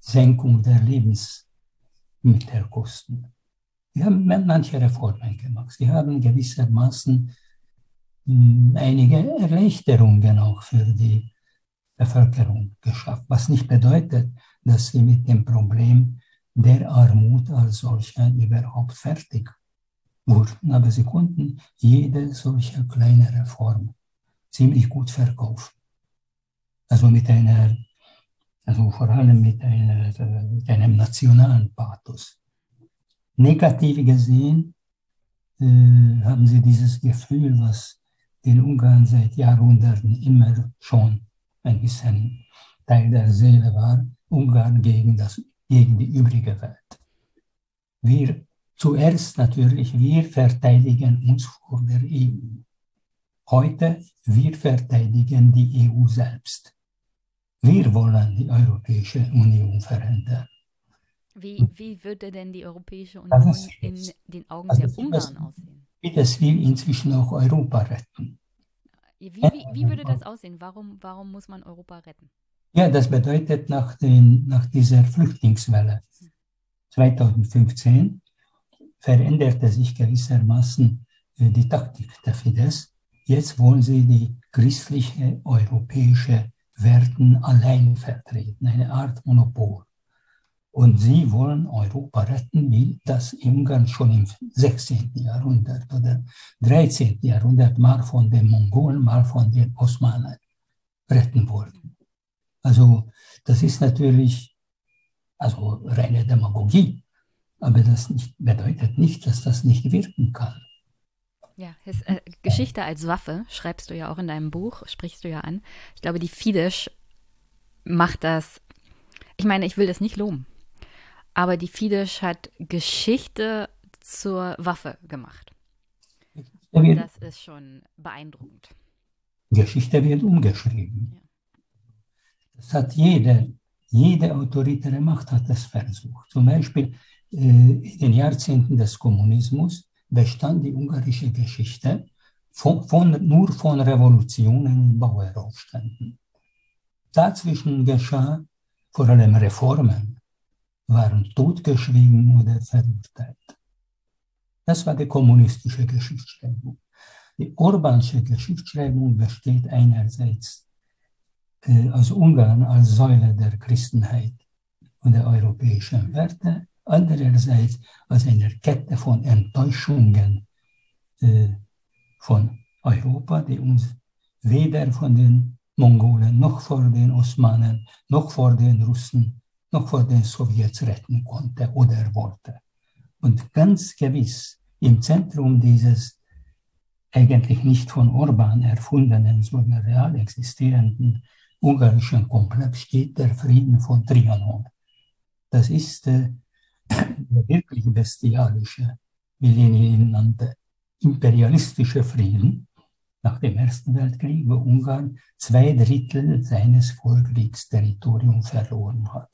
Senkung der Lebensmittelkosten. Sie haben manche Reformen gemacht. Sie haben gewissermaßen hm, einige Erleichterungen auch für die Bevölkerung geschafft, was nicht bedeutet, dass sie mit dem Problem der Armut als solcher überhaupt fertig wurden. Aber sie konnten jede solche kleine Reform ziemlich gut verkaufen. Also mit einer, also vor allem mit, einer, mit einem nationalen Pathos. Negativ gesehen äh, haben sie dieses Gefühl, was in Ungarn seit Jahrhunderten immer schon ein bisschen Teil der Seele war, Ungarn gegen, das, gegen die übrige Welt. Wir zuerst natürlich, wir verteidigen uns vor der EU. Heute, wir verteidigen die EU selbst. Wir wollen die Europäische Union verändern. Wie, wie würde denn die Europäische Union in den Augen also der Ungarn aussehen? Wie das will inzwischen auch Europa retten. Wie, wie, wie, würde das aussehen? Warum, warum muss man Europa retten? Ja, das bedeutet nach, den, nach dieser Flüchtlingswelle 2015 veränderte sich gewissermaßen äh, die Taktik der Fidesz. Jetzt wollen sie die christliche europäische Werten allein vertreten, eine Art Monopol. Und sie wollen Europa retten, wie das Ungarn schon im 16. Jahrhundert oder 13. Jahrhundert mal von den Mongolen, mal von den Osmanen retten wollten. Also das ist natürlich also reine Demagogie, aber das nicht, bedeutet nicht, dass das nicht wirken kann. Ja, his, äh, Geschichte als Waffe schreibst du ja auch in deinem Buch, sprichst du ja an. Ich glaube, die Fidesz macht das. Ich meine, ich will das nicht loben, aber die Fidesz hat Geschichte zur Waffe gemacht. Und das ist schon beeindruckend. Geschichte wird umgeschrieben. Das hat jede, jede autoritäre Macht hat das versucht. Zum Beispiel äh, in den Jahrzehnten des Kommunismus bestand die ungarische Geschichte von, von, nur von Revolutionen und Baueraufständen. Dazwischen geschah vor allem Reformen, waren totgeschwiegen oder verurteilt. Das war die kommunistische Geschichtsschreibung. Die Orbansche Geschichtsschreibung besteht einerseits äh, aus Ungarn als Säule der Christenheit und der europäischen Werte, andererseits als eine Kette von Enttäuschungen äh, von Europa, die uns weder von den Mongolen noch vor den Osmanen noch vor den Russen noch vor den Sowjets retten konnte oder wollte. Und ganz gewiss im Zentrum dieses eigentlich nicht von Orban erfundenen, sondern real existierenden ungarischen Komplex steht der Frieden von Trianon. Das ist äh, wirklich bestialische, wie Lenin ihn nannte, imperialistische Frieden nach dem Ersten Weltkrieg, wo Ungarn zwei Drittel seines Vorkriegsterritoriums verloren hat.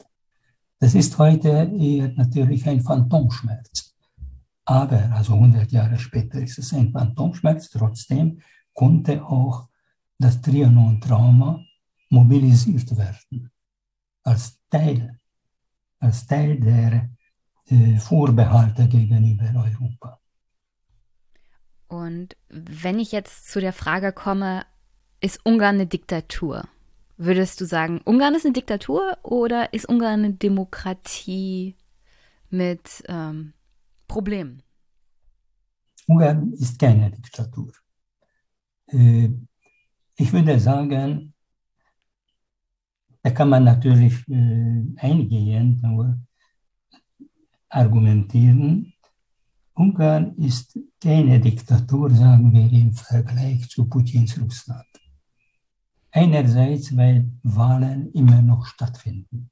Das ist heute eher natürlich ein Phantomschmerz. Aber, also 100 Jahre später ist es ein Phantomschmerz. Trotzdem konnte auch das Trianon-Trauma mobilisiert werden. Als Teil, als Teil der Vorbehalte gegenüber Europa. Und wenn ich jetzt zu der Frage komme, ist Ungarn eine Diktatur? Würdest du sagen, Ungarn ist eine Diktatur oder ist Ungarn eine Demokratie mit ähm, Problemen? Ungarn ist keine Diktatur. Äh, ich würde sagen, da kann man natürlich äh, eingehend nur argumentieren. Ungarn ist keine Diktatur, sagen wir, im Vergleich zu Putins Russland. Einerseits, weil Wahlen immer noch stattfinden.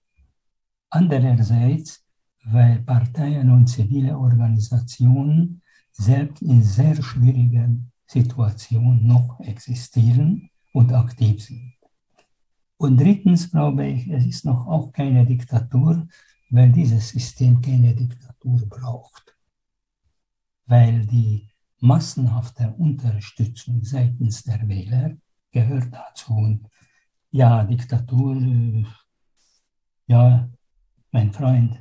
Andererseits, weil Parteien und zivile Organisationen selbst in sehr schwierigen Situationen noch existieren und aktiv sind. Und drittens glaube ich, es ist noch auch keine Diktatur, weil dieses System keine Diktatur braucht. Weil die massenhafte Unterstützung seitens der Wähler gehört dazu. Und ja, Diktatur, äh, ja, mein Freund,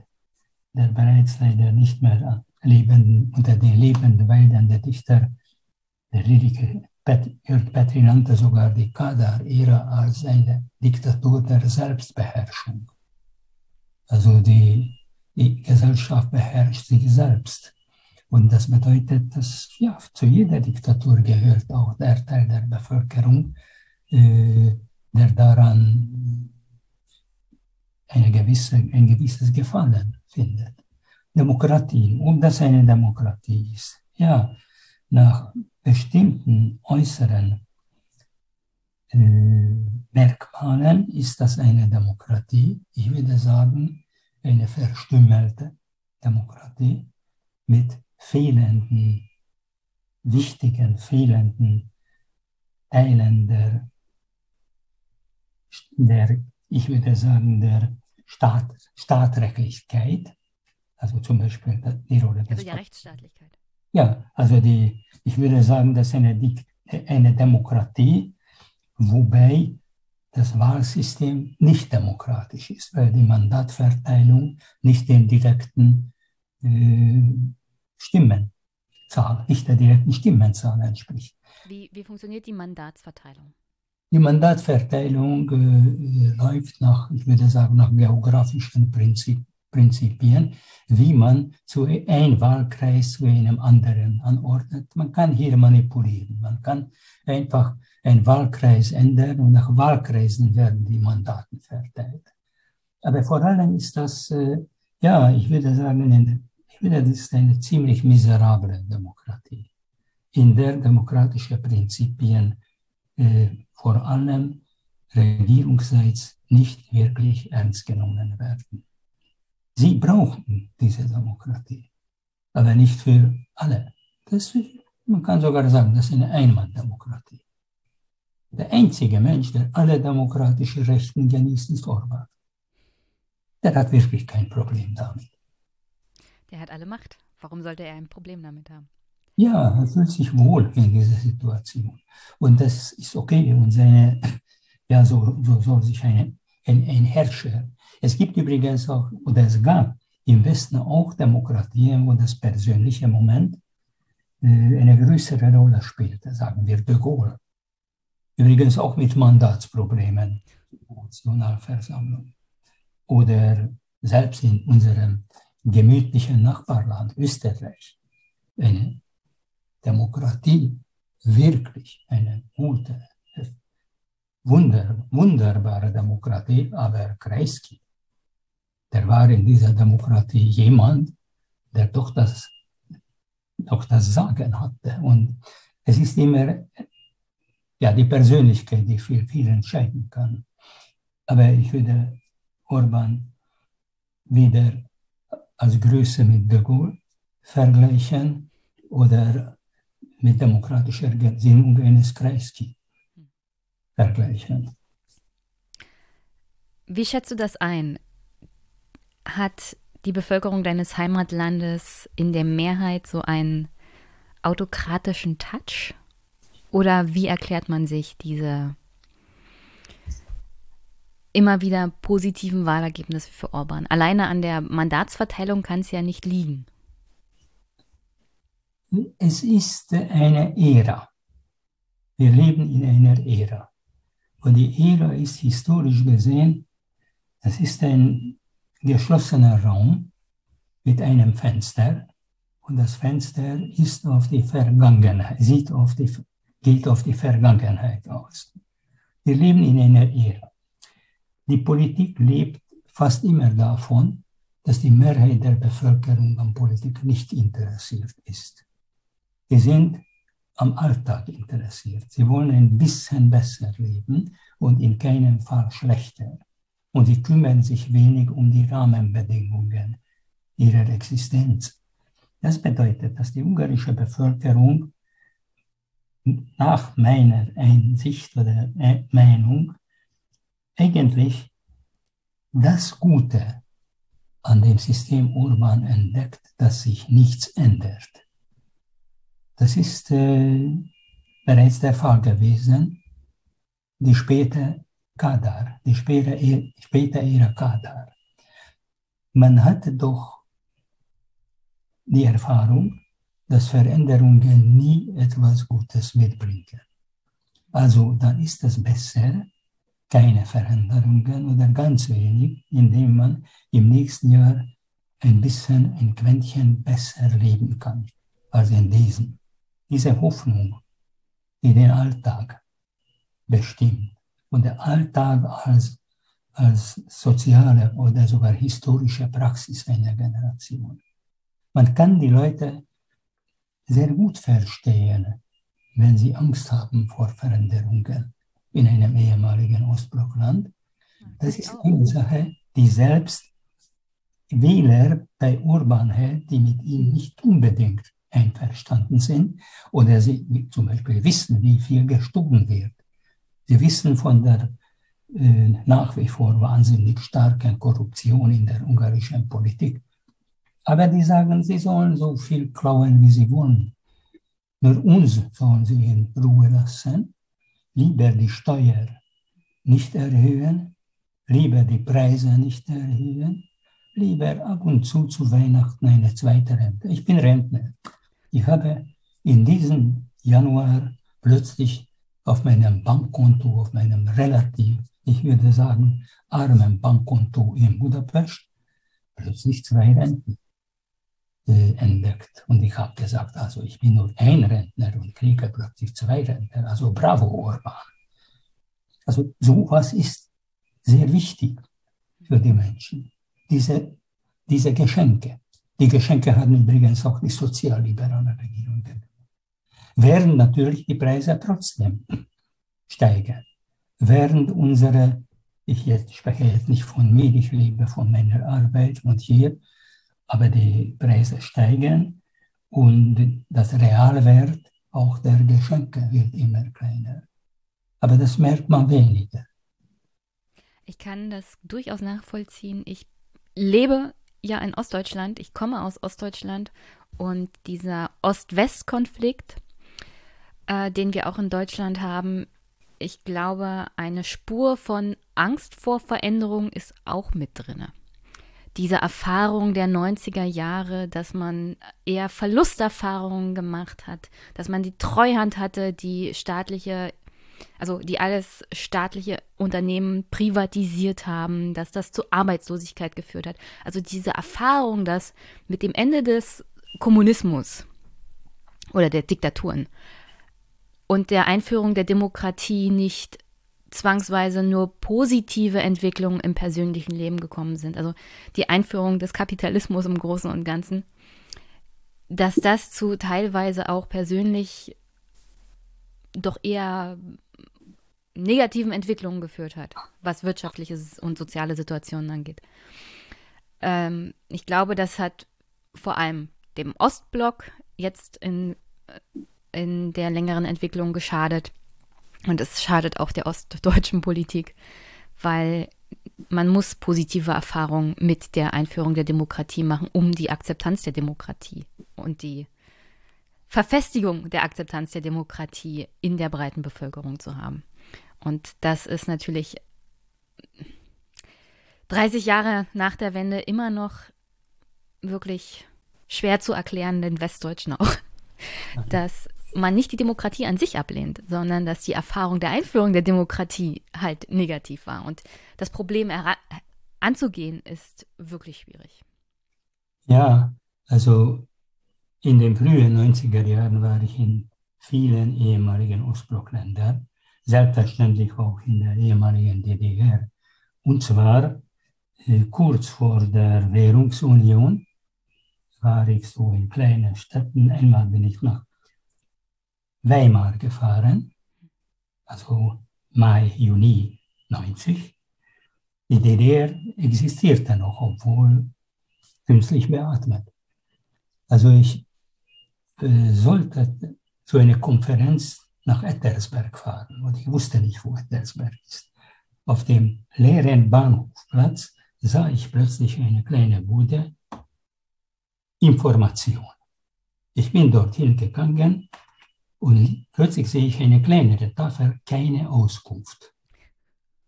der bereits leider nicht mehr lebenden, unter den lebenden Wäldern der Dichter, der Lyriker Jörg Petri nannte sogar die Kadar-Ära als eine Diktatur der Selbstbeherrschung. Also die, die Gesellschaft beherrscht sich selbst. Und das bedeutet, dass ja, zu jeder Diktatur gehört auch der Teil der Bevölkerung, äh, der daran eine gewisse, ein gewisses Gefallen findet. Demokratie, ob das eine Demokratie ist. Ja, nach bestimmten äußeren Merkmalen ist das eine Demokratie. Ich würde sagen, eine verstümmelte Demokratie mit fehlenden, wichtigen, fehlenden Teilen der, der ich würde sagen, der Staat, Staatrechtlichkeit, also zum Beispiel die Rolle des also der Rechtsstaatlichkeit. Ja, also die, ich würde sagen, das ist eine, eine Demokratie, wobei das Wahlsystem nicht demokratisch ist, weil die Mandatverteilung nicht den direkten äh, Stimmenzahl, nicht der direkten Stimmenzahl entspricht. Wie, wie funktioniert die Mandatsverteilung? Die Mandatverteilung äh, läuft nach, ich würde sagen, nach geografischen Prinzip, Prinzipien, wie man zu einem Wahlkreis zu einem anderen anordnet. Man kann hier manipulieren. Man kann einfach einen Wahlkreis ändern und nach Wahlkreisen werden die Mandaten verteilt. Aber vor allem ist das, äh, ja, ich würde sagen, ich würde, das ist eine ziemlich miserable Demokratie, in der demokratische Prinzipien äh, vor allem regierungsseits nicht wirklich ernst genommen werden. Sie brauchen diese Demokratie, aber nicht für alle. Das, man kann sogar sagen, das ist eine Einmann-Demokratie. Der einzige Mensch, der alle demokratischen Rechten genießt, ist Orban. Der hat wirklich kein Problem damit. Der hat alle Macht. Warum sollte er ein Problem damit haben? Ja, er fühlt sich wohl in dieser Situation. Und das ist okay. Und seine, ja, so, so soll sich eine, ein, ein Herrscher es gibt übrigens auch, oder es gab im Westen auch Demokratien, wo das persönliche Moment äh, eine größere Rolle spielte, sagen wir de Gaulle. Übrigens auch mit Mandatsproblemen, Nationalversammlung. Oder selbst in unserem gemütlichen Nachbarland Österreich eine Demokratie, wirklich eine gute, wunder, wunderbare Demokratie, aber Kreisky der war in dieser Demokratie jemand, der doch das, doch das Sagen hatte. Und es ist immer ja, die Persönlichkeit, die viel, viel entscheiden kann. Aber ich würde Orban wieder als Größe mit de Gaulle vergleichen oder mit demokratischer Gesinnung eines Kreisky vergleichen. Wie schätzt du das ein? hat die Bevölkerung deines Heimatlandes in der Mehrheit so einen autokratischen Touch? Oder wie erklärt man sich diese immer wieder positiven Wahlergebnisse für Orban? Alleine an der Mandatsverteilung kann es ja nicht liegen. Es ist eine Ära. Wir leben in einer Ära. Und die Ära ist historisch gesehen, das ist ein geschlossener Raum mit einem Fenster und das Fenster ist auf die Vergangenheit, sieht auf die, geht auf die Vergangenheit aus. Wir leben in einer Ära. Die Politik lebt fast immer davon, dass die Mehrheit der Bevölkerung an Politik nicht interessiert ist. Sie sind am Alltag interessiert. Sie wollen ein bisschen besser leben und in keinem Fall schlechter und sie kümmern sich wenig um die Rahmenbedingungen ihrer Existenz. Das bedeutet, dass die ungarische Bevölkerung nach meiner Einsicht oder Meinung eigentlich das Gute an dem System Urban entdeckt, dass sich nichts ändert. Das ist äh, bereits der Fall gewesen. Die späte Kadar, die späte, späte Ära Kadar. Man hatte doch die Erfahrung, dass Veränderungen nie etwas Gutes mitbringen. Also dann ist es besser, keine Veränderungen oder ganz wenig, indem man im nächsten Jahr ein bisschen, ein Quäntchen besser leben kann als in diesem. Diese Hoffnung, die den Alltag bestimmt und der Alltag als, als soziale oder sogar historische Praxis einer Generation. Man kann die Leute sehr gut verstehen, wenn sie Angst haben vor Veränderungen in einem ehemaligen Ostblockland. Das ist eine Sache, die selbst Wähler bei Urban hält, die mit ihm nicht unbedingt einverstanden sind oder sie zum Beispiel wissen, wie viel gestorben wird. Sie wissen von der äh, nach wie vor wahnsinnig starken Korruption in der ungarischen Politik. Aber die sagen, sie sollen so viel klauen, wie sie wollen. Nur uns sollen sie in Ruhe lassen, lieber die Steuer nicht erhöhen, lieber die Preise nicht erhöhen, lieber ab und zu zu Weihnachten eine zweite Rente. Ich bin Rentner. Ich habe in diesem Januar plötzlich auf meinem Bankkonto, auf meinem relativ, ich würde sagen, armen Bankkonto in Budapest, plötzlich zwei Renten entdeckt. Und ich habe gesagt, also ich bin nur ein Rentner und kriege plötzlich zwei Rentner. Also bravo, Orban. Also sowas ist sehr wichtig für die Menschen. Diese, diese Geschenke. Die Geschenke haben übrigens auch die sozialliberale Regierung gegeben. Während natürlich die Preise trotzdem steigen. Während unsere, ich jetzt spreche jetzt nicht von mir, ich lebe von meiner Arbeit und hier, aber die Preise steigen und das Realwert auch der Geschenke wird immer kleiner. Aber das merkt man weniger. Ich kann das durchaus nachvollziehen. Ich lebe ja in Ostdeutschland, ich komme aus Ostdeutschland und dieser Ost-West-Konflikt, äh, den wir auch in Deutschland haben, ich glaube, eine Spur von Angst vor Veränderung ist auch mit drinne diese Erfahrung der 90er Jahre, dass man eher Verlusterfahrungen gemacht hat, dass man die Treuhand hatte, die staatliche, also die alles staatliche Unternehmen privatisiert haben, dass das zu Arbeitslosigkeit geführt hat. Also diese Erfahrung, dass mit dem Ende des Kommunismus oder der Diktaturen und der Einführung der Demokratie nicht zwangsweise nur positive Entwicklungen im persönlichen Leben gekommen sind. Also die Einführung des Kapitalismus im Großen und Ganzen, dass das zu teilweise auch persönlich doch eher negativen Entwicklungen geführt hat, was wirtschaftliche und soziale Situationen angeht. Ähm, ich glaube, das hat vor allem dem Ostblock jetzt in, in der längeren Entwicklung geschadet und es schadet auch der ostdeutschen Politik, weil man muss positive Erfahrungen mit der Einführung der Demokratie machen, um die Akzeptanz der Demokratie und die Verfestigung der Akzeptanz der Demokratie in der breiten Bevölkerung zu haben. Und das ist natürlich 30 Jahre nach der Wende immer noch wirklich schwer zu erklären, den Westdeutschen auch, dass man nicht die Demokratie an sich ablehnt, sondern dass die Erfahrung der Einführung der Demokratie halt negativ war. Und das Problem anzugehen ist wirklich schwierig. Ja, also in den frühen 90er Jahren war ich in vielen ehemaligen Ostblockländern, selbstverständlich auch in der ehemaligen DDR. Und zwar äh, kurz vor der Währungsunion war ich so in kleinen Städten. Einmal bin ich nach Weimar gefahren, also Mai, Juni 90. Die DDR existierte noch, obwohl künstlich beatmet. Also ich äh, sollte zu einer Konferenz nach Ettersberg fahren und ich wusste nicht, wo Ettersberg ist. Auf dem leeren Bahnhofplatz sah ich plötzlich eine kleine Bude, Information. Ich bin dorthin gegangen und plötzlich sehe ich eine kleinere Tafel, keine Auskunft.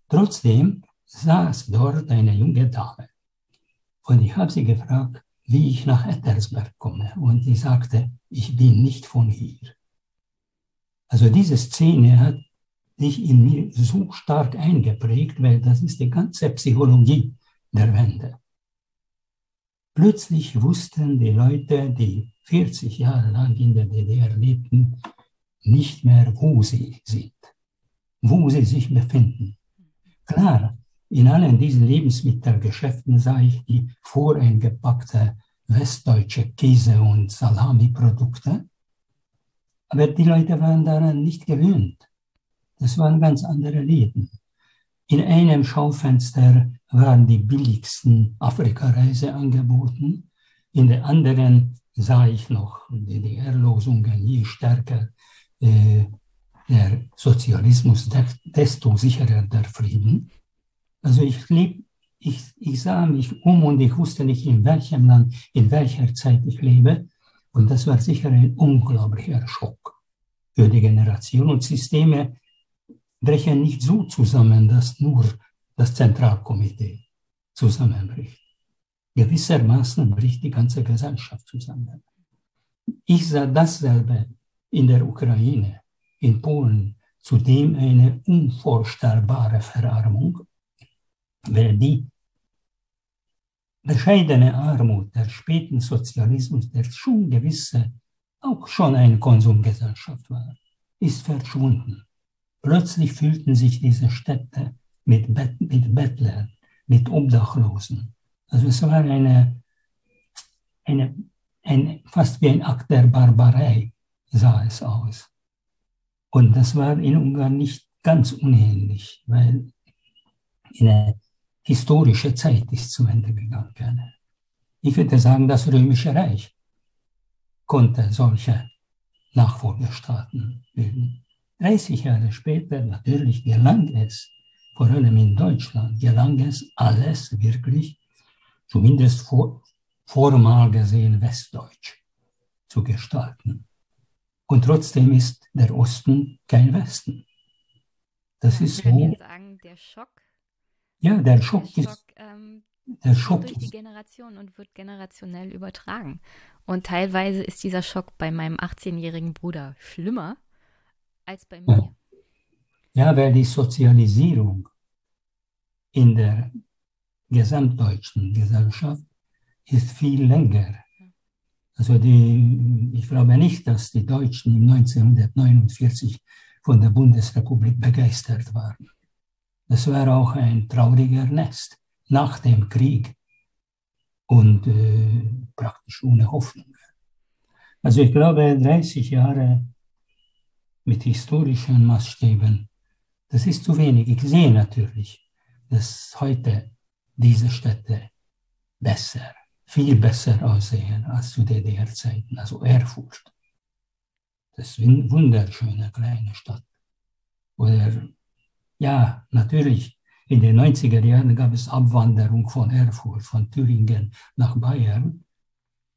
Trotzdem saß dort eine junge Dame. Und ich habe sie gefragt, wie ich nach Ettersberg komme. Und sie sagte, ich bin nicht von hier. Also diese Szene hat sich in mir so stark eingeprägt, weil das ist die ganze Psychologie der Wende. Plötzlich wussten die Leute, die 40 Jahre lang in der DDR lebten, nicht mehr, wo sie sind, wo sie sich befinden. Klar, in allen diesen Lebensmittelgeschäften sah ich die voreingepackte westdeutsche Käse- und Salami-Produkte, aber die Leute waren daran nicht gewöhnt. Das waren ganz andere Läden. In einem Schaufenster waren die billigsten Afrikareise angeboten. In der anderen sah ich noch DDR-Losungen, je stärker äh, der Sozialismus, desto sicherer der Frieden. Also ich, lieb, ich, ich sah mich um und ich wusste nicht, in welchem Land, in welcher Zeit ich lebe. Und das war sicher ein unglaublicher Schock für die Generation. Und Systeme brechen nicht so zusammen, dass nur das Zentralkomitee zusammenbricht. Gewissermaßen bricht die ganze Gesellschaft zusammen. Ich sah dasselbe in der Ukraine, in Polen, zudem eine unvorstellbare Verarmung, weil die bescheidene Armut der späten Sozialismus, der schon gewisse, auch schon eine Konsumgesellschaft war, ist verschwunden. Plötzlich fühlten sich diese Städte mit, Bet mit Bettlern, mit Obdachlosen. Also es war eine, eine, ein, fast wie ein Akt der Barbarei sah es aus. Und das war in Ungarn nicht ganz unähnlich, weil eine historische Zeit ist zu Ende gegangen. Ich würde sagen, das Römische Reich konnte solche Nachfolgestaaten bilden. 30 Jahre später natürlich gelang es, vor allem in Deutschland, gelang es alles wirklich, zumindest vor, formal gesehen, westdeutsch zu gestalten. Und trotzdem ist der Osten kein Westen. Das ist so. Jetzt sagen, der Schock. Ja, der Schock, der Schock ist. Ähm, der Schock durch die Generation und wird generationell übertragen. Und teilweise ist dieser Schock bei meinem 18-jährigen Bruder schlimmer als bei mir. Ja, weil die Sozialisierung in der gesamtdeutschen Gesellschaft ist viel länger also die, ich glaube nicht, dass die Deutschen 1949 von der Bundesrepublik begeistert waren. Das war auch ein trauriger Nest nach dem Krieg und äh, praktisch ohne Hoffnung. Also ich glaube, 30 Jahre mit historischen Maßstäben, das ist zu wenig. Ich sehe natürlich, dass heute diese Städte besser viel besser aussehen als zu DDR-Zeiten, also Erfurt. Das ist eine wunderschöne kleine Stadt. Oder, ja, natürlich, in den 90er Jahren gab es Abwanderung von Erfurt, von Thüringen nach Bayern.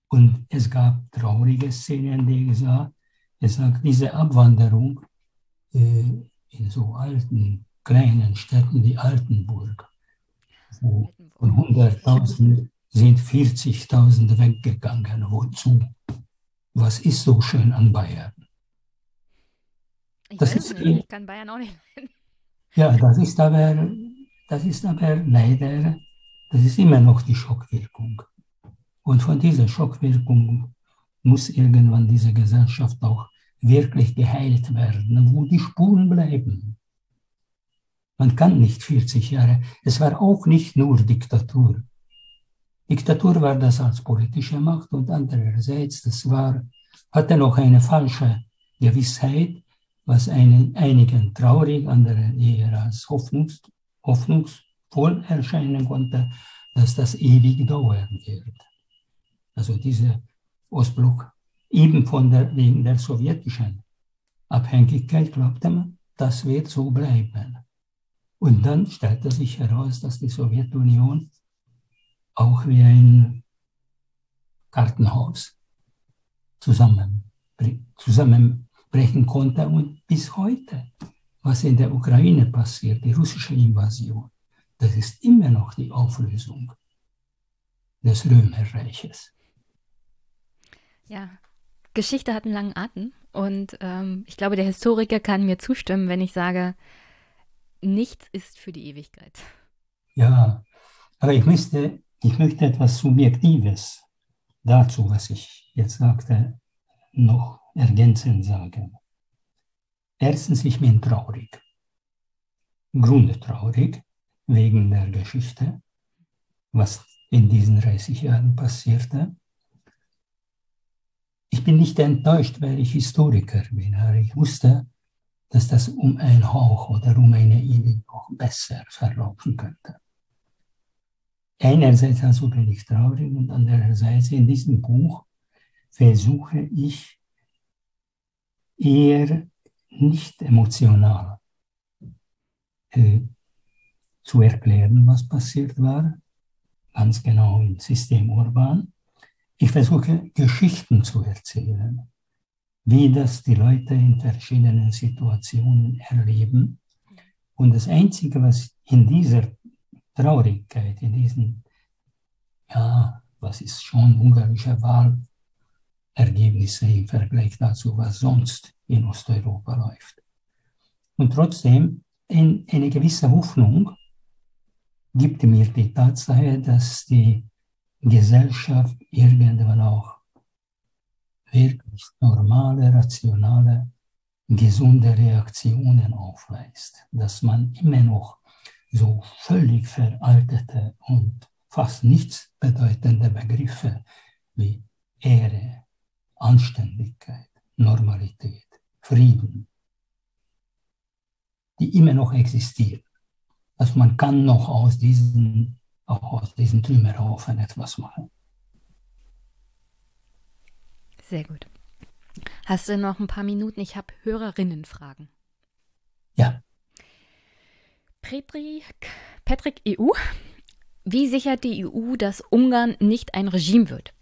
Und es gab traurige Szenen, die ich sah. Es sagt, diese Abwanderung äh, in so alten, kleinen Städten wie Altenburg, wo von 100.000 sind 40.000 weggegangen. Wozu? Was ist so schön an Bayern? Ich, das ist, nicht, ich kann Bayern auch nicht leiden. Ja, das ist aber, das ist aber leider, das ist immer noch die Schockwirkung. Und von dieser Schockwirkung muss irgendwann diese Gesellschaft auch wirklich geheilt werden, wo die Spuren bleiben. Man kann nicht 40 Jahre, es war auch nicht nur Diktatur. Diktatur war das als politische Macht und andererseits, das war, hatte noch eine falsche Gewissheit, was einen, einigen traurig, anderen eher als hoffnungs, hoffnungsvoll erscheinen konnte, dass das ewig dauern wird. also dieser Ostblock, eben von der, wegen der sowjetischen Abhängigkeit glaubte man, das wird so bleiben. Und dann stellte sich heraus, dass die Sowjetunion auch wie ein Gartenhaus zusammenbrechen konnte und bis heute, was in der Ukraine passiert, die russische Invasion, das ist immer noch die Auflösung des Römerreiches. Ja, Geschichte hat einen langen Atem und ähm, ich glaube, der Historiker kann mir zustimmen, wenn ich sage, nichts ist für die Ewigkeit. Ja, aber ich möchte, ich möchte etwas Subjektives dazu, was ich jetzt sagte, noch ergänzend sagen. Erstens, ich bin traurig. Grundtraurig wegen der Geschichte, was in diesen 30 Jahren passierte. Ich bin nicht enttäuscht, weil ich Historiker bin, aber ich wusste, dass das um einen Hauch oder um eine Idee noch besser verlaufen könnte. Einerseits also bin ich traurig und andererseits in diesem Buch versuche ich eher nicht emotional äh, zu erklären, was passiert war, ganz genau im System Urban. Ich versuche Geschichten zu erzählen, wie das die Leute in verschiedenen Situationen erleben. Und das Einzige, was in dieser Traurigkeit, in diesen, ja, was ist schon ungarische Wahlergebnisse im Vergleich dazu, was sonst in Osteuropa läuft. Und trotzdem in, eine gewisse Hoffnung gibt mir die Tatsache, dass die Gesellschaft irgendwann auch wirklich normale, rationale, gesunde Reaktionen aufweist, dass man immer noch so völlig veraltete und fast nichts bedeutende Begriffe wie Ehre, Anständigkeit, Normalität, Frieden, die immer noch existieren. Also man kann noch aus diesen, auch aus diesen Trümmerhaufen etwas machen. Sehr gut. Hast du noch ein paar Minuten? Ich habe Hörerinnenfragen. Ja. Patrick, Patrick EU. Wie sichert die EU, dass Ungarn nicht ein Regime wird?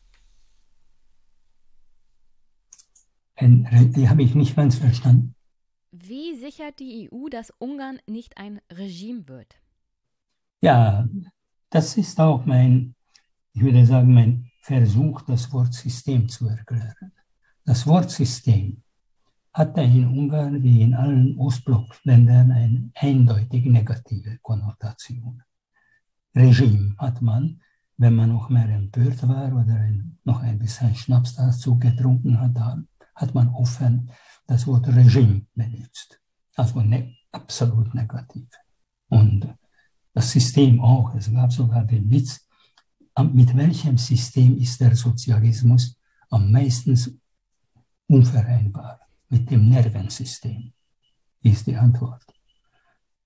Ein, die habe ich nicht ganz verstanden. Wie sichert die EU, dass Ungarn nicht ein Regime wird? Ja, das ist auch mein, ich würde sagen, mein Versuch, das Wort System zu erklären. Das Wort System hatte in Ungarn wie in allen Ostblockländern eine eindeutig negative Konnotation. Regime hat man, wenn man noch mehr empört war oder ein, noch ein bisschen Schnaps dazu getrunken hat, hat man offen das Wort Regime benutzt. Also ne, absolut negativ. Und das System auch. Es gab sogar den Witz, mit welchem System ist der Sozialismus am meisten unvereinbar? Mit dem Nervensystem, ist die Antwort.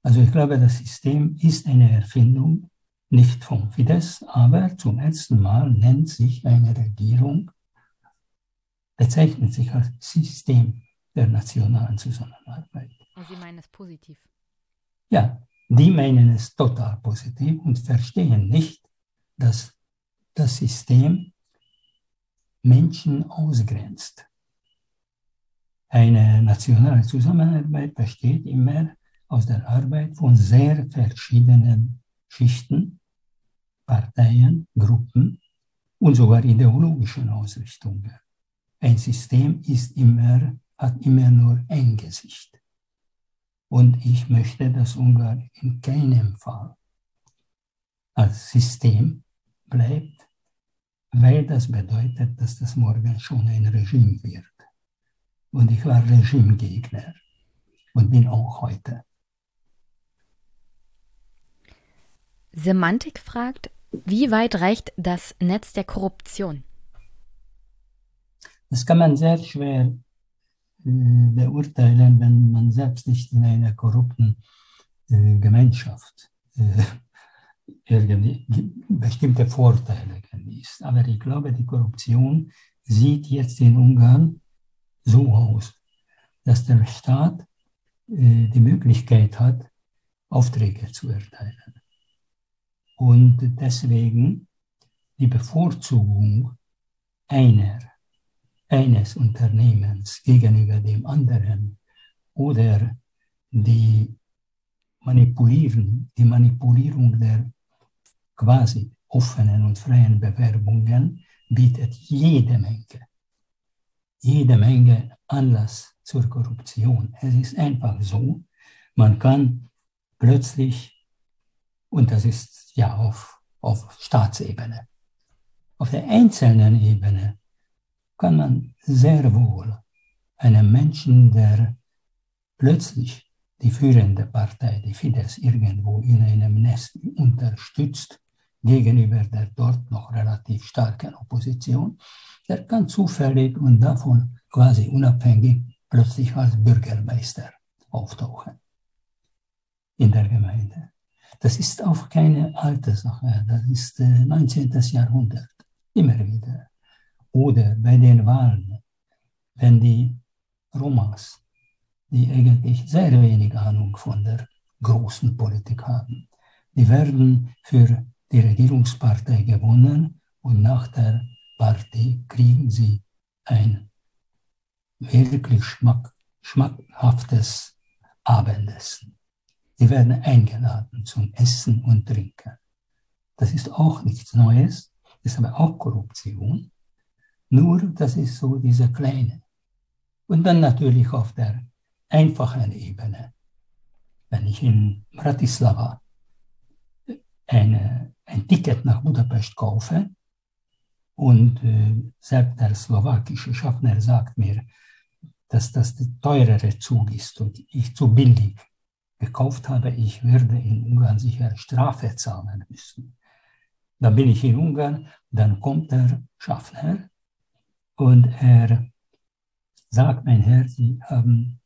Also ich glaube, das System ist eine Erfindung nicht vom Fidesz, aber zum ersten Mal nennt sich eine Regierung, bezeichnet sich als System der nationalen Zusammenarbeit. Und Sie meinen es positiv? Ja, die meinen es total positiv und verstehen nicht, dass das System Menschen ausgrenzt. Eine nationale Zusammenarbeit besteht immer aus der Arbeit von sehr verschiedenen Schichten, Parteien, Gruppen und sogar ideologischen Ausrichtungen. Ein System ist immer, hat immer nur ein Gesicht. Und ich möchte, dass Ungarn in keinem Fall als System bleibt, weil das bedeutet, dass das morgen schon ein Regime wird. Und ich war Regimegegner und bin auch heute. Semantik fragt, wie weit reicht das Netz der Korruption? Das kann man sehr schwer äh, beurteilen, wenn man selbst nicht in einer korrupten äh, Gemeinschaft äh, bestimmte Vorteile genießt. Aber ich glaube, die Korruption sieht jetzt in Ungarn so aus, dass der Staat äh, die Möglichkeit hat, Aufträge zu erteilen. Und deswegen die Bevorzugung einer, eines Unternehmens gegenüber dem anderen oder die, Manipulieren, die Manipulierung der quasi offenen und freien Bewerbungen bietet jede Menge, jede Menge Anlass zur Korruption. Es ist einfach so, man kann plötzlich, und das ist ja auf, auf Staatsebene, auf der einzelnen Ebene kann man sehr wohl einem Menschen, der plötzlich die führende Partei, die Fidesz, irgendwo in einem Nest unterstützt, gegenüber der dort noch relativ starken Opposition, der kann zufällig und davon quasi unabhängig plötzlich als Bürgermeister auftauchen in der Gemeinde. Das ist auch keine alte Sache, das ist 19. Äh, Jahrhundert, immer wieder. Oder bei den Wahlen, wenn die Romas die eigentlich sehr wenig Ahnung von der großen Politik haben. Die werden für die Regierungspartei gewonnen und nach der Partie kriegen sie ein wirklich schmack, schmackhaftes Abendessen. Sie werden eingeladen zum Essen und Trinken. Das ist auch nichts Neues, ist aber auch Korruption. Nur, das ist so diese kleine. Und dann natürlich auf der einfachen Ebene. Wenn ich in Bratislava eine, ein Ticket nach Budapest kaufe und äh, selbst der slowakische Schaffner sagt mir, dass das der teurere Zug ist und ich zu billig gekauft habe, ich würde in Ungarn sicher Strafe zahlen müssen. Dann bin ich in Ungarn, dann kommt der Schaffner und er sagt, mein Herr, Sie haben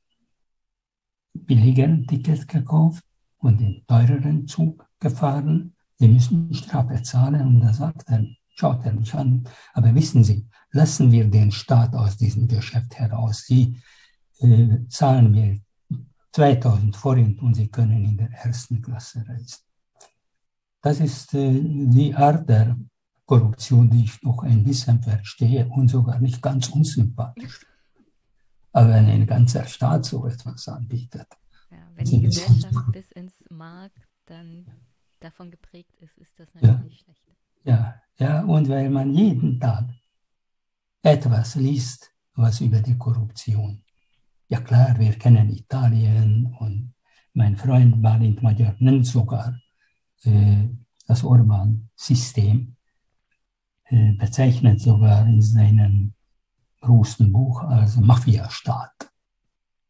billigeren Ticket gekauft und den teureren Zug gefahren. Sie müssen Strafe zahlen. Und da sagt er, schaut er mich an. Aber wissen Sie, lassen wir den Staat aus diesem Geschäft heraus. Sie äh, zahlen mir 2000 Forint und Sie können in der ersten Klasse reisen. Das ist äh, die Art der Korruption, die ich noch ein bisschen verstehe und sogar nicht ganz unsympathisch aber wenn ein ganzer Staat so etwas anbietet. Ja, wenn die Gesellschaft bis ins Mark dann davon geprägt ist, ist das natürlich ja. schlecht. Ja, ja, und weil man jeden Tag etwas liest, was über die Korruption. Ja klar, wir kennen Italien und mein Freund Balint Magyar nennt sogar äh, das Orban-System, äh, bezeichnet sogar in seinem großen Buch als Mafiastaat,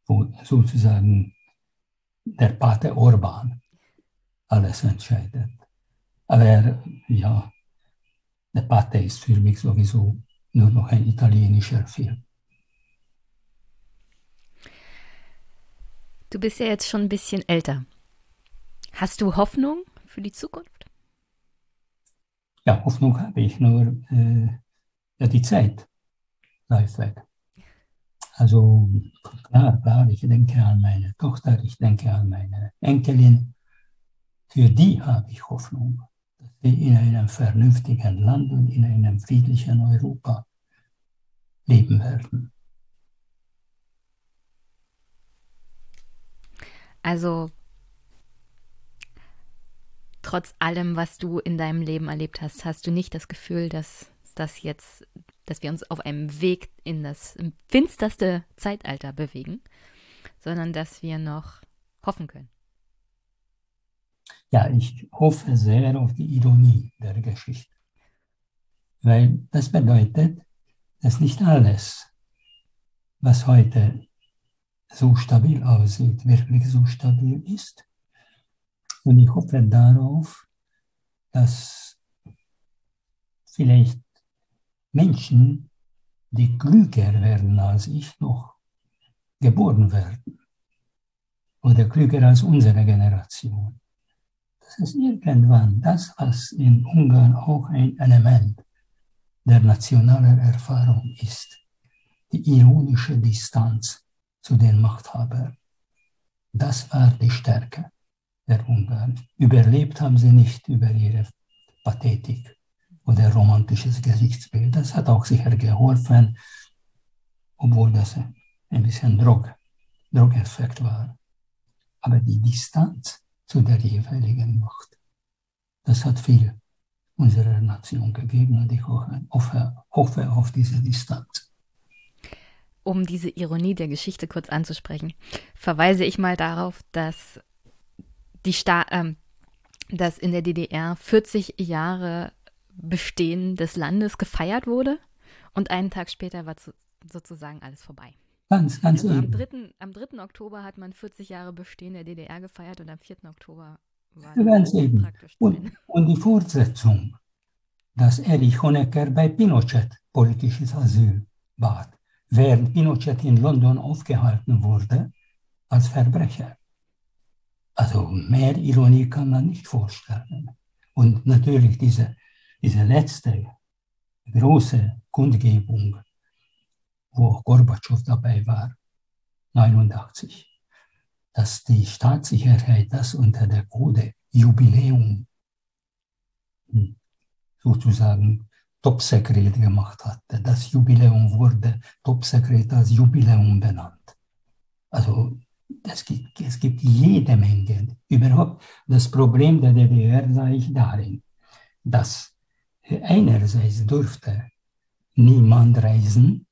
wo sozusagen der Pate Orban alles entscheidet. Aber ja, der Pate ist für mich sowieso nur noch ein italienischer Film. Du bist ja jetzt schon ein bisschen älter. Hast du Hoffnung für die Zukunft? Ja, Hoffnung habe ich, nur äh, ja, die Zeit läuft weg. Also klar, klar, ich denke an meine Tochter, ich denke an meine Enkelin. Für die habe ich Hoffnung, dass sie in einem vernünftigen Land und in einem friedlichen Europa leben werden. Also trotz allem, was du in deinem Leben erlebt hast, hast du nicht das Gefühl, dass das jetzt dass wir uns auf einem Weg in das finsterste Zeitalter bewegen, sondern dass wir noch hoffen können. Ja, ich hoffe sehr auf die Ironie der Geschichte, weil das bedeutet, dass nicht alles, was heute so stabil aussieht, wirklich so stabil ist. Und ich hoffe darauf, dass vielleicht Menschen, die klüger werden als ich noch, geboren werden oder klüger als unsere Generation. Dass es irgendwann das, was in Ungarn auch ein Element der nationalen Erfahrung ist, die ironische Distanz zu den Machthabern. Das war die Stärke der Ungarn. Überlebt haben sie nicht über ihre Pathetik oder romantisches Gesichtsbild. Das hat auch sicher geholfen, obwohl das ein bisschen Drog, Drogeffekt war. Aber die Distanz zu der jeweiligen Macht, das hat viel unserer Nation gegeben und ich hoffe, hoffe auf diese Distanz. Um diese Ironie der Geschichte kurz anzusprechen, verweise ich mal darauf, dass, die Sta äh, dass in der DDR 40 Jahre Bestehen des Landes gefeiert wurde und einen Tag später war zu, sozusagen alles vorbei. Ganz, ganz also am 3., am 3. Oktober hat man 40 Jahre Bestehen der DDR gefeiert und am 4. Oktober war ganz eben. praktisch und, und die Fortsetzung, dass Erich Honecker bei Pinochet politisches Asyl bat, während Pinochet in London aufgehalten wurde als Verbrecher. Also mehr Ironie kann man nicht vorstellen. Und natürlich diese, diese letzte große Kundgebung wo auch Gorbatschow dabei war, 89, dass die Staatssicherheit das unter der Code Jubiläum hm, sozusagen Top-Sekret gemacht hatte. Das Jubiläum wurde Top-Sekret als Jubiläum benannt. Also es gibt, es gibt jede Menge. Überhaupt das Problem der DDR sah ich darin, dass einerseits durfte niemand reisen,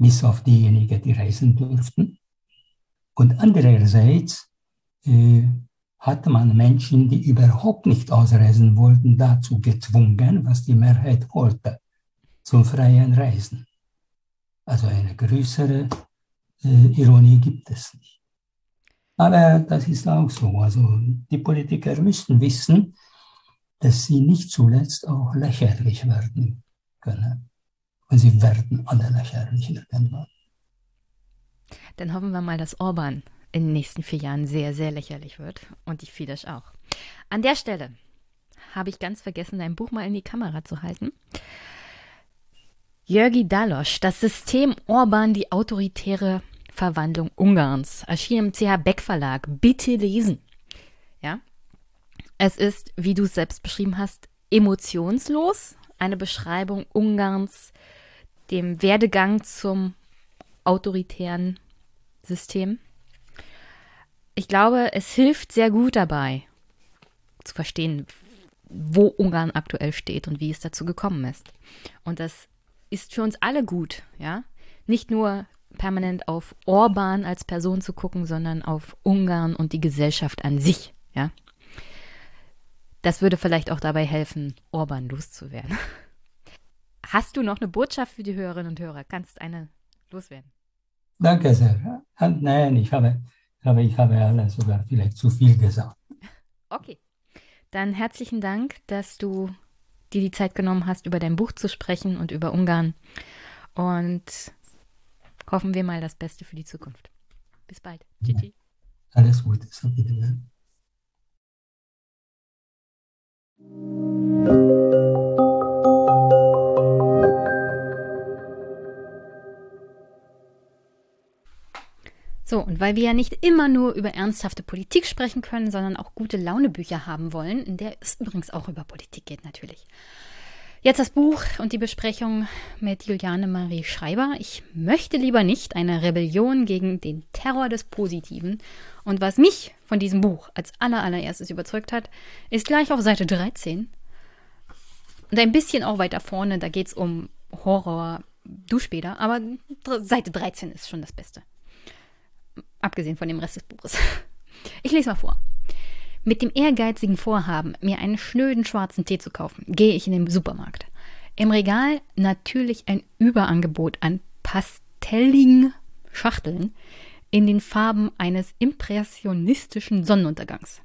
bis auf diejenigen, die reisen durften. Und andererseits äh, hatte man Menschen, die überhaupt nicht ausreisen wollten, dazu gezwungen, was die Mehrheit wollte, zum freien Reisen. Also eine größere äh, Ironie gibt es nicht. Aber das ist auch so. Also die Politiker müssen wissen, dass sie nicht zuletzt auch lächerlich werden können. Und sie werden alle lächerlich irgendwann. Dann hoffen wir mal, dass Orban in den nächsten vier Jahren sehr, sehr lächerlich wird. Und die Fidesz auch. An der Stelle habe ich ganz vergessen, dein Buch mal in die Kamera zu halten. Jörgi Dalosch, das System Orban, die autoritäre Verwandlung Ungarns, erschien im CH Beck Verlag. Bitte lesen. Ja. Es ist, wie du es selbst beschrieben hast, emotionslos. Eine Beschreibung Ungarns dem Werdegang zum autoritären System. Ich glaube, es hilft sehr gut dabei zu verstehen, wo Ungarn aktuell steht und wie es dazu gekommen ist. Und das ist für uns alle gut, ja. Nicht nur permanent auf Orban als Person zu gucken, sondern auf Ungarn und die Gesellschaft an sich, ja. Das würde vielleicht auch dabei helfen, Orban loszuwerden. Hast du noch eine Botschaft für die Hörerinnen und Hörer? Kannst eine loswerden? Danke sehr. Nein, ich habe, aber ich habe alles sogar vielleicht zu viel gesagt. Okay. Dann herzlichen Dank, dass du dir die Zeit genommen hast, über dein Buch zu sprechen und über Ungarn. Und hoffen wir mal das Beste für die Zukunft. Bis bald. Tschüssi. Alles Gute. Bitte. So, und weil wir ja nicht immer nur über ernsthafte Politik sprechen können, sondern auch gute Launebücher haben wollen, in der es übrigens auch über Politik geht natürlich. Jetzt das Buch und die Besprechung mit Juliane Marie Schreiber. Ich möchte lieber nicht eine Rebellion gegen den Terror des Positiven. Und was mich von diesem Buch als allererstes überzeugt hat, ist gleich auf Seite 13. Und ein bisschen auch weiter vorne, da geht es um Horror, Duschbäder, aber Seite 13 ist schon das Beste. Abgesehen von dem Rest des Buches. Ich lese mal vor. Mit dem ehrgeizigen Vorhaben, mir einen schnöden schwarzen Tee zu kaufen, gehe ich in den Supermarkt. Im Regal natürlich ein Überangebot an pastelligen Schachteln in den Farben eines impressionistischen Sonnenuntergangs.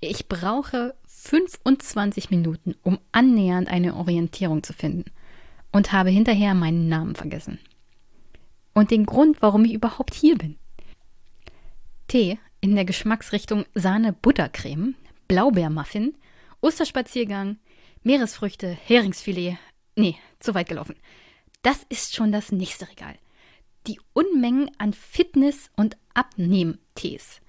Ich brauche 25 Minuten, um annähernd eine Orientierung zu finden und habe hinterher meinen Namen vergessen. Und den Grund, warum ich überhaupt hier bin. Tee in der Geschmacksrichtung Sahne-Buttercreme Blaubeermuffin, Osterspaziergang, Meeresfrüchte, Heringsfilet. Nee, zu weit gelaufen. Das ist schon das nächste Regal. Die Unmengen an Fitness- und Abnehmtees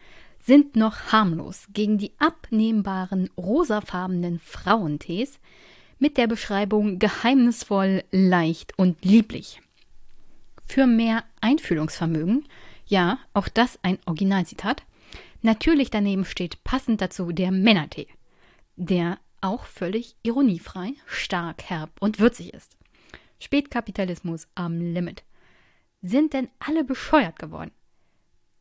sind noch harmlos gegen die abnehmbaren rosafarbenen Frauentees mit der Beschreibung geheimnisvoll, leicht und lieblich. Für mehr Einfühlungsvermögen, ja, auch das ein Originalzitat, natürlich daneben steht passend dazu der Männertee, der auch völlig ironiefrei, stark, herb und würzig ist. Spätkapitalismus am Limit. Sind denn alle bescheuert geworden?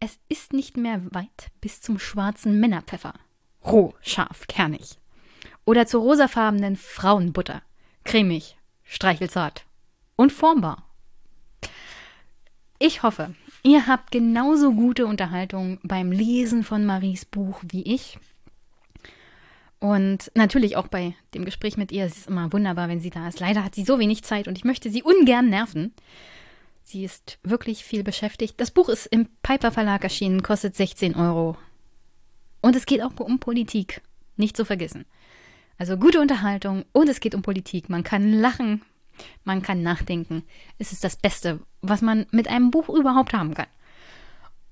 Es ist nicht mehr weit bis zum schwarzen Männerpfeffer. Roh, scharf, kernig. Oder zur rosafarbenen Frauenbutter. Cremig, streichelzart und formbar. Ich hoffe, ihr habt genauso gute Unterhaltung beim Lesen von Maries Buch wie ich. Und natürlich auch bei dem Gespräch mit ihr. Es ist immer wunderbar, wenn sie da ist. Leider hat sie so wenig Zeit und ich möchte sie ungern nerven. Sie ist wirklich viel beschäftigt. Das Buch ist im Piper Verlag erschienen, kostet 16 Euro. Und es geht auch um Politik. Nicht zu vergessen. Also gute Unterhaltung und es geht um Politik. Man kann lachen, man kann nachdenken. Es ist das Beste, was man mit einem Buch überhaupt haben kann.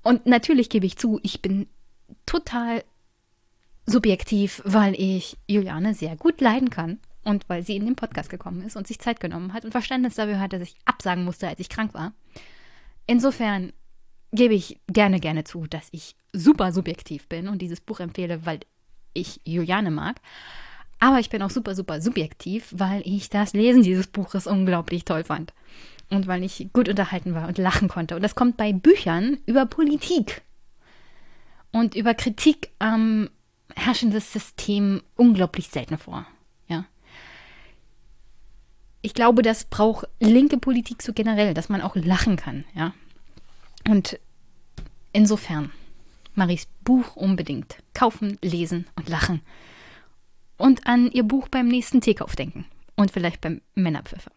Und natürlich gebe ich zu, ich bin total subjektiv, weil ich Juliane sehr gut leiden kann und weil sie in den Podcast gekommen ist und sich Zeit genommen hat und Verständnis dafür hat, dass ich absagen musste, als ich krank war. Insofern gebe ich gerne, gerne zu, dass ich super subjektiv bin und dieses Buch empfehle, weil ich Juliane mag. Aber ich bin auch super, super subjektiv, weil ich das Lesen dieses Buches unglaublich toll fand. Und weil ich gut unterhalten war und lachen konnte. Und das kommt bei Büchern über Politik und über Kritik am herrschendes System unglaublich selten vor. Ja. Ich glaube, das braucht linke Politik so generell, dass man auch lachen kann, ja. Und insofern, Maries Buch unbedingt kaufen, lesen und lachen. Und an ihr Buch beim nächsten Teekauf denken. Und vielleicht beim Männerpfeffer.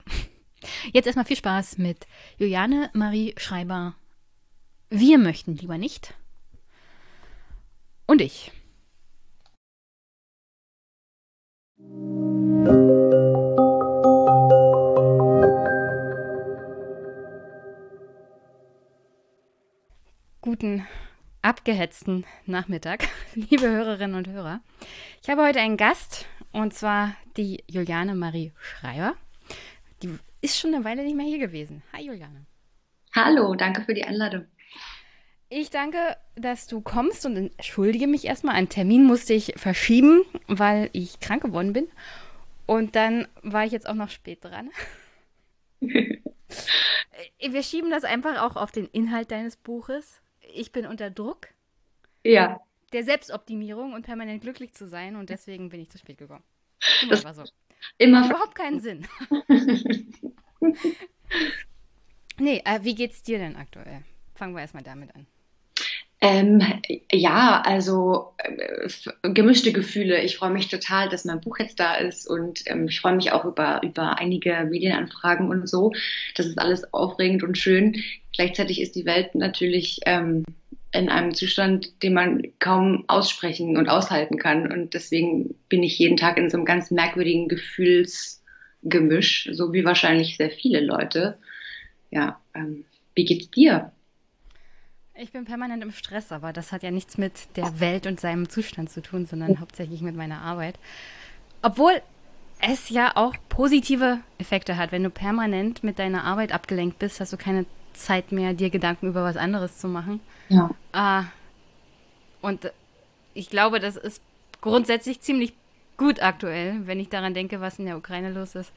Jetzt erstmal viel Spaß mit Juliane Marie Schreiber. Wir möchten lieber nicht. Und ich. Guten abgehetzten Nachmittag, liebe Hörerinnen und Hörer. Ich habe heute einen Gast und zwar die Juliane Marie Schreiber. Die ist schon eine Weile nicht mehr hier gewesen. Hi Juliane. Hallo, danke für die Einladung. Ich danke, dass du kommst und entschuldige mich erstmal. Einen Termin musste ich verschieben, weil ich krank geworden bin. Und dann war ich jetzt auch noch spät dran. Wir schieben das einfach auch auf den Inhalt deines Buches. Ich bin unter Druck. Ja. Der Selbstoptimierung und permanent glücklich zu sein und deswegen bin ich zu spät gekommen. Das war so. Immer Macht überhaupt keinen Sinn. nee, äh, wie geht's dir denn aktuell? Fangen wir erstmal damit an. Ähm, ja, also äh, gemischte Gefühle. Ich freue mich total, dass mein Buch jetzt da ist und ähm, ich freue mich auch über, über einige Medienanfragen und so. Das ist alles aufregend und schön. Gleichzeitig ist die Welt natürlich ähm, in einem Zustand, den man kaum aussprechen und aushalten kann. Und deswegen bin ich jeden Tag in so einem ganz merkwürdigen Gefühlsgemisch, so wie wahrscheinlich sehr viele Leute. Ja, ähm, wie geht's dir? Ich bin permanent im Stress, aber das hat ja nichts mit der Welt und seinem Zustand zu tun, sondern hauptsächlich mit meiner Arbeit. Obwohl es ja auch positive Effekte hat. Wenn du permanent mit deiner Arbeit abgelenkt bist, hast du keine Zeit mehr, dir Gedanken über was anderes zu machen. Ja. Ah, und ich glaube, das ist grundsätzlich ziemlich gut aktuell, wenn ich daran denke, was in der Ukraine los ist.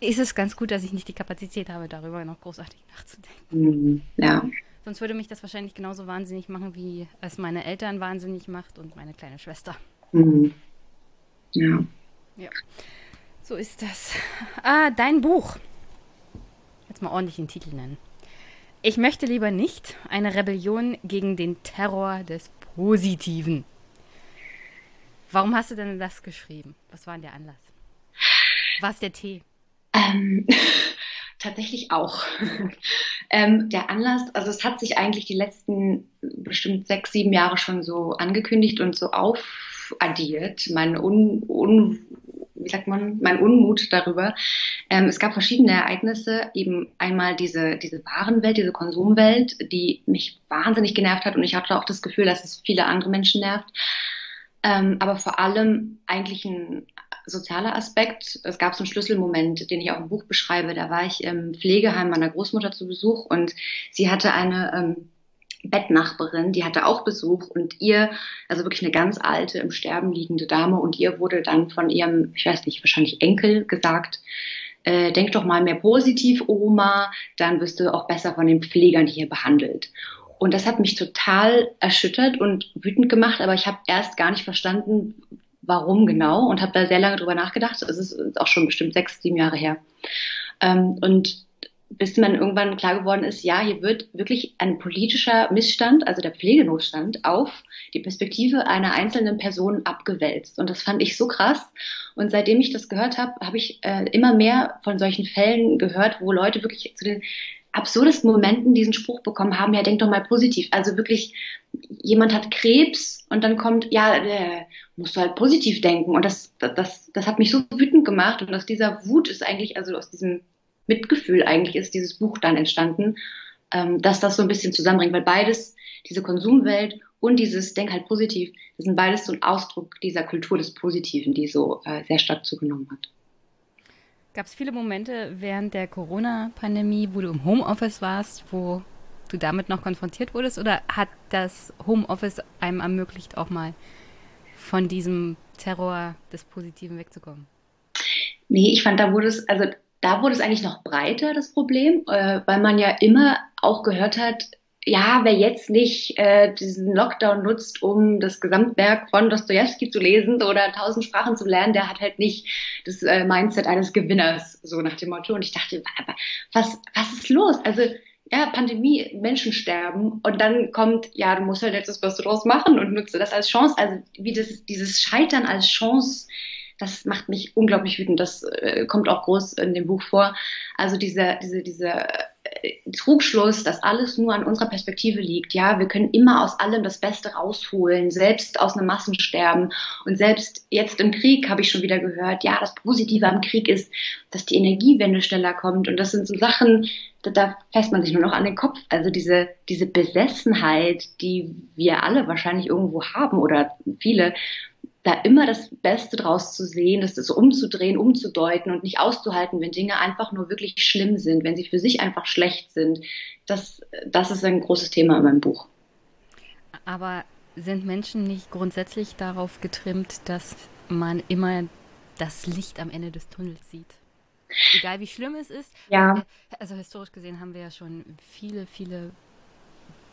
Ist es ganz gut, dass ich nicht die Kapazität habe, darüber noch großartig nachzudenken. Mhm. Ja. Sonst würde mich das wahrscheinlich genauso wahnsinnig machen, wie es meine Eltern wahnsinnig macht und meine kleine Schwester. Mhm. Ja. Ja. So ist das. Ah, dein Buch. Jetzt mal ordentlich den Titel nennen. Ich möchte lieber nicht eine Rebellion gegen den Terror des Positiven. Warum hast du denn das geschrieben? Was war denn der Anlass? War es der Tee? Ähm, tatsächlich auch. ähm, der Anlass, also es hat sich eigentlich die letzten bestimmt sechs, sieben Jahre schon so angekündigt und so auf, addiert, mein un, un wie sagt man, mein Unmut darüber. Ähm, es gab verschiedene Ereignisse, eben einmal diese, diese Warenwelt, diese Konsumwelt, die mich wahnsinnig genervt hat und ich hatte auch das Gefühl, dass es viele andere Menschen nervt. Ähm, aber vor allem eigentlich ein sozialer Aspekt. Es gab so einen Schlüsselmoment, den ich auch im Buch beschreibe. Da war ich im Pflegeheim meiner Großmutter zu Besuch und sie hatte eine ähm, Bettnachbarin, die hatte auch Besuch und ihr, also wirklich eine ganz alte, im Sterben liegende Dame und ihr wurde dann von ihrem, ich weiß nicht, wahrscheinlich Enkel gesagt, äh, denk doch mal mehr positiv, Oma, dann wirst du auch besser von den Pflegern hier behandelt. Und das hat mich total erschüttert und wütend gemacht, aber ich habe erst gar nicht verstanden, warum genau und habe da sehr lange drüber nachgedacht. Es ist auch schon bestimmt sechs, sieben Jahre her. Ähm, und bis man irgendwann klar geworden ist, ja, hier wird wirklich ein politischer Missstand, also der Pflegenotstand, auf die Perspektive einer einzelnen Person abgewälzt. Und das fand ich so krass. Und seitdem ich das gehört habe, habe ich äh, immer mehr von solchen Fällen gehört, wo Leute wirklich zu den absurdesten Momenten diesen Spruch bekommen haben, ja, denk doch mal positiv. Also wirklich, jemand hat Krebs und dann kommt, ja, äh, musst du halt positiv denken. Und das, das, das hat mich so wütend gemacht. Und aus dieser Wut ist eigentlich, also aus diesem Mitgefühl eigentlich ist dieses Buch dann entstanden, ähm, dass das so ein bisschen zusammenbringt, weil beides, diese Konsumwelt und dieses Denk halt positiv, das sind beides so ein Ausdruck dieser Kultur des Positiven, die so äh, sehr stark zugenommen hat. Gab es viele Momente während der Corona-Pandemie, wo du im Homeoffice warst, wo du damit noch konfrontiert wurdest? Oder hat das Homeoffice einem ermöglicht, auch mal von diesem Terror des Positiven wegzukommen? Nee, ich fand, da wurde es, also da wurde es eigentlich noch breiter, das Problem, äh, weil man ja immer auch gehört hat, ja, wer jetzt nicht äh, diesen Lockdown nutzt, um das Gesamtwerk von Dostoevsky zu lesen oder tausend Sprachen zu lernen, der hat halt nicht das äh, Mindset eines Gewinners, so nach dem Motto. Und ich dachte, was, was ist los? Also, ja, Pandemie, Menschen sterben und dann kommt, ja, du musst halt jetzt das Beste draus machen und nutze das als Chance. Also, wie das, dieses Scheitern als Chance das macht mich unglaublich wütend. Das äh, kommt auch groß in dem Buch vor. Also diese, diese, diese äh, Trugschluss, dass alles nur an unserer Perspektive liegt. Ja, wir können immer aus allem das Beste rausholen, selbst aus einem Massensterben. Und selbst jetzt im Krieg habe ich schon wieder gehört, ja, das Positive am Krieg ist, dass die Energiewende schneller kommt. Und das sind so Sachen, da, da fässt man sich nur noch an den Kopf. Also diese, diese Besessenheit, die wir alle wahrscheinlich irgendwo haben oder viele, da immer das Beste draus zu sehen, das ist umzudrehen, umzudeuten und nicht auszuhalten, wenn Dinge einfach nur wirklich schlimm sind, wenn sie für sich einfach schlecht sind. Das, das ist ein großes Thema in meinem Buch. Aber sind Menschen nicht grundsätzlich darauf getrimmt, dass man immer das Licht am Ende des Tunnels sieht? Egal wie schlimm es ist. Ja. Äh, also historisch gesehen haben wir ja schon viele, viele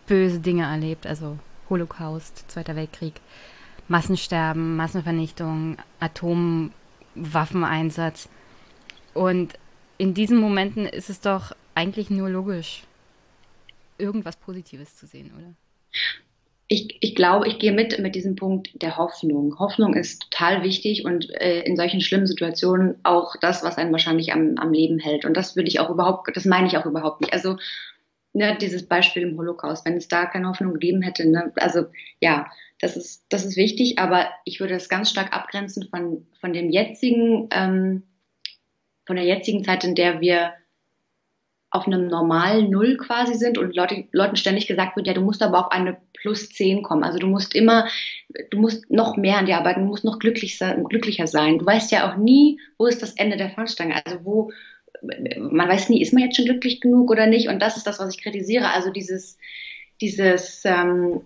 böse Dinge erlebt. Also Holocaust, Zweiter Weltkrieg. Massensterben, Massenvernichtung, Atomwaffeneinsatz. Und in diesen Momenten ist es doch eigentlich nur logisch, irgendwas Positives zu sehen, oder? Ich, ich glaube, ich gehe mit mit diesem Punkt der Hoffnung. Hoffnung ist total wichtig und äh, in solchen schlimmen Situationen auch das, was einen wahrscheinlich am, am Leben hält. Und das will ich auch überhaupt, das meine ich auch überhaupt nicht. Also ne, dieses Beispiel im Holocaust, wenn es da keine Hoffnung gegeben hätte, ne, also ja, das ist, das ist wichtig, aber ich würde das ganz stark abgrenzen von, von dem jetzigen, ähm, von der jetzigen Zeit, in der wir auf einem normalen Null quasi sind und Leute, Leuten ständig gesagt wird, ja, du musst aber auf eine plus zehn kommen. Also du musst immer, du musst noch mehr an dir arbeiten, du musst noch glücklicher, glücklicher sein. Du weißt ja auch nie, wo ist das Ende der Fahnenstange. Also wo, man weiß nie, ist man jetzt schon glücklich genug oder nicht. Und das ist das, was ich kritisiere. Also dieses, dieses, ähm,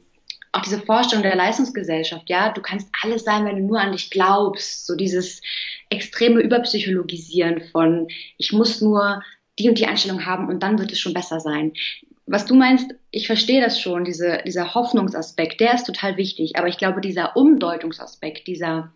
auch diese Vorstellung der Leistungsgesellschaft, ja, du kannst alles sein, wenn du nur an dich glaubst, so dieses extreme Überpsychologisieren von, ich muss nur die und die Einstellung haben und dann wird es schon besser sein. Was du meinst, ich verstehe das schon, diese, dieser Hoffnungsaspekt, der ist total wichtig, aber ich glaube, dieser Umdeutungsaspekt, dieser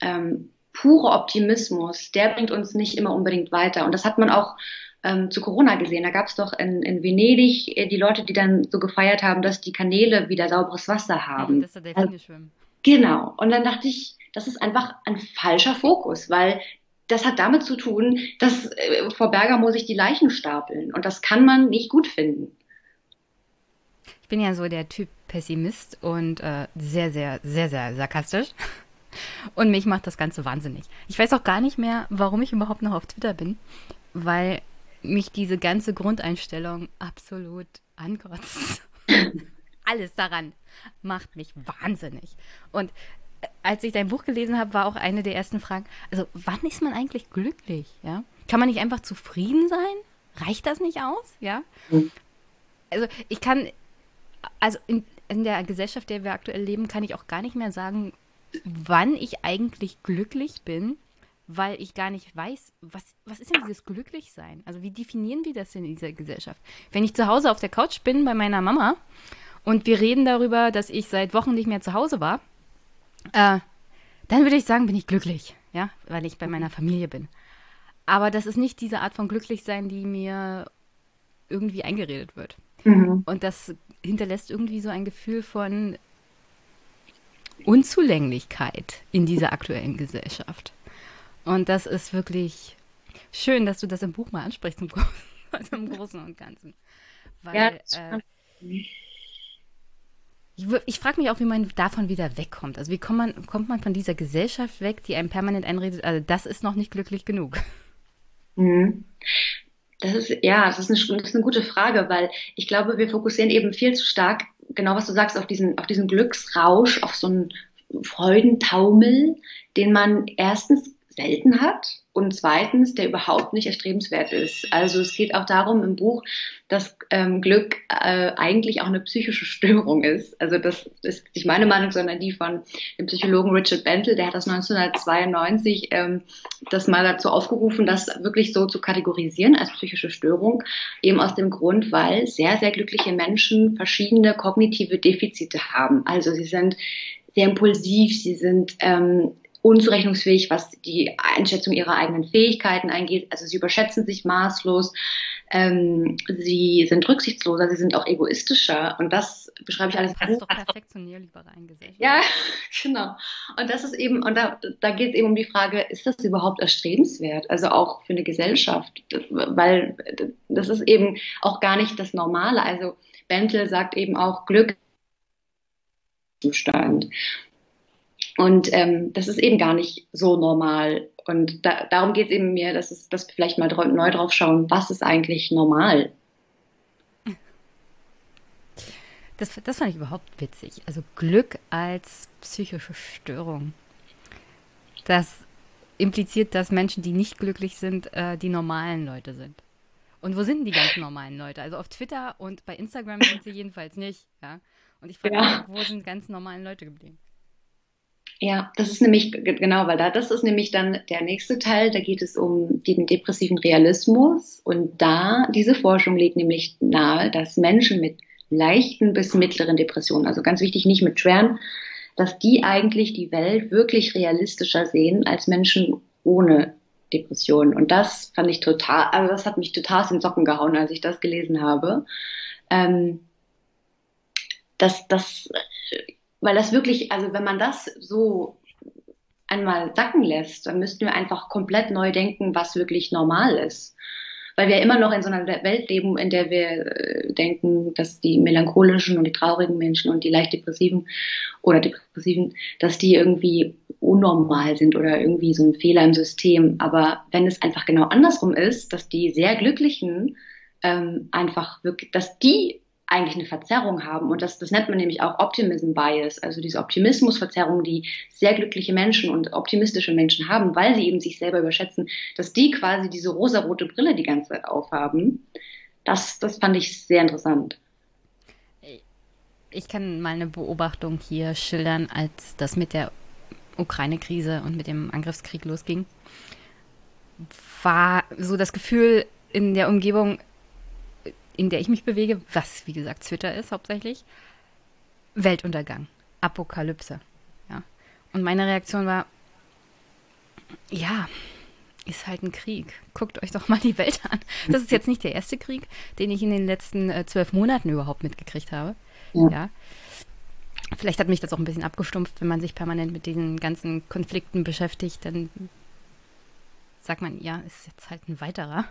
ähm, pure Optimismus, der bringt uns nicht immer unbedingt weiter. Und das hat man auch ähm, zu Corona gesehen. Da gab es doch in, in Venedig äh, die Leute, die dann so gefeiert haben, dass die Kanäle wieder sauberes Wasser haben. Ja, dass da Delfine also, schwimmen. Genau. Und dann dachte ich, das ist einfach ein falscher Fokus, weil das hat damit zu tun, dass äh, vor Bergamo sich die Leichen stapeln. Und das kann man nicht gut finden. Ich bin ja so der Typ Pessimist und äh, sehr, sehr, sehr, sehr sarkastisch. Und mich macht das Ganze wahnsinnig. Ich weiß auch gar nicht mehr, warum ich überhaupt noch auf Twitter bin, weil mich diese ganze Grundeinstellung absolut ankotzt. Alles daran macht mich wahnsinnig. Und äh, als ich dein Buch gelesen habe, war auch eine der ersten Fragen, also wann ist man eigentlich glücklich? Ja? Kann man nicht einfach zufrieden sein? Reicht das nicht aus? Ja. Mhm. Also ich kann, also in, in der Gesellschaft, der wir aktuell leben, kann ich auch gar nicht mehr sagen, wann ich eigentlich glücklich bin, weil ich gar nicht weiß, was, was ist denn dieses Glücklichsein? Also wie definieren wir das denn in dieser Gesellschaft? Wenn ich zu Hause auf der Couch bin bei meiner Mama und wir reden darüber, dass ich seit Wochen nicht mehr zu Hause war, äh, dann würde ich sagen, bin ich glücklich, ja, weil ich bei meiner Familie bin. Aber das ist nicht diese Art von Glücklichsein, die mir irgendwie eingeredet wird. Mhm. Und das hinterlässt irgendwie so ein Gefühl von Unzulänglichkeit in dieser aktuellen Gesellschaft. Und das ist wirklich schön, dass du das im Buch mal ansprichst, im, also im Großen und Ganzen. Weil, ja, äh, ich, ich frage mich auch, wie man davon wieder wegkommt. Also wie kommt man, kommt man von dieser Gesellschaft weg, die einem permanent einredet, also das ist noch nicht glücklich genug. Mhm. Das ist, ja, das ist, eine, das ist eine gute Frage, weil ich glaube, wir fokussieren eben viel zu stark, genau was du sagst, auf diesen, auf diesen Glücksrausch, auf so einen Freudentaumel, den man erstens selten hat und zweitens, der überhaupt nicht erstrebenswert ist. Also es geht auch darum im Buch, dass ähm, Glück äh, eigentlich auch eine psychische Störung ist. Also das ist nicht meine Meinung, sondern die von dem Psychologen Richard Bentel, der hat das 1992 ähm, das mal dazu aufgerufen, das wirklich so zu kategorisieren als psychische Störung, eben aus dem Grund, weil sehr, sehr glückliche Menschen verschiedene kognitive Defizite haben. Also sie sind sehr impulsiv, sie sind ähm, unzurechnungsfähig, was die Einschätzung ihrer eigenen Fähigkeiten eingeht. Also sie überschätzen sich maßlos, ähm, sie sind rücksichtsloser, sie sind auch egoistischer und das beschreibe ich alles. Das ist doch perfekt zur neoliberalen Gesellschaft. Ja, genau. Und das ist eben, und da, da geht es eben um die Frage, ist das überhaupt erstrebenswert? Also auch für eine Gesellschaft, weil das ist eben auch gar nicht das Normale. Also Bentel sagt eben auch Glück Zustand. Und ähm, das ist eben gar nicht so normal. Und da, darum geht es eben mir, dass, es, dass wir vielleicht mal neu drauf schauen, was ist eigentlich normal. Das, das fand ich überhaupt witzig. Also Glück als psychische Störung. Das impliziert, dass Menschen, die nicht glücklich sind, äh, die normalen Leute sind. Und wo sind die ganzen normalen Leute? Also auf Twitter und bei Instagram sind sie jedenfalls nicht. Ja? Und ich frage ja. mich, wo sind ganz normalen Leute geblieben? Ja, das ist nämlich genau, weil da das ist nämlich dann der nächste Teil. Da geht es um den depressiven Realismus und da diese Forschung legt nämlich nahe, dass Menschen mit leichten bis mittleren Depressionen, also ganz wichtig, nicht mit schweren, dass die eigentlich die Welt wirklich realistischer sehen als Menschen ohne Depressionen. Und das fand ich total, also das hat mich total aus den Socken gehauen, als ich das gelesen habe. Ähm, dass das weil das wirklich, also wenn man das so einmal sacken lässt, dann müssten wir einfach komplett neu denken, was wirklich normal ist. Weil wir immer noch in so einer Welt leben, in der wir äh, denken, dass die melancholischen und die traurigen Menschen und die leicht depressiven oder depressiven, dass die irgendwie unnormal sind oder irgendwie so ein Fehler im System. Aber wenn es einfach genau andersrum ist, dass die sehr glücklichen ähm, einfach wirklich, dass die eigentlich eine Verzerrung haben. Und das, das nennt man nämlich auch Optimism Bias, also diese Optimismusverzerrung, die sehr glückliche Menschen und optimistische Menschen haben, weil sie eben sich selber überschätzen, dass die quasi diese rosarote Brille die ganze Zeit aufhaben. Das, das fand ich sehr interessant. Ich kann mal eine Beobachtung hier schildern, als das mit der Ukraine-Krise und mit dem Angriffskrieg losging. War so das Gefühl in der Umgebung, in der ich mich bewege, was wie gesagt Twitter ist hauptsächlich, Weltuntergang, Apokalypse. Ja. Und meine Reaktion war, ja, ist halt ein Krieg. Guckt euch doch mal die Welt an. Das ist jetzt nicht der erste Krieg, den ich in den letzten äh, zwölf Monaten überhaupt mitgekriegt habe. Ja. ja. Vielleicht hat mich das auch ein bisschen abgestumpft, wenn man sich permanent mit diesen ganzen Konflikten beschäftigt, dann sagt man, ja, ist jetzt halt ein weiterer.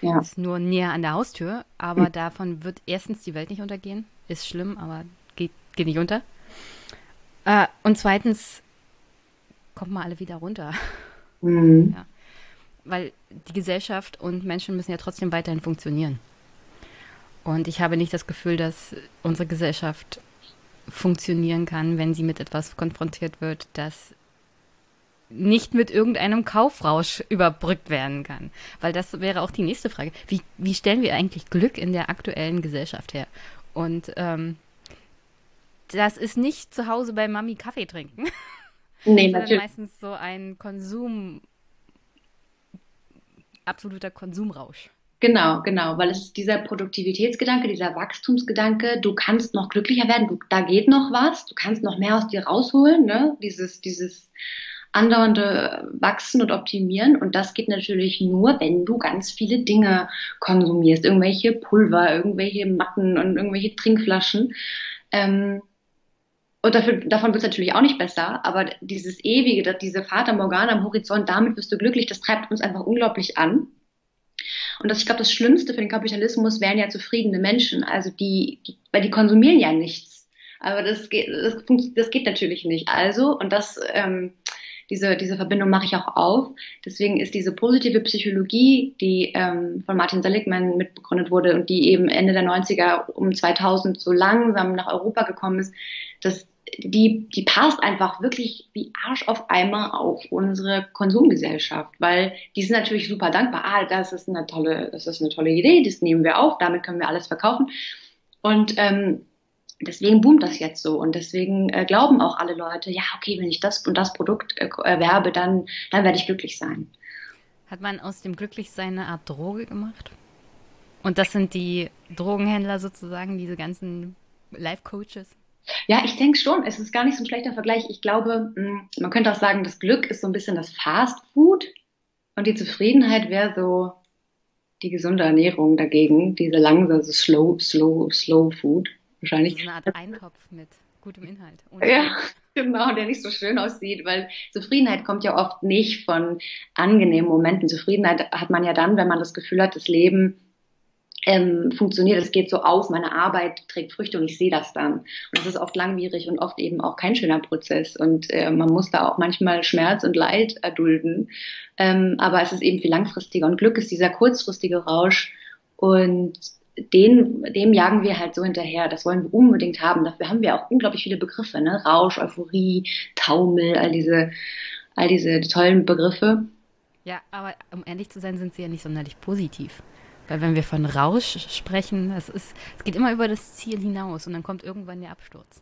Ja. Ist nur näher an der Haustür, aber mhm. davon wird erstens die Welt nicht untergehen. Ist schlimm, aber geht, geht nicht unter. Äh, und zweitens kommt mal alle wieder runter. Mhm. Ja. Weil die Gesellschaft und Menschen müssen ja trotzdem weiterhin funktionieren. Und ich habe nicht das Gefühl, dass unsere Gesellschaft funktionieren kann, wenn sie mit etwas konfrontiert wird, das nicht mit irgendeinem Kaufrausch überbrückt werden kann. Weil das wäre auch die nächste Frage. Wie, wie stellen wir eigentlich Glück in der aktuellen Gesellschaft her? Und ähm, das ist nicht zu Hause bei Mami Kaffee trinken. Nee, natürlich. meistens so ein Konsum, absoluter Konsumrausch. Genau, genau, weil es ist dieser Produktivitätsgedanke, dieser Wachstumsgedanke, du kannst noch glücklicher werden, du, da geht noch was, du kannst noch mehr aus dir rausholen, ne? Dieses, dieses andauernde Wachsen und Optimieren. Und das geht natürlich nur, wenn du ganz viele Dinge konsumierst. Irgendwelche Pulver, irgendwelche Matten und irgendwelche Trinkflaschen. Ähm, und dafür, davon wird es natürlich auch nicht besser, aber dieses ewige, diese Fata Morgana am Horizont, damit wirst du glücklich, das treibt uns einfach unglaublich an. Und das, ich glaube, das Schlimmste für den Kapitalismus wären ja zufriedene Menschen, also die, weil die konsumieren ja nichts. Aber das geht, das, das geht natürlich nicht. Also, und das, ähm, diese, diese Verbindung mache ich auch auf. Deswegen ist diese positive Psychologie, die ähm, von Martin Seligman mitbegründet wurde und die eben Ende der 90er um 2000 so langsam nach Europa gekommen ist, dass die, die passt einfach wirklich wie Arsch auf Eimer auf unsere Konsumgesellschaft, weil die sind natürlich super dankbar. Ah, das ist eine tolle, das ist eine tolle Idee, das nehmen wir auf, damit können wir alles verkaufen. Und ähm, deswegen boomt das jetzt so und deswegen äh, glauben auch alle Leute, ja, okay, wenn ich das und das Produkt äh, erwerbe, dann, dann werde ich glücklich sein. Hat man aus dem Glücklichsein eine Art Droge gemacht? Und das sind die Drogenhändler sozusagen, diese ganzen Life-Coaches? Ja, ich denke schon, es ist gar nicht so ein schlechter Vergleich. Ich glaube, hm, man könnte auch sagen, das Glück ist so ein bisschen das Fast Food und die Zufriedenheit wäre so die gesunde Ernährung dagegen, diese langsame, slow, slow, slow Food wahrscheinlich. So eine Art Eintopf mit gutem Inhalt. ja, genau, der nicht so schön aussieht, weil Zufriedenheit kommt ja oft nicht von angenehmen Momenten. Zufriedenheit hat man ja dann, wenn man das Gefühl hat, das Leben ähm, funktioniert, es geht so auf, meine Arbeit trägt Früchte und ich sehe das dann. Und das ist oft langwierig und oft eben auch kein schöner Prozess und äh, man muss da auch manchmal Schmerz und Leid erdulden. Ähm, aber es ist eben viel langfristiger und Glück ist dieser kurzfristige Rausch und den, dem jagen wir halt so hinterher. Das wollen wir unbedingt haben. Dafür haben wir auch unglaublich viele Begriffe, ne? Rausch, Euphorie, Taumel, all diese, all diese tollen Begriffe. Ja, aber um ehrlich zu sein, sind sie ja nicht sonderlich positiv. Weil wenn wir von Rausch sprechen, es, ist, es geht immer über das Ziel hinaus und dann kommt irgendwann der Absturz.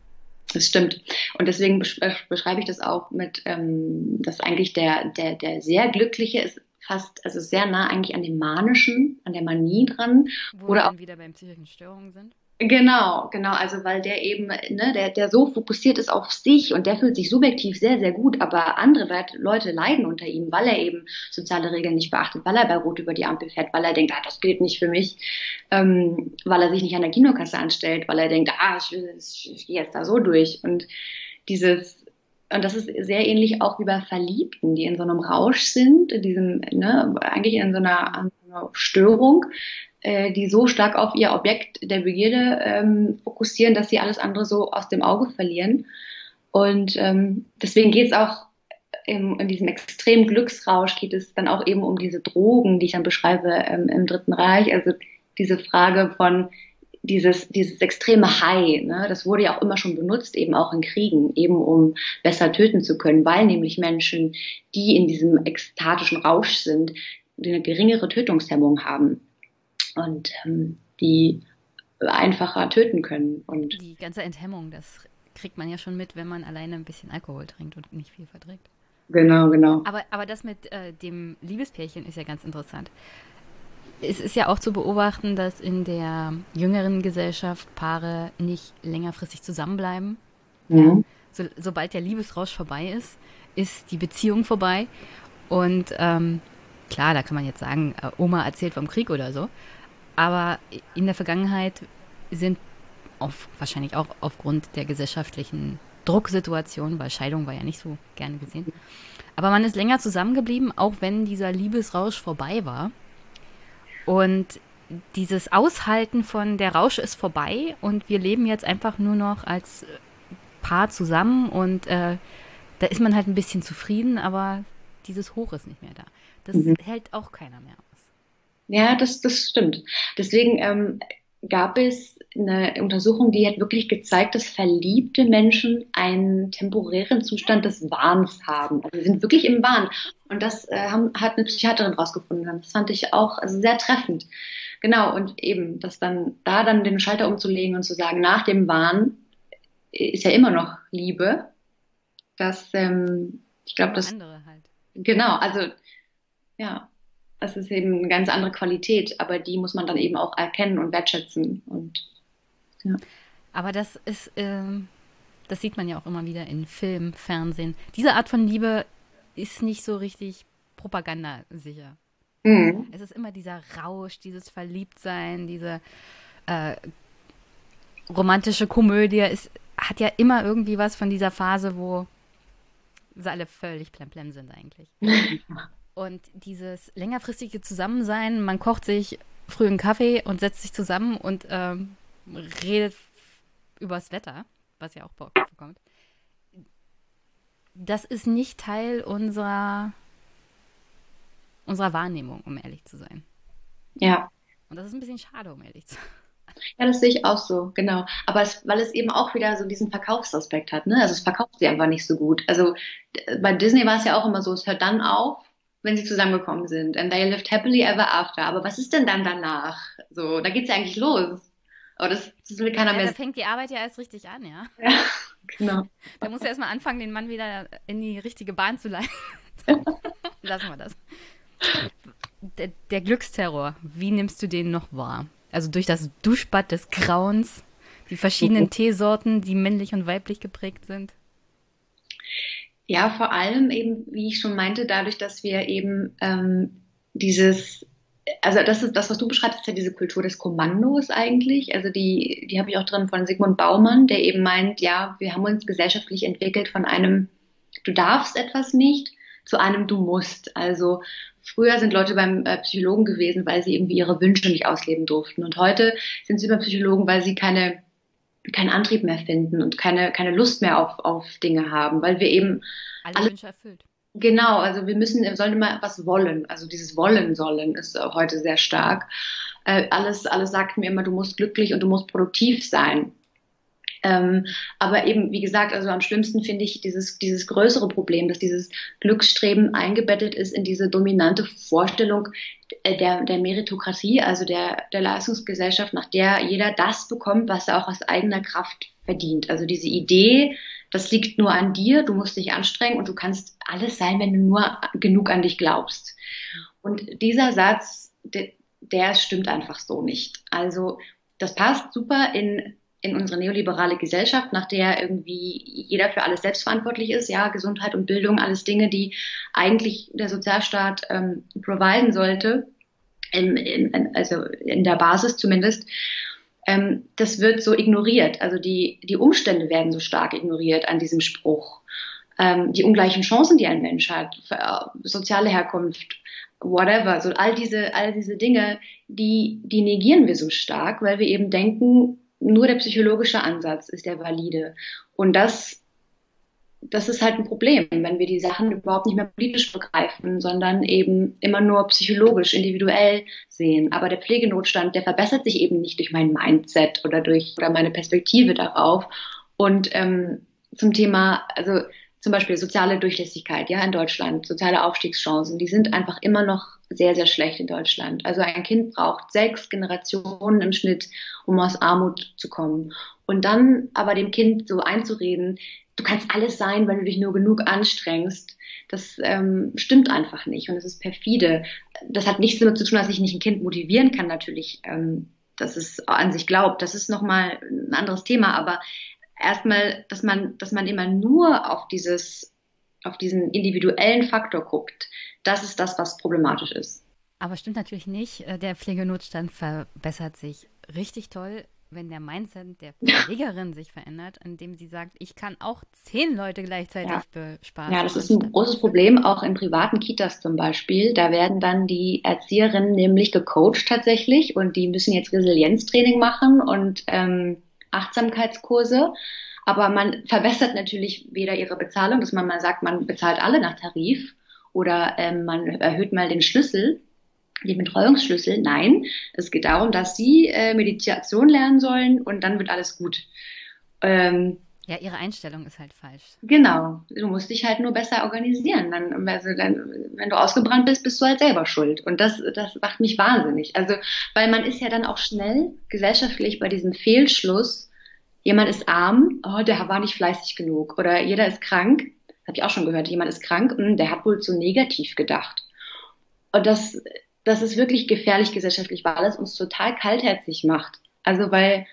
Das stimmt. Und deswegen beschreibe ich das auch mit, ähm, dass eigentlich der, der, der sehr Glückliche ist fast, also sehr nah eigentlich an dem Manischen, an der Manie dran. Wo Oder wir auch wieder beim psychischen Störungen sind. Genau, genau, also weil der eben, ne, der, der so fokussiert ist auf sich und der fühlt sich subjektiv sehr, sehr gut, aber andere Leute leiden unter ihm, weil er eben soziale Regeln nicht beachtet, weil er bei Rot über die Ampel fährt, weil er denkt, ah, das gilt nicht für mich, ähm, weil er sich nicht an der Kinokasse anstellt, weil er denkt, ah, ich, ich, ich gehe jetzt da so durch und dieses und das ist sehr ähnlich auch wie bei Verliebten, die in so einem Rausch sind, in diesem, ne, eigentlich in so einer, einer Störung, äh, die so stark auf ihr Objekt der Begierde ähm, fokussieren, dass sie alles andere so aus dem Auge verlieren. Und ähm, deswegen geht es auch im, in diesem extremen Glücksrausch geht es dann auch eben um diese Drogen, die ich dann beschreibe ähm, im Dritten Reich. Also diese Frage von dieses, dieses extreme High, ne, das wurde ja auch immer schon benutzt, eben auch in Kriegen, eben um besser töten zu können, weil nämlich Menschen, die in diesem ekstatischen Rausch sind, eine geringere Tötungshemmung haben und ähm, die einfacher töten können. Und die ganze Enthemmung, das kriegt man ja schon mit, wenn man alleine ein bisschen Alkohol trinkt und nicht viel verträgt. Genau, genau. Aber, aber das mit äh, dem Liebespärchen ist ja ganz interessant es ist ja auch zu beobachten, dass in der jüngeren Gesellschaft Paare nicht längerfristig zusammenbleiben. Mhm. So, sobald der Liebesrausch vorbei ist, ist die Beziehung vorbei. Und ähm, klar, da kann man jetzt sagen, äh, Oma erzählt vom Krieg oder so. Aber in der Vergangenheit sind auf, wahrscheinlich auch aufgrund der gesellschaftlichen Drucksituation, weil Scheidung war ja nicht so gerne gesehen. Aber man ist länger zusammengeblieben, auch wenn dieser Liebesrausch vorbei war. Und dieses Aushalten von der Rausch ist vorbei und wir leben jetzt einfach nur noch als Paar zusammen und äh, da ist man halt ein bisschen zufrieden, aber dieses Hoch ist nicht mehr da. Das mhm. hält auch keiner mehr aus. Ja, das, das stimmt. Deswegen ähm, gab es eine Untersuchung, die hat wirklich gezeigt, dass verliebte Menschen einen temporären Zustand des Wahns haben. Also sie sind wirklich im Wahn. Und das äh, haben, hat eine Psychiaterin rausgefunden. Das fand ich auch also sehr treffend. Genau, und eben, dass dann da dann den Schalter umzulegen und zu sagen, nach dem Wahn ist ja immer noch Liebe. Das, ähm, ich glaube, das. Andere halt. Genau, also ja, das ist eben eine ganz andere Qualität, aber die muss man dann eben auch erkennen und wertschätzen. Und, ja. Aber das ist, ähm, das sieht man ja auch immer wieder in Film, Fernsehen. Diese Art von Liebe ist nicht so richtig propagandasicher. Mhm. Es ist immer dieser Rausch, dieses Verliebtsein, diese äh, romantische Komödie. Es hat ja immer irgendwie was von dieser Phase, wo sie alle völlig plemplem sind eigentlich. Und dieses längerfristige Zusammensein, man kocht sich früh einen Kaffee und setzt sich zusammen und ähm, redet übers Wetter, was ja auch vorkommt. Das ist nicht Teil unserer, unserer Wahrnehmung, um ehrlich zu sein. Ja. Und das ist ein bisschen schade, um ehrlich zu sein. Ja, das sehe ich auch so, genau. Aber es, weil es eben auch wieder so diesen Verkaufsaspekt hat, ne? Also es verkauft sie einfach nicht so gut. Also bei Disney war es ja auch immer so, es hört dann auf, wenn sie zusammengekommen sind. And they lived happily ever after. Aber was ist denn dann danach? So, da geht's ja eigentlich los. Aber das, das will keiner ja, mehr. Da fängt die Arbeit ja erst richtig an, ja. Ja, genau. Da muss er erstmal anfangen, den Mann wieder in die richtige Bahn zu leiten. Lassen wir das. Der, der Glücksterror, wie nimmst du den noch wahr? Also durch das Duschbad des Grauens, die verschiedenen Teesorten, die männlich und weiblich geprägt sind? Ja, vor allem eben, wie ich schon meinte, dadurch, dass wir eben ähm, dieses, also das ist das, was du beschreibst, ist ja diese Kultur des Kommandos eigentlich. Also die, die habe ich auch drin von Sigmund Baumann, der eben meint, ja, wir haben uns gesellschaftlich entwickelt von einem, du darfst etwas nicht, zu einem du musst. Also früher sind Leute beim äh, Psychologen gewesen, weil sie irgendwie ihre Wünsche nicht ausleben durften. Und heute sind sie beim Psychologen, weil sie keine keinen Antrieb mehr finden und keine, keine Lust mehr auf, auf Dinge haben, weil wir eben alle, alle Wünsche erfüllt. Genau, also wir müssen, wir sollen immer was wollen. Also dieses Wollen sollen ist heute sehr stark. Äh, alles, alles sagt mir immer, du musst glücklich und du musst produktiv sein. Ähm, aber eben, wie gesagt, also am schlimmsten finde ich dieses, dieses größere Problem, dass dieses Glücksstreben eingebettet ist in diese dominante Vorstellung äh, der, der Meritokratie, also der, der Leistungsgesellschaft, nach der jeder das bekommt, was er auch aus eigener Kraft verdient. Also diese Idee, das liegt nur an dir, du musst dich anstrengen und du kannst alles sein, wenn du nur genug an dich glaubst. Und dieser Satz, der, der stimmt einfach so nicht. Also das passt super in in unsere neoliberale Gesellschaft, nach der irgendwie jeder für alles selbstverantwortlich ist, ja, Gesundheit und Bildung, alles Dinge, die eigentlich der Sozialstaat ähm, providen sollte, in, in, also in der Basis zumindest, ähm, das wird so ignoriert. Also die, die Umstände werden so stark ignoriert an diesem Spruch. Ähm, die ungleichen Chancen, die ein Mensch hat, äh, soziale Herkunft, whatever, so all diese, all diese Dinge, die, die negieren wir so stark, weil wir eben denken, nur der psychologische Ansatz ist der valide. Und das, das ist halt ein Problem, wenn wir die Sachen überhaupt nicht mehr politisch begreifen, sondern eben immer nur psychologisch, individuell sehen. Aber der Pflegenotstand, der verbessert sich eben nicht durch mein Mindset oder durch oder meine Perspektive darauf. Und ähm, zum Thema, also zum Beispiel soziale Durchlässigkeit, ja, in Deutschland, soziale Aufstiegschancen, die sind einfach immer noch sehr, sehr schlecht in Deutschland. Also ein Kind braucht sechs Generationen im Schnitt, um aus Armut zu kommen. Und dann aber dem Kind so einzureden, du kannst alles sein, wenn du dich nur genug anstrengst, das ähm, stimmt einfach nicht und es ist perfide. Das hat nichts damit zu tun, dass ich nicht ein Kind motivieren kann, natürlich, ähm, dass es an sich glaubt. Das ist nochmal ein anderes Thema, aber erstmal, dass man, dass man immer nur auf dieses, auf diesen individuellen Faktor guckt, das ist das, was problematisch ist. Aber stimmt natürlich nicht. Äh, der Pflegenotstand verbessert sich richtig toll, wenn der Mindset der Pflegerin sich verändert, indem sie sagt, ich kann auch zehn Leute gleichzeitig ja. besparen. Ja, das ist ein großes Problem, auch in privaten Kitas zum Beispiel. Da werden dann die Erzieherinnen nämlich gecoacht tatsächlich und die müssen jetzt Resilienztraining machen und ähm, Achtsamkeitskurse. Aber man verbessert natürlich weder ihre Bezahlung, dass man mal sagt, man bezahlt alle nach Tarif oder ähm, man erhöht mal den Schlüssel, den Betreuungsschlüssel. Nein, es geht darum, dass sie äh, Meditation lernen sollen und dann wird alles gut. Ähm, ja, ihre Einstellung ist halt falsch. Genau. Du musst dich halt nur besser organisieren. Dann, also dann, wenn du ausgebrannt bist, bist du halt selber schuld. Und das, das macht mich wahnsinnig. Also, weil man ist ja dann auch schnell gesellschaftlich bei diesem Fehlschluss, jemand ist arm, oh, der war nicht fleißig genug. Oder jeder ist krank, habe ich auch schon gehört, jemand ist krank, hm, der hat wohl zu negativ gedacht. Und das, das ist wirklich gefährlich gesellschaftlich, weil es uns total kaltherzig macht. Also weil,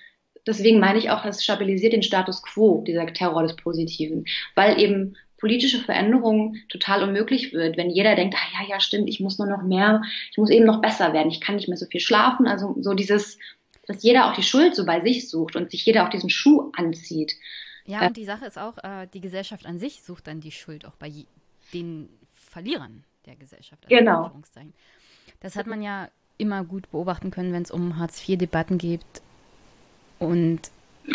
deswegen meine ich auch, das stabilisiert den Status quo, dieser Terror des Positiven, weil eben politische Veränderung total unmöglich wird, wenn jeder denkt, ah ja, ja, stimmt, ich muss nur noch mehr, ich muss eben noch besser werden, ich kann nicht mehr so viel schlafen, also so dieses, dass jeder auch die Schuld so bei sich sucht und sich jeder auch diesen Schuh anzieht. Ja, und die Sache ist auch, äh, die Gesellschaft an sich sucht dann die Schuld auch bei den Verlierern der Gesellschaft. Also genau. Das hat man ja immer gut beobachten können, wenn es um Hartz-IV-Debatten geht. Und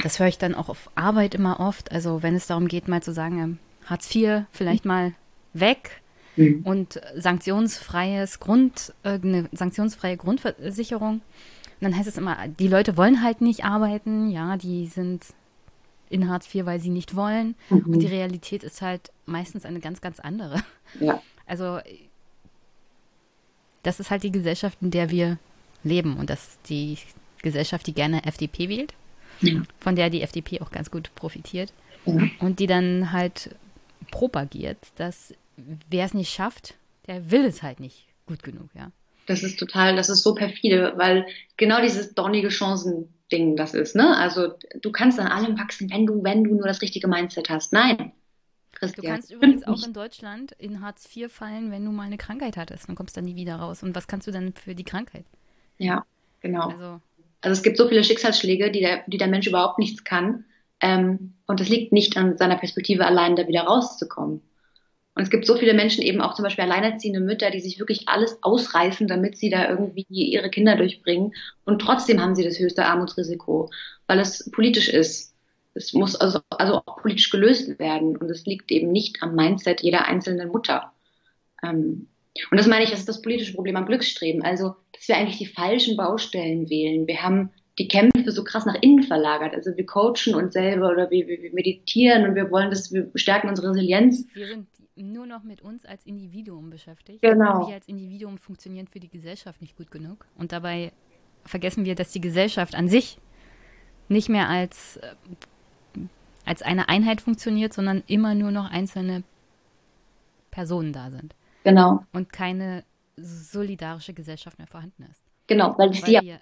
das höre ich dann auch auf Arbeit immer oft. Also wenn es darum geht, mal zu sagen, ähm, Hartz IV vielleicht mal weg mhm. und sanktionsfreies Grund, äh, eine sanktionsfreie Grundversicherung. Und dann heißt es immer, die Leute wollen halt nicht arbeiten, ja, die sind in Hartz IV, weil sie nicht wollen. Mhm. Und die Realität ist halt meistens eine ganz, ganz andere. Ja. Also das ist halt die Gesellschaft, in der wir leben. Und das ist die Gesellschaft, die gerne FDP wählt, ja. von der die FDP auch ganz gut profitiert. Ja. Und die dann halt propagiert, dass wer es nicht schafft, der will es halt nicht gut genug, ja. Das ist total, das ist so perfide, weil genau dieses dornige Chancen Ding das ist, ne? Also du kannst an allem wachsen, wenn du, wenn du nur das richtige Mindset hast. Nein. Christian. Du kannst übrigens auch in Deutschland in Hartz IV fallen, wenn du mal eine Krankheit hattest. Dann kommst du dann nie wieder raus. Und was kannst du dann für die Krankheit? Ja, genau. Also, also es gibt so viele Schicksalsschläge, die der, die der Mensch überhaupt nichts kann. Ähm, und es liegt nicht an seiner Perspektive allein, da wieder rauszukommen. Und es gibt so viele Menschen, eben auch zum Beispiel alleinerziehende Mütter, die sich wirklich alles ausreißen, damit sie da irgendwie ihre Kinder durchbringen. Und trotzdem haben sie das höchste Armutsrisiko, weil es politisch ist. Es muss also, also auch politisch gelöst werden. Und es liegt eben nicht am Mindset jeder einzelnen Mutter. Ähm, und das meine ich, das ist das politische Problem am Glücksstreben. Also, dass wir eigentlich die falschen Baustellen wählen. Wir haben die Kämpfe so krass nach innen verlagert. Also wir coachen uns selber oder wir, wir, meditieren und wir wollen das, wir stärken unsere Resilienz. Wir sind nur noch mit uns als Individuum beschäftigt. Genau. Wir als Individuum funktionieren für die Gesellschaft nicht gut genug. Und dabei vergessen wir, dass die Gesellschaft an sich nicht mehr als, äh, als eine Einheit funktioniert, sondern immer nur noch einzelne Personen da sind. Genau. Und keine solidarische Gesellschaft mehr vorhanden ist. Genau, weil, weil wir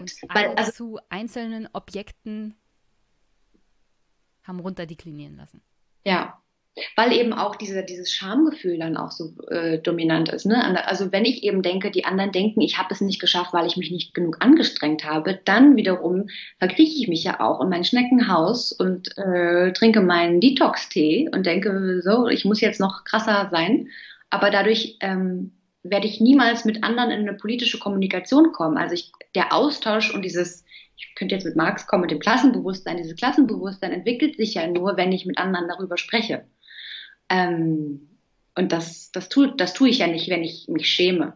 uns weil, also, zu einzelnen Objekten haben runterdeklinieren lassen. Ja, weil eben auch diese, dieses Schamgefühl dann auch so äh, dominant ist. Ne? Also wenn ich eben denke, die anderen denken, ich habe es nicht geschafft, weil ich mich nicht genug angestrengt habe, dann wiederum verkrieche ich mich ja auch in mein Schneckenhaus und äh, trinke meinen Detox-Tee und denke, so, ich muss jetzt noch krasser sein. Aber dadurch ähm, werde ich niemals mit anderen in eine politische Kommunikation kommen. Also ich, der Austausch und dieses ich könnte jetzt mit Marx kommen, mit dem Klassenbewusstsein. Dieses Klassenbewusstsein entwickelt sich ja nur, wenn ich mit anderen darüber spreche. Ähm, und das, das, tue, das tue ich ja nicht, wenn ich mich schäme.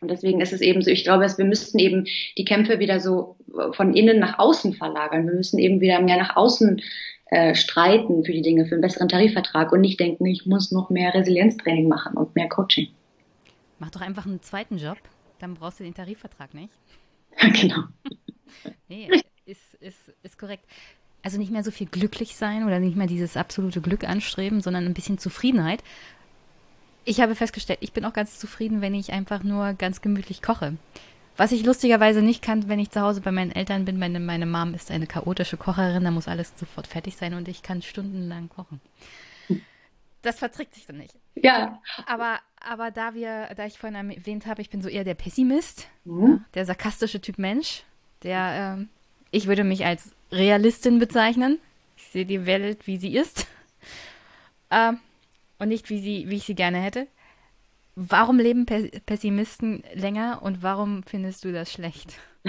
Und deswegen ist es eben so, ich glaube, wir müssten eben die Kämpfe wieder so von innen nach außen verlagern. Wir müssen eben wieder mehr nach außen äh, streiten für die Dinge, für einen besseren Tarifvertrag und nicht denken, ich muss noch mehr Resilienztraining machen und mehr Coaching. Mach doch einfach einen zweiten Job, dann brauchst du den Tarifvertrag nicht. genau. Nee, ist, ist, ist korrekt also nicht mehr so viel glücklich sein oder nicht mehr dieses absolute Glück anstreben, sondern ein bisschen Zufriedenheit. Ich habe festgestellt, ich bin auch ganz zufrieden, wenn ich einfach nur ganz gemütlich koche. Was ich lustigerweise nicht kann, wenn ich zu Hause bei meinen Eltern bin, meine, meine Mom ist eine chaotische Kocherin, da muss alles sofort fertig sein und ich kann stundenlang kochen. Das verträgt sich dann nicht. Ja. Aber, aber da wir, da ich vorhin erwähnt habe, ich bin so eher der Pessimist, mhm. der sarkastische Typ Mensch, der ähm, ich würde mich als Realistin bezeichnen. Ich sehe die Welt, wie sie ist. Äh, und nicht, wie, sie, wie ich sie gerne hätte. Warum leben Pessimisten länger und warum findest du das schlecht?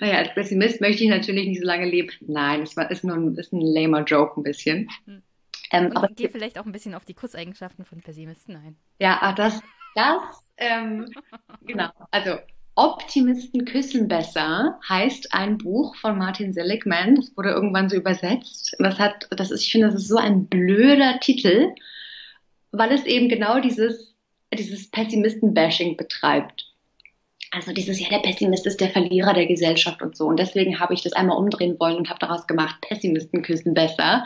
naja, als Pessimist möchte ich natürlich nicht so lange leben. Nein, es ist nur ein, ist ein lamer Joke ein bisschen. Hm. Ähm, aber geh vielleicht auch ein bisschen auf die Kurzeigenschaften von Pessimisten ein. Ja, ach, das, das, ähm, genau. Also Optimisten küssen besser heißt ein Buch von Martin Seligman. Das wurde irgendwann so übersetzt. Das hat, das ist, ich finde, das ist so ein blöder Titel, weil es eben genau dieses, dieses Pessimisten-Bashing betreibt. Also dieses, ja, der Pessimist ist der Verlierer der Gesellschaft und so. Und deswegen habe ich das einmal umdrehen wollen und habe daraus gemacht, Pessimisten küssen besser.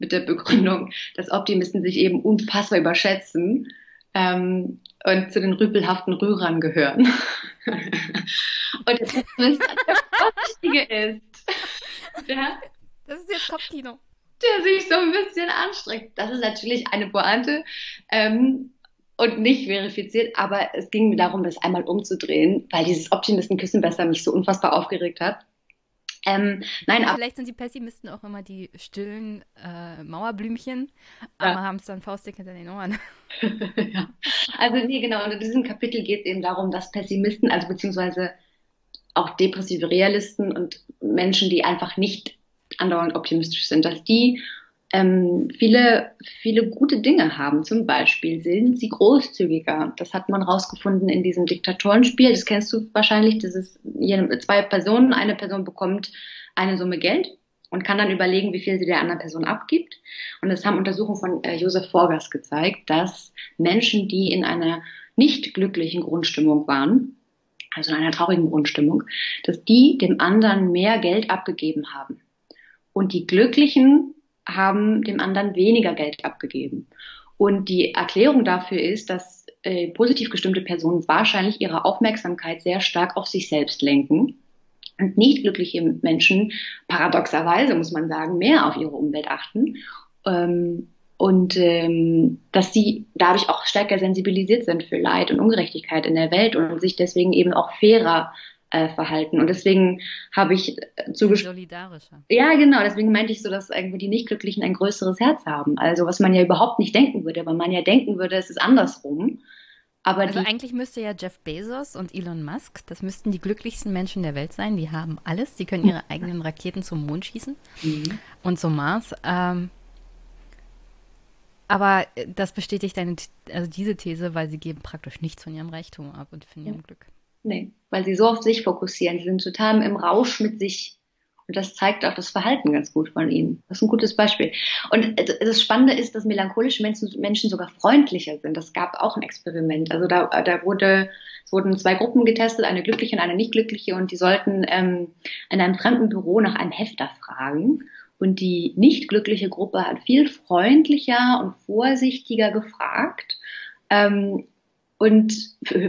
Mit der Begründung, dass Optimisten sich eben unfassbar überschätzen ähm, und zu den rüpelhaften Rührern gehören. und der Pessimist der Vorsichtige ist. Der, das ist jetzt Kopfkino. Der sich so ein bisschen anstrengt. Das ist natürlich eine Pointe. Ähm, und nicht verifiziert, aber es ging mir darum, das einmal umzudrehen, weil dieses Optimisten-Küssen besser mich so unfassbar aufgeregt hat. Ähm, nein, vielleicht sind die Pessimisten auch immer die stillen äh, Mauerblümchen, aber ja. haben es dann faustdick hinter den Ohren. ja. Also nee, genau, und in diesem Kapitel geht es eben darum, dass Pessimisten, also beziehungsweise auch depressive Realisten und Menschen, die einfach nicht andauernd optimistisch sind, dass die ähm, viele, viele gute Dinge haben. Zum Beispiel sind sie großzügiger. Das hat man rausgefunden in diesem Diktatorenspiel. Das kennst du wahrscheinlich. Das ist zwei Personen. Eine Person bekommt eine Summe Geld und kann dann überlegen, wie viel sie der anderen Person abgibt. Und das haben Untersuchungen von äh, Josef Forgas gezeigt, dass Menschen, die in einer nicht glücklichen Grundstimmung waren, also in einer traurigen Grundstimmung, dass die dem anderen mehr Geld abgegeben haben. Und die Glücklichen haben dem anderen weniger Geld abgegeben. Und die Erklärung dafür ist, dass äh, positiv gestimmte Personen wahrscheinlich ihre Aufmerksamkeit sehr stark auf sich selbst lenken und nicht glückliche Menschen paradoxerweise, muss man sagen, mehr auf ihre Umwelt achten. Ähm, und ähm, dass sie dadurch auch stärker sensibilisiert sind für Leid und Ungerechtigkeit in der Welt und sich deswegen eben auch fairer äh, verhalten. Und deswegen habe ich äh. Solidarischer. Ja, genau. Deswegen meinte ich so, dass irgendwie die Nichtglücklichen ein größeres Herz haben. Also was man ja überhaupt nicht denken würde, weil man ja denken würde, es ist andersrum. Aber also eigentlich müsste ja Jeff Bezos und Elon Musk, das müssten die glücklichsten Menschen der Welt sein. Die haben alles. Die können ihre eigenen Raketen zum Mond schießen mhm. und zum Mars. Ähm, aber das bestätigt deine, also diese These, weil sie geben praktisch nichts von ihrem Reichtum ab und von ihrem ja. Glück. Nee, weil sie so auf sich fokussieren. Sie sind total im Rausch mit sich. Und das zeigt auch das Verhalten ganz gut von ihnen. Das ist ein gutes Beispiel. Und das Spannende ist, dass melancholische Menschen, Menschen sogar freundlicher sind. Das gab auch ein Experiment. Also da, da wurde, es wurden zwei Gruppen getestet, eine glückliche und eine nicht glückliche, und die sollten ähm, in einem fremden Büro nach einem Hefter fragen. Und die nicht glückliche Gruppe hat viel freundlicher und vorsichtiger gefragt. Ähm, und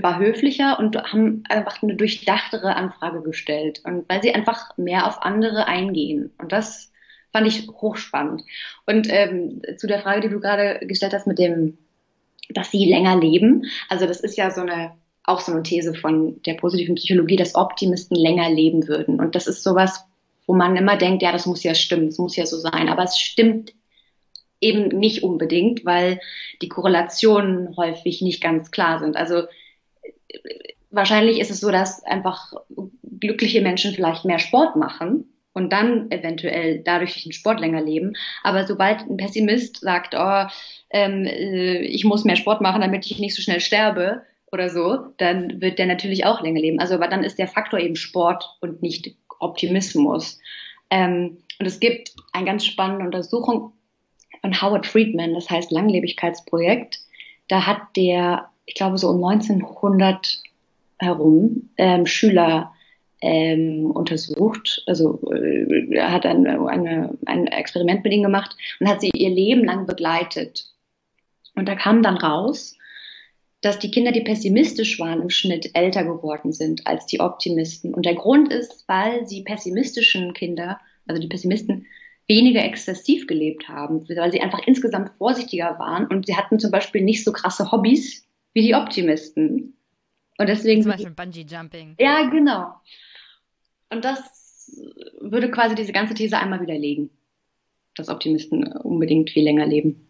war höflicher und haben einfach eine durchdachtere Anfrage gestellt. Und weil sie einfach mehr auf andere eingehen. Und das fand ich hochspannend. Und ähm, zu der Frage, die du gerade gestellt hast mit dem, dass sie länger leben. Also das ist ja so eine auch so eine These von der positiven Psychologie, dass Optimisten länger leben würden. Und das ist sowas, wo man immer denkt, ja, das muss ja stimmen, das muss ja so sein. Aber es stimmt eben nicht unbedingt, weil die Korrelationen häufig nicht ganz klar sind. Also wahrscheinlich ist es so, dass einfach glückliche Menschen vielleicht mehr Sport machen und dann eventuell dadurch durch den Sport länger leben. Aber sobald ein Pessimist sagt, oh, ähm, äh, ich muss mehr Sport machen, damit ich nicht so schnell sterbe oder so, dann wird der natürlich auch länger leben. Also aber dann ist der Faktor eben Sport und nicht Optimismus. Ähm, und es gibt eine ganz spannende Untersuchung von Howard Friedman, das heißt Langlebigkeitsprojekt. Da hat der, ich glaube so um 1900 herum, ähm, Schüler ähm, untersucht, also äh, hat ein, eine, ein Experiment mit ihnen gemacht und hat sie ihr Leben lang begleitet. Und da kam dann raus, dass die Kinder, die pessimistisch waren, im Schnitt älter geworden sind als die Optimisten. Und der Grund ist, weil die pessimistischen Kinder, also die Pessimisten, weniger exzessiv gelebt haben, weil sie einfach insgesamt vorsichtiger waren und sie hatten zum Beispiel nicht so krasse Hobbys wie die Optimisten. Und deswegen. Zum Beispiel Bungee Jumping. Ja, genau. Und das würde quasi diese ganze These einmal widerlegen, dass Optimisten unbedingt viel länger leben.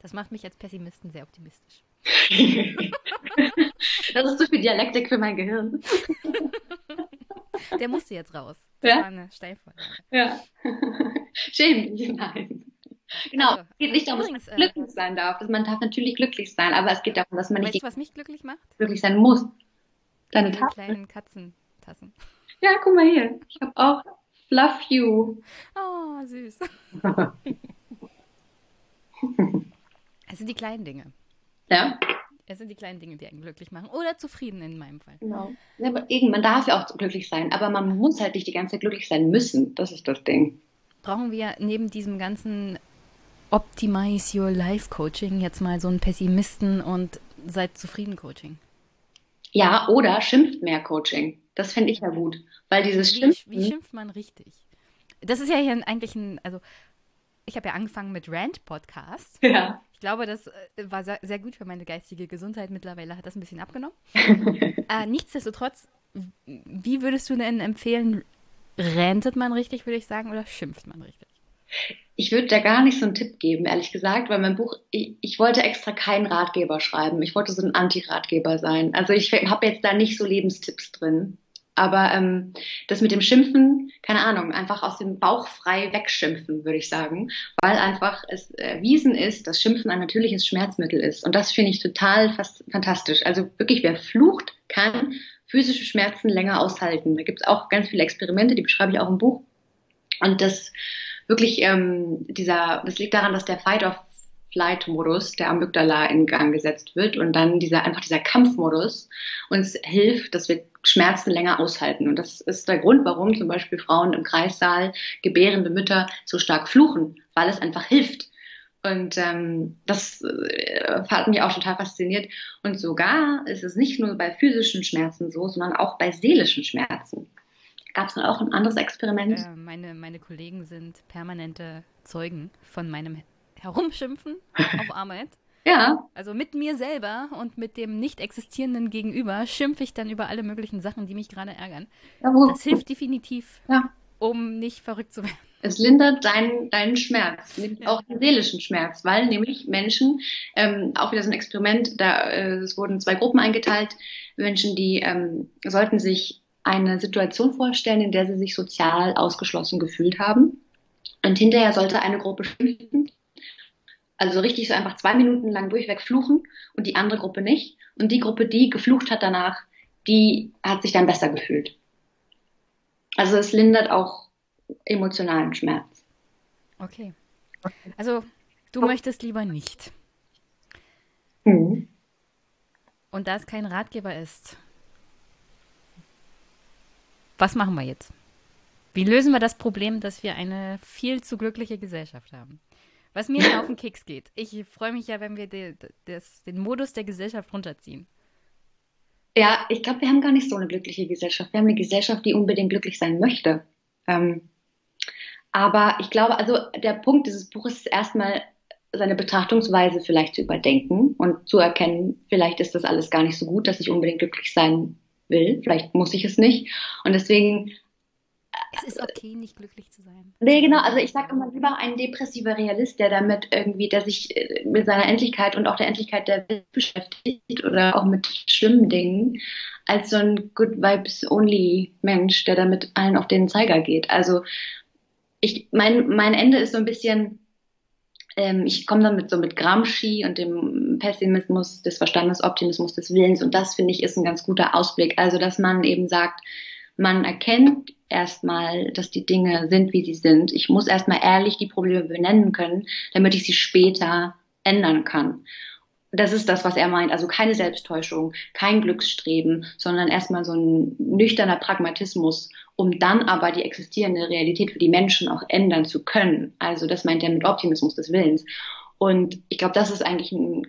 Das macht mich als Pessimisten sehr optimistisch. das ist zu viel Dialektik für mein Gehirn. Der musste jetzt raus. Ja. war eine Steilvorlage. Ja. Schäm dich, nein. Genau, Also, es geht nicht darum, dass man äh, glücklich sein darf. Dass man darf natürlich glücklich sein, aber es geht darum, dass man Weißt nicht du, was mich glücklich macht? glücklich sein muss. Deine Diese Tasse. kleinen Katzentassen. Ja, guck mal hier. Ich habe auch Fluff You. Oh, süß. Sind die kleinen Dinge. Ja, Es sind die kleinen Dinge, die einen glücklich machen. Oder zufrieden in meinem Fall. genau. Ja, aber eben, man darf ja auch glücklich sein, aber man muss halt nicht die ganze Zeit glücklich sein müssen. Das ist das Ding. Brauchen wir neben diesem ganzen Optimize Your Life Coaching jetzt mal so einen Pessimisten und seid zufrieden Coaching? Ja, oder schimpft mehr Coaching. Das finde ich ja gut. Weil dieses Wie, Schimpfen. wie schimpft man richtig? Das ist ja hier eigentlich ein, also ich habe ja angefangen mit Rant-Podcast. Ja. Ich glaube, das äh, war sehr, gut für meine geistige Gesundheit. Mittlerweile hat das ein bisschen abgenommen. äh, nichtsdestotrotz, wie würdest du denn empfehlen, rantet man richtig, würde ich sagen, oder schimpft man richtig? Ich würde da gar nicht so einen Tipp geben, ehrlich gesagt, weil mein Buch, ich, ich wollte extra keinen Ratgeber schreiben. Ich wollte so ein Anti-Ratgeber sein. Also ich habe jetzt da nicht so Lebenstipps drin. Aber ähm, das mit dem Schimpfen, keine Ahnung, einfach aus dem Bauch frei wegschimpfen, würde ich sagen. Weil einfach es erwiesen ist, dass Schimpfen ein natürliches Schmerzmittel ist. Und das finde ich total fast fantastisch. Also wirklich, wer flucht, kann physische Schmerzen länger aushalten. Da gibt es auch ganz viele Experimente, die beschreibe ich auch im Buch. Und das wirklich ähm, dieser, das liegt daran, dass der Fight-of-Flight-Modus der Amygdala in Gang gesetzt wird und dann dieser einfach dieser Kampfmodus uns hilft, dass wir Schmerzen länger aushalten. Und das ist der Grund, warum zum Beispiel Frauen im Kreissaal gebärende Mütter so stark fluchen, weil es einfach hilft. Und ähm, das äh, hat mich auch total fasziniert. Und sogar ist es nicht nur bei physischen Schmerzen so, sondern auch bei seelischen Schmerzen. Gab es auch ein anderes Experiment? Äh, meine, meine Kollegen sind permanente Zeugen von meinem Herumschimpfen auf Arbeit. Ja, Also mit mir selber und mit dem nicht existierenden Gegenüber schimpfe ich dann über alle möglichen Sachen, die mich gerade ärgern. ja wo, Das hilft definitiv, Ja. um nicht verrückt zu werden. Es lindert deinen, deinen Schmerz, nämlich Ja. auch den seelischen Schmerz, weil nämlich Menschen, ähm, auch wieder so ein Experiment, da äh, es wurden zwei Gruppen eingeteilt, Menschen, die ähm, sollten sich eine Situation vorstellen, in der sie sich sozial ausgeschlossen gefühlt haben. Und hinterher sollte eine Gruppe schimpfen, also richtig so einfach zwei Minuten lang durchweg fluchen und die andere Gruppe nicht. Und die Gruppe, die geflucht hat danach, die hat sich dann besser gefühlt. Also es lindert auch emotionalen Schmerz. Okay. Also du möchtest lieber nicht. Mhm. Und da es kein Ratgeber ist, was machen wir jetzt? Wie lösen wir das Problem, dass wir eine viel zu glückliche Gesellschaft haben? Was mir auf den Keks geht. Ich freue mich ja, wenn wir de, das, den Modus der Gesellschaft runterziehen. Ja, ich glaube, wir haben gar nicht so eine glückliche Gesellschaft. Wir haben eine Gesellschaft, die unbedingt glücklich sein möchte. Ähm, aber ich glaube, also der Punkt dieses Buches ist erstmal seine Betrachtungsweise vielleicht zu überdenken und zu erkennen, vielleicht ist das alles gar nicht so gut, dass ich unbedingt glücklich sein will. Vielleicht muss ich es nicht. Und deswegen Es ist okay, nicht glücklich zu sein. Nee, genau. Also ich sage immer lieber ein depressiver Realist, der damit irgendwie, der sich äh, mit seiner Endlichkeit und auch der Endlichkeit der Welt beschäftigt oder auch mit schlimmen Dingen, als so ein Good Vibes Only Mensch, der damit allen auf den Zeiger geht. Also ich, mein, mein Ende ist so ein bisschen, ähm, ich komme damit so mit Gramsci und dem Pessimismus des Verstandes, Optimismus des Willens und das finde ich ist ein ganz guter Ausblick. Also dass man eben sagt, man erkennt erstmal, dass die Dinge sind, wie sie sind. Ich muss erstmal ehrlich die Probleme benennen können, damit ich sie später ändern kann. Das ist das, was er meint. Also keine Selbsttäuschung, kein Glücksstreben, sondern erstmal so ein nüchterner Pragmatismus, um dann aber die existierende Realität für die Menschen auch ändern zu können. Also das meint er mit Optimismus des Willens. Und ich glaube, das ist eigentlich ein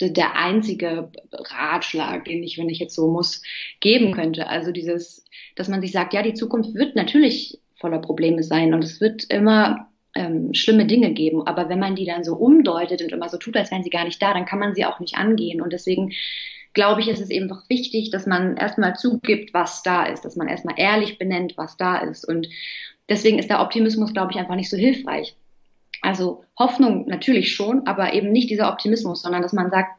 der einzige Ratschlag, den ich, wenn ich jetzt so muss, geben könnte. Also dieses, dass man sich sagt, ja, die Zukunft wird natürlich voller Probleme sein und es wird immer ähm, schlimme Dinge geben. Aber wenn man die dann so umdeutet und immer so tut, als wären sie gar nicht da, dann kann man sie auch nicht angehen. Und deswegen glaube ich, ist es eben doch wichtig, dass man erstmal zugibt, was da ist, dass man erstmal ehrlich benennt, was da ist. Und deswegen ist der Optimismus, glaube ich, einfach nicht so hilfreich. Also Hoffnung natürlich schon, aber eben nicht dieser Optimismus, sondern dass man sagt,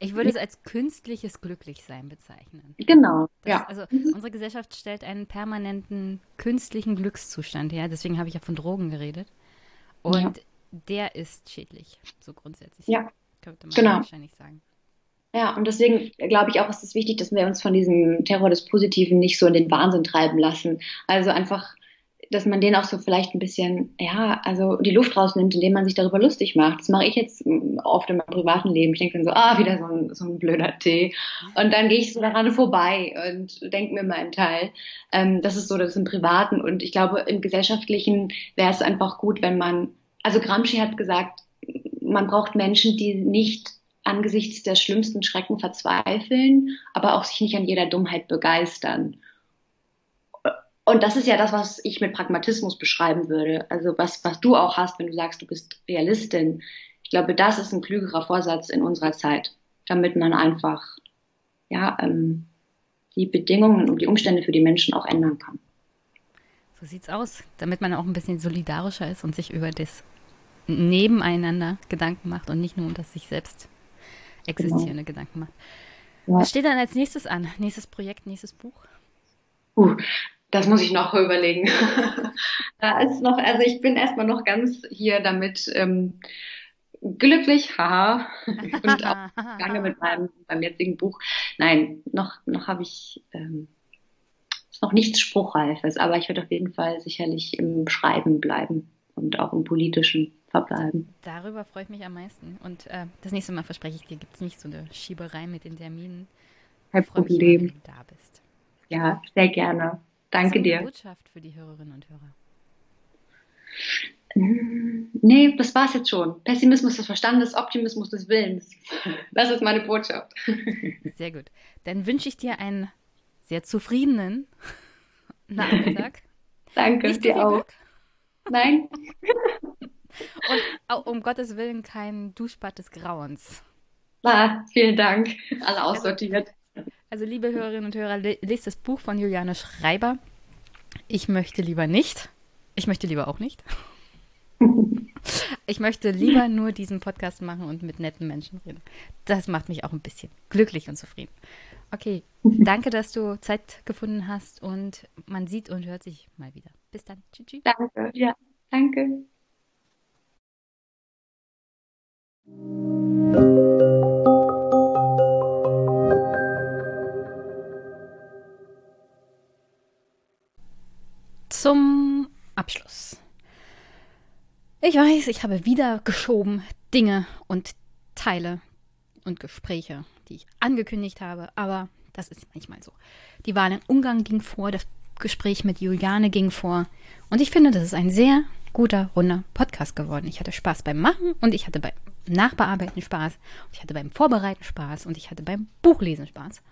Ich würde es als künstliches Glücklichsein bezeichnen. Genau, Das, ja. Also unsere Gesellschaft stellt einen permanenten künstlichen Glückszustand her. Deswegen habe ich ja von Drogen geredet. Und der ist schädlich, so grundsätzlich. Ja, Könnte man genau. wahrscheinlich sagen. Ja, und deswegen glaube ich auch, ist es wichtig, dass wir uns von diesem Terror des Positiven nicht so in den Wahnsinn treiben lassen. Also einfach, dass man den auch so vielleicht ein bisschen, ja, also die Luft rausnimmt, indem man sich darüber lustig macht. Das mache ich jetzt mm, oft in meinem privaten Leben. Ich denke dann so, ah, wieder so ein, so ein blöder Tee. Und dann gehe ich so daran vorbei und denke mir meinen Teil. Ähm, das ist so, das im Privaten. Und ich glaube, im Gesellschaftlichen wäre es einfach gut, wenn man, also Gramsci hat gesagt, man braucht Menschen, die nicht angesichts der schlimmsten Schrecken verzweifeln, aber auch sich nicht an jeder Dummheit begeistern. Und das ist ja das, was ich mit Pragmatismus beschreiben würde. Also was, was du auch hast, wenn du sagst, du bist Realistin. Ich glaube, das ist ein klügerer Vorsatz in unserer Zeit, damit man einfach ja ähm, die Bedingungen und die Umstände für die Menschen auch ändern kann. So sieht's aus, damit man auch ein bisschen solidarischer ist und sich über das Nebeneinander Gedanken macht und nicht nur um das sich selbst existierende Gedanken macht. Ja. Was steht dann als nächstes an? Nächstes Projekt, nächstes Buch? Uh, das muss ich noch überlegen. da ist noch, also ich bin erstmal noch ganz hier damit ähm, glücklich, haha, und auch lange mit meinem, meinem jetzigen Buch. Nein, noch, noch habe ich ähm, ist noch nichts Spruchreifes, aber ich werde auf jeden Fall sicherlich im Schreiben bleiben und auch im Politischen verbleiben. Darüber freue ich mich am meisten. Und äh, das nächste Mal verspreche ich dir, gibt es nicht so eine Schieberei mit den Terminen. Kein freue mich Problem. wenn du da bist. Ja, sehr gerne. Danke dir. Botschaft für die Hörerinnen und Hörer. Mm, Nee, das war's jetzt schon. Pessimismus des Verstandes, Optimismus des Willens. Das ist meine Botschaft. Sehr gut. Dann wünsche ich dir einen sehr zufriedenen Nachmittag. Danke, Nicht dir auch. Glück Nein? und um Gottes Willen kein Duschbad des Grauens. Ah, vielen Dank. Alle aussortiert. Also, liebe Hörerinnen und Hörer, le- lest das Buch von Juliane Schreiber. Ich möchte lieber nicht. Ich möchte lieber auch nicht. Ich möchte lieber nur diesen Podcast machen und mit netten Menschen reden. Das macht mich auch ein bisschen glücklich und zufrieden. Okay, danke, dass du Zeit gefunden hast und man sieht und hört sich mal wieder. Bis dann. Tschüss. tschüss. Danke. Ja, danke. Zum Abschluss. Ich weiß, ich habe wieder geschoben Dinge und Teile und Gespräche, die ich angekündigt habe, aber das ist manchmal so. Die Wahl in Ungarn ging vor, das Gespräch mit Juliane ging vor und ich finde, das ist ein sehr guter, runder Podcast geworden. Ich hatte Spaß beim Machen und ich hatte beim Nachbearbeiten Spaß ich hatte beim Vorbereiten Spaß und ich hatte beim Buchlesen Spaß.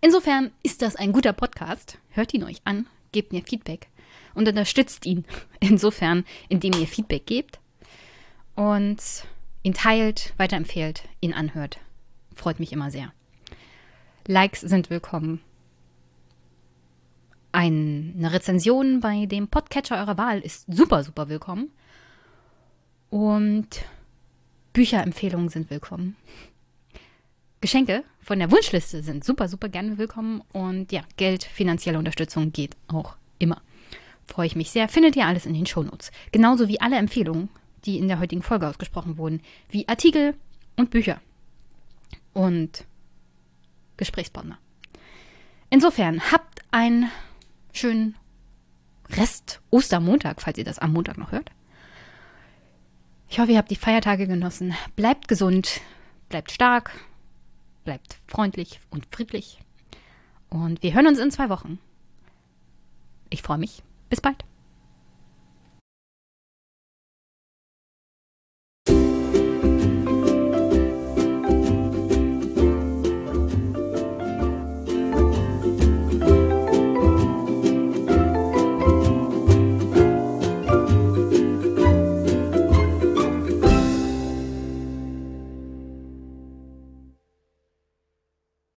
Insofern ist das ein guter Podcast. Hört ihn euch an, gebt mir Feedback und unterstützt ihn insofern, indem ihr Feedback gebt und ihn teilt, weiterempfehlt, ihn anhört. Freut mich immer sehr. Likes sind willkommen. Eine Rezension bei dem Podcatcher eurer Wahl ist super, super willkommen. Und Bücherempfehlungen sind willkommen. Geschenke von der Wunschliste sind super, super gerne willkommen. Und ja, Geld, finanzielle Unterstützung geht auch immer. Freue ich mich sehr. Findet ihr alles in den Shownotes. Genauso wie alle Empfehlungen, die in der heutigen Folge ausgesprochen wurden, wie Artikel und Bücher. Und Gesprächspartner. Insofern, habt einen schönen Rest Ostermontag, falls ihr das am Montag noch hört. Ich hoffe, ihr habt die Feiertage genossen. Bleibt gesund, bleibt stark, bleibt freundlich und friedlich. Und wir hören uns in zwei Wochen. Ich freue mich. Bis bald.